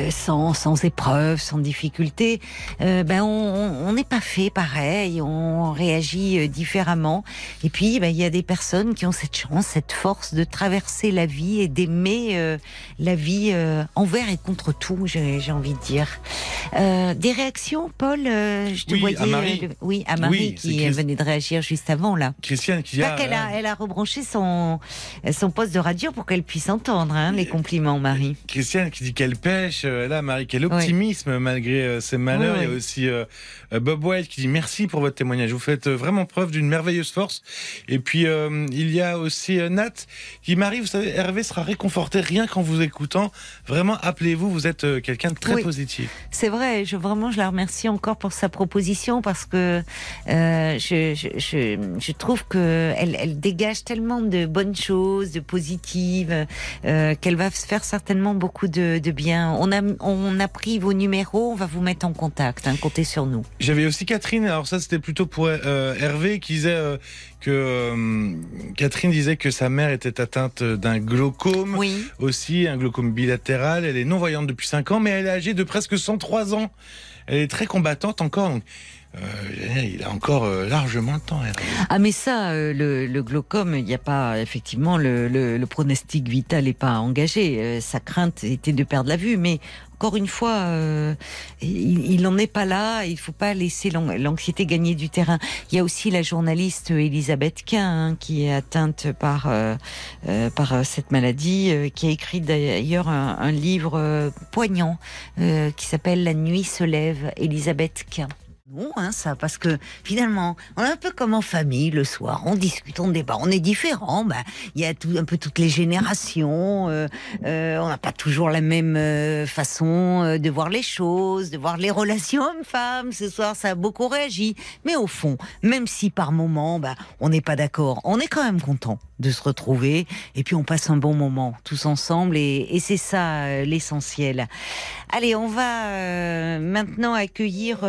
sans sans épreuves sans difficultés euh, ben on n'est pas fait pareil, on réagit différemment. Et puis ben, il y a des personnes qui ont cette chance, cette force de traverser la vie et d'aimer euh, la vie euh, envers et contre tout, j'ai envie de dire. Euh, des réactions, Paul Je te Oui, voyais. à Marie. euh, oui, à Marie Oui, qui venait de réagir juste avant là. Christiane qui Pas ah, qu'elle a, elle a rebranché son son poste de radio pour qu'elle puisse entendre hein, les compliments, Marie. Christiane qui dit qu'elle pêche, là Marie, quel optimisme malgré ses malheurs. Il y a aussi Bob White qui dit merci pour votre témoignage. Vous faites euh, vraiment preuve d'une merveilleuse force. Et puis euh, il y a aussi euh, Nat qui Marie, vous savez, Hervé sera réconforté rien qu'en vous écoutant. Vraiment, appelez-vous, vous êtes euh, quelqu'un de très Oui. positif. C'est vrai, je, vraiment, je la remercie encore pour sa proposition parce que euh, je, je, je, je trouve que elle, elle dégage tellement de bonnes choses, de positives, euh, qu'elle va se faire certainement beaucoup de, de bien. On a, on a pris vos numéros, on va vous mettre en contact, hein, comptez sur nous. J'avais aussi Catherine, alors ça c'était plutôt pour euh, Hervé qui disait euh, que euh, Catherine disait que sa mère était atteinte d'un glaucome. Oui. aussi, un glaucome bilatéral. Elle est non-voyante depuis 5 ans, mais elle est âgée de presque 103 ans. Elle est très combattante encore. Donc, euh, il a encore euh, largement le temps. Hervé. Ah mais ça, euh, le, le glaucome, il n'y a pas effectivement le, le, le pronostic vital n'est pas engagé. Sa crainte était de perdre la vue, mais encore une fois, euh, il, il en est pas là. Il faut pas laisser l'an- l'anxiété gagner du terrain. Il y a aussi la journaliste Elisabeth Quint hein, qui est atteinte par euh, euh, par euh, cette maladie, euh, qui a écrit d'ailleurs un, un livre poignant qui s'appelle La nuit se lève. Elisabeth Quint. Non, hein, ça, parce que finalement, on est un peu comme en famille le soir, on discute, on débat, on est différents. Ben, il y a tout, un peu toutes les générations. euh, euh, on n'a pas toujours la même euh, façon euh, de voir les choses, de voir les relations hommes-femmes. Ce soir, ça a beaucoup réagi. Mais au fond, même si par moment, ben, on n'est pas d'accord, on est quand même content de se retrouver. Et puis on passe un bon moment tous ensemble, et, et c'est ça euh, l'essentiel. Allez, on va euh, maintenant accueillir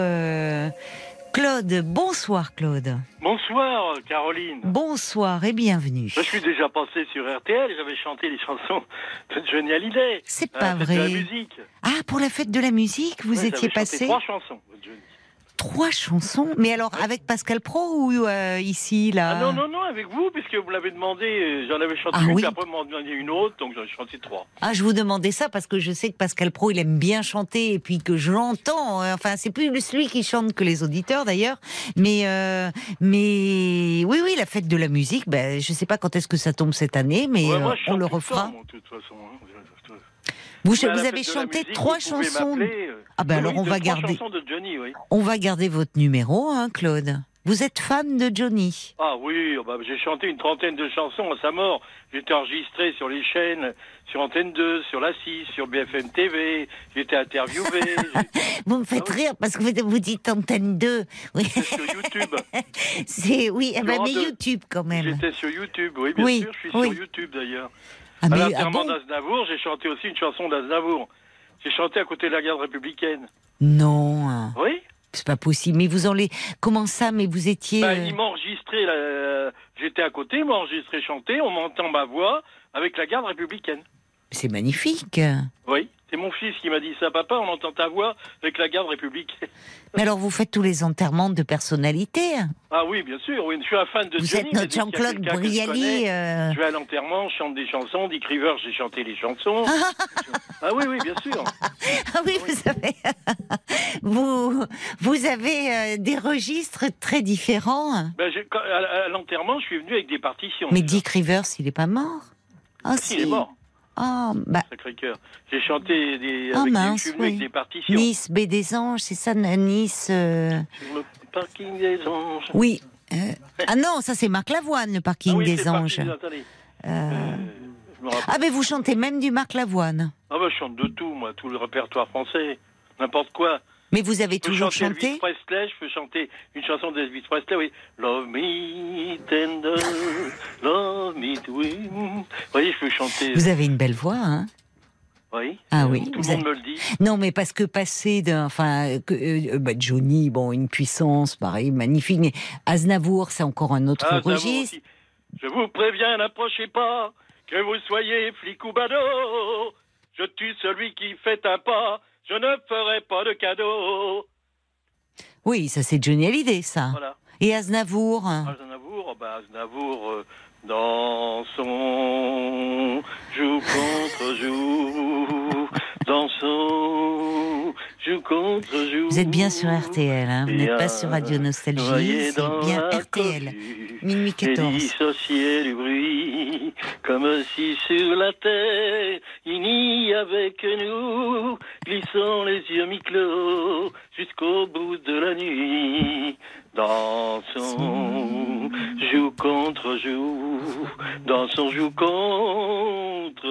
Claude. Bonsoir Claude. Bonsoir Caroline. Bonsoir et bienvenue. Je suis déjà passé sur RTL, j'avais chanté les chansons de Johnny Hallyday. C'est à pas la fête de vrai. la musique. Ah, pour la fête de la musique, vous étiez passé trois chansons de Johnny. Trois chansons. Mais alors avec Pascal Pro ou euh, ici là Ah non, non, non, avec vous, puisque vous l'avez demandé, euh, j'en avais chanté Ah une, oui. après, vous m'en demandez une autre, donc j'en ai chanté trois. Ah, je vous demandais ça parce que je sais que Pascal Pro, il aime bien chanter et puis que je l'entends. euh, Enfin, c'est plus celui qui chante que les auditeurs d'ailleurs. Mais, euh, mais oui, oui, la fête de la musique. Ben, je sais pas quand est-ce que ça tombe cette année, mais Ouais, moi, on le refera. temps, moi, de toute façon. hein. Vous, fête avez chanté musique, trois chansons. euh, Ah ben oui, alors on va garder, de Johnny, oui. on va garder votre numéro, hein, Claude. Vous êtes fan de Johnny Ah oui, oh bah, j'ai chanté une trentaine de chansons à sa mort. J'ai été enregistré sur les chaînes, sur Antenne 2, sur la 6, sur BFM TV. J'ai été interviewé. Vous me faites Ah rire parce que vous, vous dites Antenne 2. Oui, J'étais sur YouTube. c'est oui, eh ben, mais. YouTube quand même. J'étais sur YouTube, oui, bien Oui, sûr. Je suis oui. sur YouTube d'ailleurs. Ah, à mais, ah l'enterrement bon d'Aznavour, j'ai chanté aussi une chanson d'Aznavour. J'ai chanté à côté de la garde républicaine. Non, hein, Oui c'est pas possible. Mais vous en les... Comment ça Mais vous étiez... bah, euh, Ils m'ont enregistré, là, j'étais à côté, ils enregistré chanter, on m'entend ma voix avec la garde républicaine. C'est magnifique. Oui, c'est mon fils qui m'a dit ça, papa, on entend ta voix avec la garde républicaine. Mais alors vous faites tous les enterrements de personnalités. Ah oui, bien sûr, oui, je suis un fan de Vous Johnny. êtes notre Jean-Claude je Brialy. connais, euh, Je vais à l'enterrement, je chante des chansons, Dick Rivers, j'ai chanté les chansons. ah oui, oui, bien sûr. Ah oui, vous savez, vous, vous avez euh, des registres très différents. Ben, j'ai- quand- à, à l'enterrement, je suis venu avec des partitions. Mais déjà. Dick Rivers, il est pas mort Ah Si, il est mort, Ah, bah, Sacré-Cœur. J'ai chanté des, Ah, avec mince, oui. avec des partitions. Nice, Baie des Anges, c'est ça, Nice euh, Sur le parking des anges. Oui. euh, Ah non, ça c'est Marc Lavoine, le parking ah oui, des Anges. parking- Euh. Ah, mais vous chantez même du Marc Lavoine. Ah ben, je chante de tout, moi, tout le répertoire français, n'importe quoi. Mais vous avez toujours chanté Elvis Presley, je peux chanter une chanson d'Elvis Presley, oui. Love me tender, love me twin. Vous voyez, je peux chanter. Vous avez une belle voix, hein Oui. Ah oui, Tout le monde avez- me le dit. Non, mais parce que passer d'un, enfin, que, euh, bah, Johnny, bon, une puissance, pareil, magnifique, mais Aznavour, c'est encore un autre Aznavour registre. aussi. Je vous préviens, n'approchez pas, que vous soyez flic ou badaud. Je tue celui qui fait un pas, je ne ferai pas de cadeau. Oui, ça c'est Johnny Hallyday, ça. Voilà. Et Aznavour. Aznavour, oh bah Aznavour, euh, dans son joue contre joue, dans son joue contre joue. Vous êtes bien sur RTL, hein, vous n'êtes pas sur Radio Nostalgie, c'est bien RTL. Minuit Et 14. dissocié du bruit, comme si sur la terre il n'y avait que nous, glissant les yeux mi-clos jusqu'au bout de la nuit. Dans son joue contre joue, dans son joue contre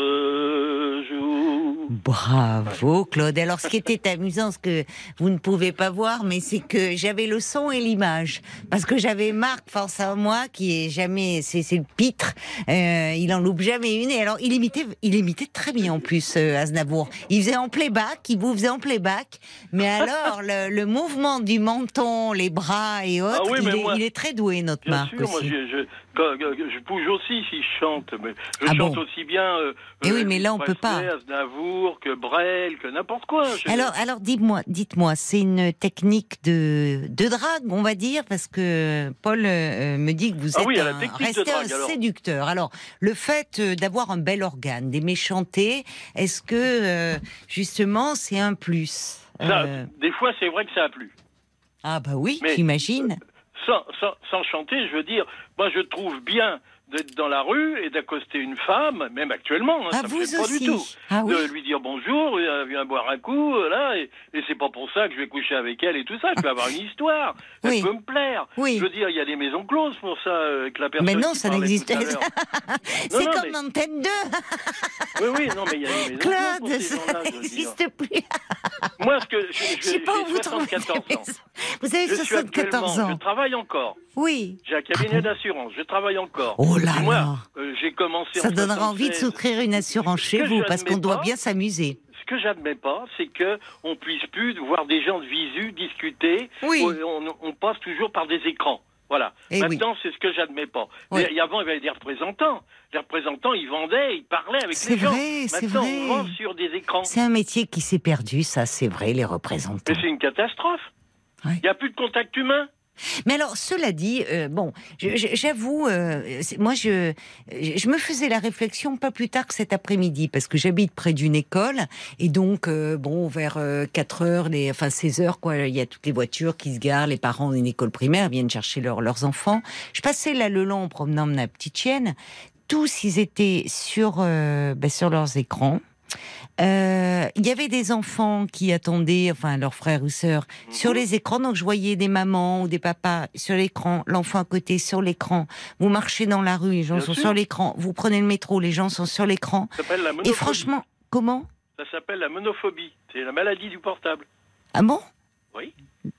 joue. Bravo Claude. Alors ce qui était amusant, ce que vous ne pouvez pas voir, mais c'est que j'avais le son et l'image. Parce que j'avais Marc face à moi, qui est jamais, c'est c'est le pitre, euh, il en loupe jamais une. Et alors il imitait, il imitait très bien en plus euh, Aznavour. Il faisait en playback, il vous faisait en playback. Mais alors le, le mouvement du menton, les bras et autres, Ah oui, il, est, moi- il est très doué notre Bien Marc sûr, moi aussi. je, je, bouge aussi si je chante, mais je Ah chante bon aussi bien. euh, Eh oui, euh, mais là, on peut pas. Aznavour, que Brel, que n'importe quoi. Alors, alors dites-moi, dites-moi, c'est une technique de, de drague, on va dire, parce que Paul euh, me dit que vous Ah êtes oui, à la un, drague, alors. séducteur. Alors, le fait euh, d'avoir un bel organe, d'aimer chanter, est-ce que euh, justement c'est un plus Ça, Euh, Des fois, c'est vrai que ça a plu. Ah bah oui, j'imagine. Sans, sans, sans chanter, je veux dire, moi je trouve bien d'être dans la rue et d'accoster une femme, même actuellement, hein, Ah, ça me fait pas du tout. Ah oui De lui dire bonjour, euh, viens boire un coup, euh, là, et, et c'est pas pour ça que je vais coucher avec elle et tout ça. Je peux avoir une histoire, elle Oui. peut me plaire. Oui. Je veux dire, il y a des maisons closes pour ça, euh, avec la personne. Mais non, ça n'existe pas. C'est comme mais- Antenne 2. Oui, oui, non, mais il y a des maisons closes pour Claude, ces ça n'existe plus. Moi, ce que je, je- Je sais pas où vous trouvez 74 les ans. Vous avez Je suis 74 actuellement, ans. je travaille encore. Oui. J'ai un cabinet d'assurance, je travaille encore. Oh là Et moi, là. euh, j'ai commencé Ça en donnera envie de 76. souscrire une assurance chez vous parce qu'on doit bien s'amuser. Ce que j'admets pas, c'est que on puisse plus voir des gens de visu discuter. Oui. où On, on passe toujours par des écrans. Voilà. Eh oui. Maintenant, c'est ce que j'admets pas. Et avant, il y avait des représentants. Les représentants, ils vendaient, ils parlaient avec C'est les gens. vrai, c'est vrai. on vend sur des écrans. C'est un métier qui s'est perdu, ça c'est vrai, les représentants. Mais c'est une catastrophe. Il Ouais. n'y a plus de contact humain. Mais alors, cela dit, euh, bon, j'avoue, euh, moi, je, me faisais la réflexion pas plus tard que cet après-midi, parce que j'habite près d'une école, et donc, euh, bon, vers euh, 4 heures, enfin 16 heures, quoi, il y a toutes les voitures qui se garent, les parents d'une école primaire viennent chercher leurs- enfants. Je passais là le long en promenant ma petite chienne. Tous, ils étaient sur, ben, sur leurs écrans. Euh, Il y avait des enfants qui attendaient, enfin leurs frères ou sœurs, sur Mhm. les écrans. Donc je voyais des mamans ou des papas sur l'écran, l'enfant à côté sur l'écran. Vous marchez dans la rue, les gens Bien sont sûr. sur l'écran. Vous prenez le métro, les gens sont sur l'écran. Ça s'appelle la Et franchement, comment? Ça s'appelle la monophobie. C'est la maladie du portable. Ah bon? Oui.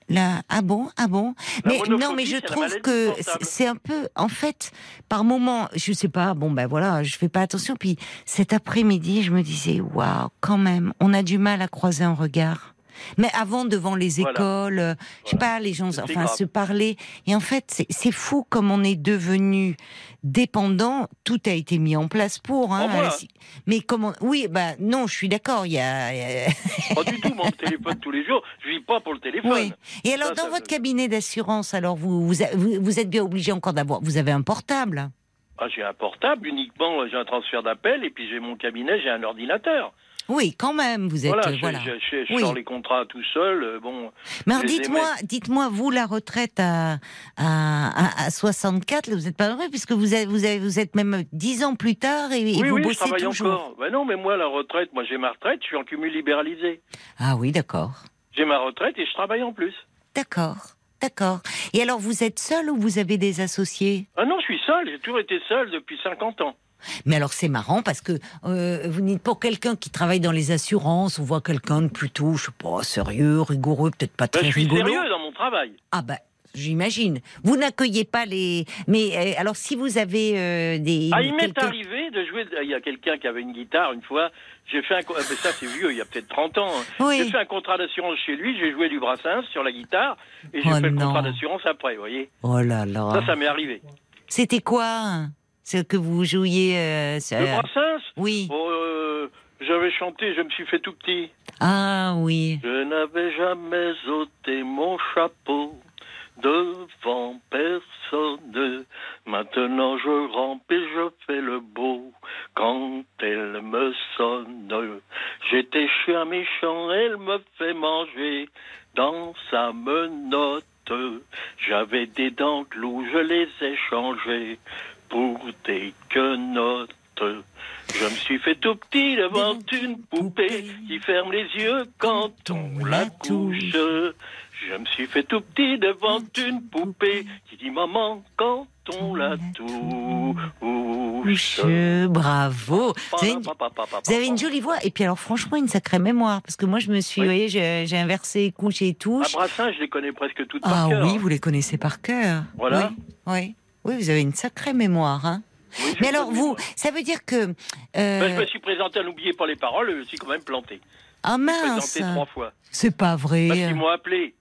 Là, ah bon, ah bon. La Mais non, mais je trouve que c'est un peu, en fait, par moment, je sais pas, bon ben voilà, je fais pas attention. Puis cet après-midi, je me disais, waouh, quand même, on a du mal à croiser un regard. Mais avant, devant les Voilà. écoles, euh, je sais Voilà. pas, les gens, enfin, grave. se parler. Et en fait, c'est- fou comme on est devenu dépendant. Tout a été mis en place pour. Hein, Mais comment Oui, bah non, je suis d'accord. Il y a. Pas du tout, mon téléphone tous les jours. Je vis pas pour le téléphone. Oui. Et alors, Ça, dans ça votre cabinet d'assurance, alors vous, vous, vous êtes bien obligé encore d'avoir. Vous avez un portable? Ah, j'ai un portable uniquement, j'ai un transfert d'appel et puis j'ai mon cabinet, j'ai un ordinateur. Oui, quand même, vous êtes. voilà, euh, je, voilà. je, je- je Oui. sors les contrats tout seul. euh, bon, Mais je dites-moi, dites-moi, vous, la retraite à, à, à, à 64, là, vous n'êtes pas heureux, puisque vous avez, vous êtes même 10 ans plus tard et, et oui, vous oui, je bossez travaille toujours. encore. Ben non, mais moi, la retraite, moi j'ai ma retraite, je suis en cumul libéralisé. Ah oui, d'accord. J'ai ma retraite et je travaille en plus. D'accord. D'accord. Et alors, vous êtes seul ou vous avez des associés? Ah non, je suis seul, j'ai toujours été seul depuis 50 ans. Mais alors c'est marrant parce que euh, vous dites pour quelqu'un qui travaille dans les assurances, on voit quelqu'un de plutôt, je sais pas, sérieux, rigoureux, peut-être pas Ben, très je suis rigolo. sérieux dans mon travail. Ah ben, j'imagine. Vous n'accueillez pas les. Mais euh, alors si vous avez euh, des. Ah, il m'est arrivé de jouer. Il y a quelqu'un qui avait une guitare une fois. J'ai fait un. ah, mais ça, c'est vieux, il y a peut-être 30 ans. hein. Oui. J'ai fait un contrat d'assurance chez lui. J'ai joué du brassens sur la guitare et j'ai Oh fait le contrat d'assurance après. Vous voyez. Oh là là. Ça, ça m'est arrivé. C'était quoi Ce que vous jouiez. euh, sur- Le brassens. Oui. oh, euh, J'avais chanté. Je me suis fait tout petit. Ah oui. Je n'avais jamais ôté mon chapeau devant personne. Maintenant je rampe et je fais le beau quand elle me sonne. J'étais chien méchant, elle me fait manger dans sa menotte. J'avais des dents de loup, je les ai changées pour des quenottes. Je me suis fait tout petit devant une poupée qui ferme les yeux quand on la touche. Je me suis fait tout petit devant une poupée qui dit maman quand on la touche. Bravo. Vous avez, une, vous avez une jolie voix. Et puis alors franchement, une sacrée mémoire. Parce que moi, je me suis, Oui. vous voyez, j'ai inversé couche et À touche. Brassens, je les connais presque toutes Ah par cœur. oui, vous les connaissez par cœur. Voilà. Oui, oui. Oui, vous avez une sacrée mémoire. Hein. Oui, je Mais alors, vous, ça veut dire que... euh, Ben, je me suis présenté à n'oublier pas les paroles, je me suis quand même planté. ah mince, Présenté trois fois. c'est pas Parce vrai. qu'ils m'ont appelé.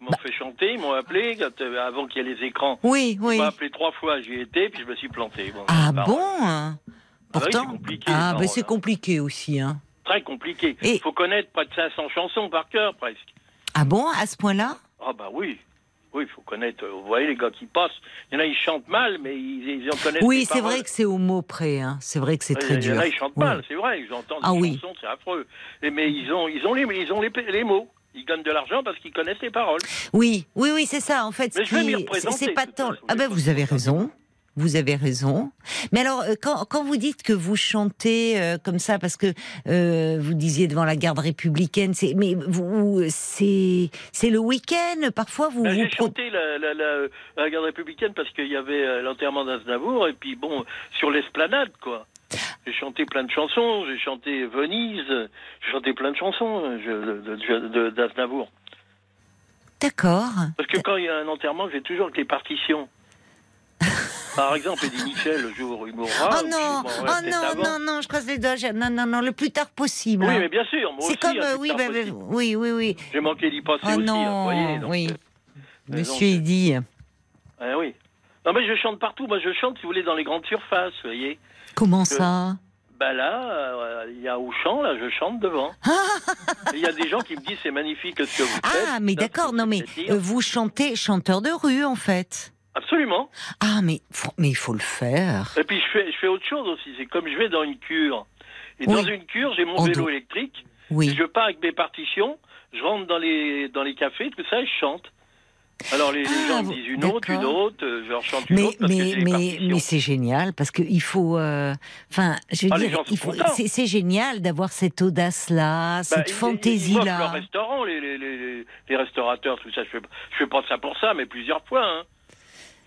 Ils m'ont Bah. fait chanter, ils m'ont appelé quand, euh, avant qu'il y ait les écrans. Oui, Ils oui. m'ont appelé trois fois, j'y étais, puis je me suis planté. Bon, Ah bon Ah bah oui, Pourtant, c'est compliqué, ah ben c'est hein. compliqué aussi. Hein. Très compliqué. Et- Il faut connaître près de 500 chansons par cœur, presque. Ah bon, à ce point-là? Ah bah oui. Oui, il faut connaître. euh, Vous voyez les gars qui passent. Il y en a, ils chantent mal, mais ils, ils en connaissent Oui, c'est vrai que c'est au mot près. Hein. C'est vrai que c'est très il y en dur. a, ils chantent Oui. mal, c'est vrai. J'entends des Ah oui. chansons, c'est affreux. Et, mais ils ont, ils ont les, ils ont les, les mots. Ils gagnent de l'argent parce qu'ils connaissent les paroles. Oui, oui, oui, c'est ça. En fait, ce c'est- c'est pas tant. Ah ben, vous avez raison. Vous avez raison. Mais alors, euh, quand, quand vous dites que vous chantez euh, comme ça, parce que euh, vous disiez devant la garde républicaine, c'est mais vous c'est c'est le week-end. Parfois, vous Ben, vous J'ai chanté la, la, la, la garde républicaine parce qu'il y avait l'enterrement d'Aznavour et puis bon, sur l'esplanade quoi. J'ai chanté plein de chansons, j'ai chanté Venise, j'ai chanté plein de chansons d'Aznavour. D'accord. Parce que quand il y a un enterrement, j'ai toujours les partitions. Par exemple, Eddie Mitchell, le jour où il mourra. oh non, oh peut-être non, non, non, je croise les doigts. Non, non, non, le plus tard possible. Oui, hein. mais bien sûr, moi C'est comme, hein, euh, oui, bah, bah, oui, oui, oui. J'ai manqué d'y passer Oh aussi, non, hein, voyez. donc, oui. euh, Monsieur donc, Eddy. Ah oui. Non, mais je chante partout. Moi, je chante, si vous voulez, dans les grandes surfaces, vous voyez. Comment ça? Bah là, euh, il y a Auchan, là, je chante devant. Il y a des gens qui me disent c'est magnifique ce que vous faites. Ah, mais d'accord, non, mais euh, vous chantez chanteur de rue, en fait. Absolument. Ah, mais, mais il faut le faire. Et puis je fais, je fais autre chose aussi. C'est comme je vais dans une cure. Et Oui. dans une cure, j'ai mon On vélo doit- électrique. Oui. Je pars avec mes partitions. Je rentre dans les, dans les cafés, tout ça, et je chante. Alors les, Ah, gens me disent une autre, une autre. euh, Je leur chante une Mais, autre parce mais, mais, mais c'est génial parce que il faut, euh, enfin, je veux Ah, dire, c'est, génial d'avoir cette audace-là, Bah, cette fantaisie-là. les, les, les, les restaurateurs, tout ça, je fais, je fais pas ça pour ça, mais plusieurs fois. Hein.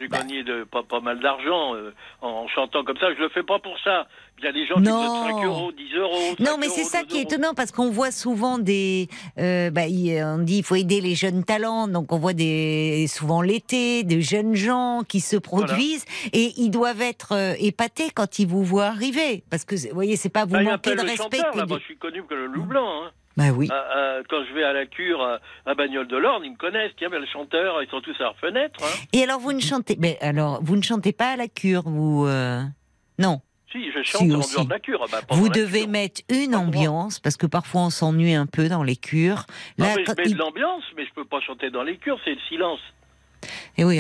J'ai Bah. gagné de, pas, pas mal d'argent euh, en, en chantant comme ça. Je le fais pas pour ça. Il y a des gens qui Non. donnent 5 euros, 10 euros. Non, 5 mais c'est ça 2 qui est euros. étonnant parce qu'on voit souvent des, euh, bah, on dit il faut aider les jeunes talents, donc on voit des souvent l'été des jeunes gens qui se produisent et ils doivent être euh, épatés quand ils vous voient arriver parce que vous voyez c'est pas vous Bah, manquer de respect. chanteur, là. je suis connu que le loup blanc. Hein. Bah oui. À- à- quand je vais à la cure à, à Bagnole de l'Orne, ils me connaissent. Tiens, ben, le chanteur, ils sont tous à leur fenêtre. Hein. Et alors vous ne chantez, mais alors vous ne chantez pas à la cure, vous euh, non. Si, je chante Si, en dehors de la cure. Bah, Vous la devez cure. mettre une ambiance parce que parfois on s'ennuie un peu dans les cures. Non, Là, mais je mets il- de l'ambiance, mais je peux pas chanter dans les cures, c'est le silence. Eh oui,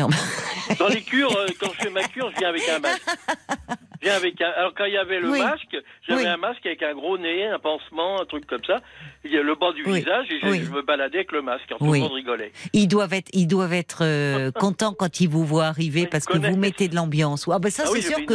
Dans les cures, euh, quand je fais ma cure, je viens avec un masque. Viens avec un... Alors quand il y avait le Oui. masque, j'avais Oui. un masque avec un gros nez, un pansement, un truc comme ça. Il y a le bas du Oui. visage et je, me baladais avec le masque. Alors, tout le monde rigolait. ils doivent être, ils doivent être euh, contents quand ils vous voient arriver parce que vous mettez de l'ambiance. Ah ben ça ah c'est sûr que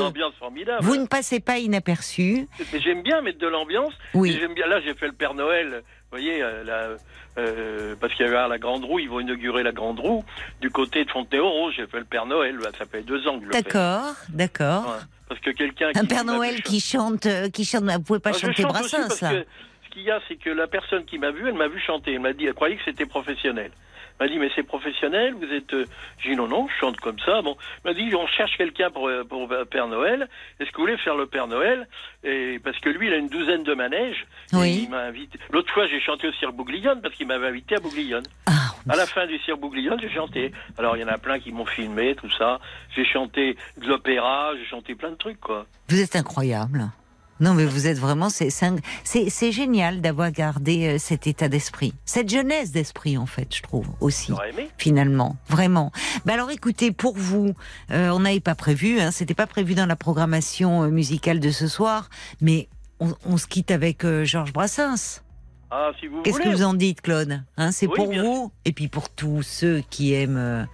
vous ne passez pas inaperçu. Mais j'aime bien mettre de l'ambiance. Oui. J'aime bien. Là, j'ai fait le Père Noël. Vous voyez, euh, euh, parce qu'il y avait la Grande Roue, ils vont inaugurer la Grande Roue du côté de Fontenay-aux-Roses. J'ai fait le Père Noël. Ça fait deux ans que je le fais. D'accord, d'accord. Ouais. Parce que quelqu'un Un qui Père Noël qui chante, euh, qui chante. Vous pouvez pas Ah, chanter chante Brassens parce là. que ce qu'il y a, c'est que la personne qui m'a vu, elle m'a vu chanter. Elle m'a dit, elle croyait que c'était professionnel. M'a dit, mais c'est professionnel, vous êtes. euh, J'ai dit, non, non, je chante comme ça. Bon, m'a dit, on cherche quelqu'un pour, euh, pour Père Noël. Est-ce que vous voulez faire le Père Noël? Et parce que lui, il a une douzaine de manèges. Et Oui. il m'a invité. L'autre fois, j'ai chanté au Cirque Bouglione parce qu'il m'avait invité à Bouglione. Ah, À la fin du Cirque Bouglione, j'ai chanté. Alors, il y en a plein qui m'ont filmé, tout ça. J'ai chanté de l'opéra, j'ai chanté plein de trucs, quoi. vous êtes incroyable. Non mais vous êtes vraiment, c'est génial d'avoir gardé euh, cet état d'esprit, cette jeunesse d'esprit en fait, je trouve aussi. Aimé. finalement, vraiment. Bah alors écoutez, pour vous, euh, on n'avait pas prévu, hein, c'était pas prévu dans la programmation euh, musicale de ce soir, mais on, on se quitte avec euh, Georges Brassens. Ah, si vous Qu'est-ce que vous en dites, Claude hein, C'est Oui, pour vous et puis pour tous ceux qui aiment euh,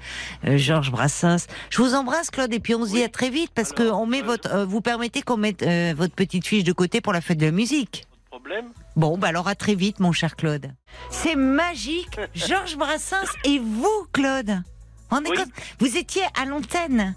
euh, Georges Brassens. Je vous embrasse, Claude, et puis on se dit à très vite parce Alors, que on met euh, votre, euh, vous permettez qu'on mette votre petite fiche de côté pour la fête de la musique. Bon, bah alors à très vite, mon cher Claude. C'est magique, Georges Brassens et vous, Claude. Oui. Vous étiez à l'antenne.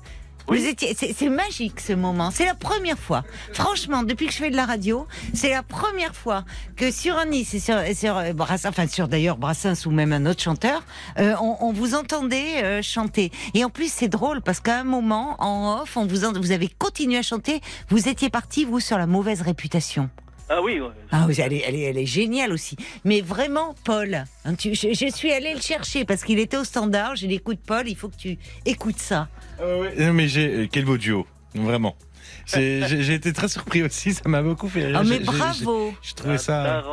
Oui. Vous étiez, c'est c'est magique ce moment. C'est la première fois, franchement, depuis que je fais de la radio, c'est la première fois que sur un Nice et sur, et sur euh, Brassens, enfin sur d'ailleurs Brassens ou même un autre chanteur, euh, on, on vous entendait euh, chanter. Et en plus, c'est drôle parce qu'à un moment, en off, on vous, en- vous avez continué à chanter. Vous étiez parti vous sur la mauvaise réputation. Ah oui, ouais. Ah oui, elle est, elle, est, elle est géniale aussi. Mais vraiment, Paul, hein, tu- je, je suis allée le chercher parce qu'il était au standard. J'ai dit, écoute, Paul, il faut que tu écoutes ça. Non, mais j'ai euh, quel beau duo, vraiment. J'ai été très surpris aussi, ça m'a beaucoup fait rire. Ah, mais bravo J'ai trouvé La ça.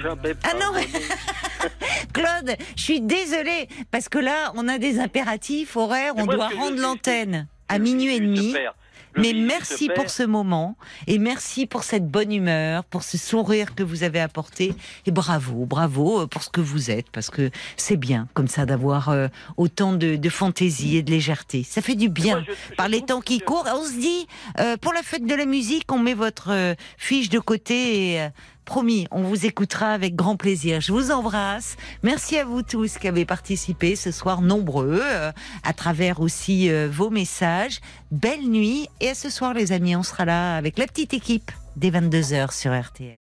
jamais Ah non, mais-. Claude, je suis désolée parce que là, on a des impératifs horaires. On doit je rendre l'antenne à Je minuit et demi. super. Mais merci pour ce moment et merci pour cette bonne humeur, pour ce sourire que vous avez apporté et bravo, bravo euh, pour ce que vous êtes parce que c'est bien comme ça d'avoir euh, autant de, de fantaisie et de légèreté. Ça fait du bien. Moi, je- je Par les temps qui courent, on se dit euh, pour la fête de la musique, on met votre euh, fiche de côté et euh, promis, on vous écoutera avec grand plaisir. Je vous embrasse. Merci à vous tous qui avez participé ce soir nombreux euh, à travers aussi euh, vos messages. Belle nuit et à ce soir les amis, on sera là avec la petite équipe dès 22h sur RTL.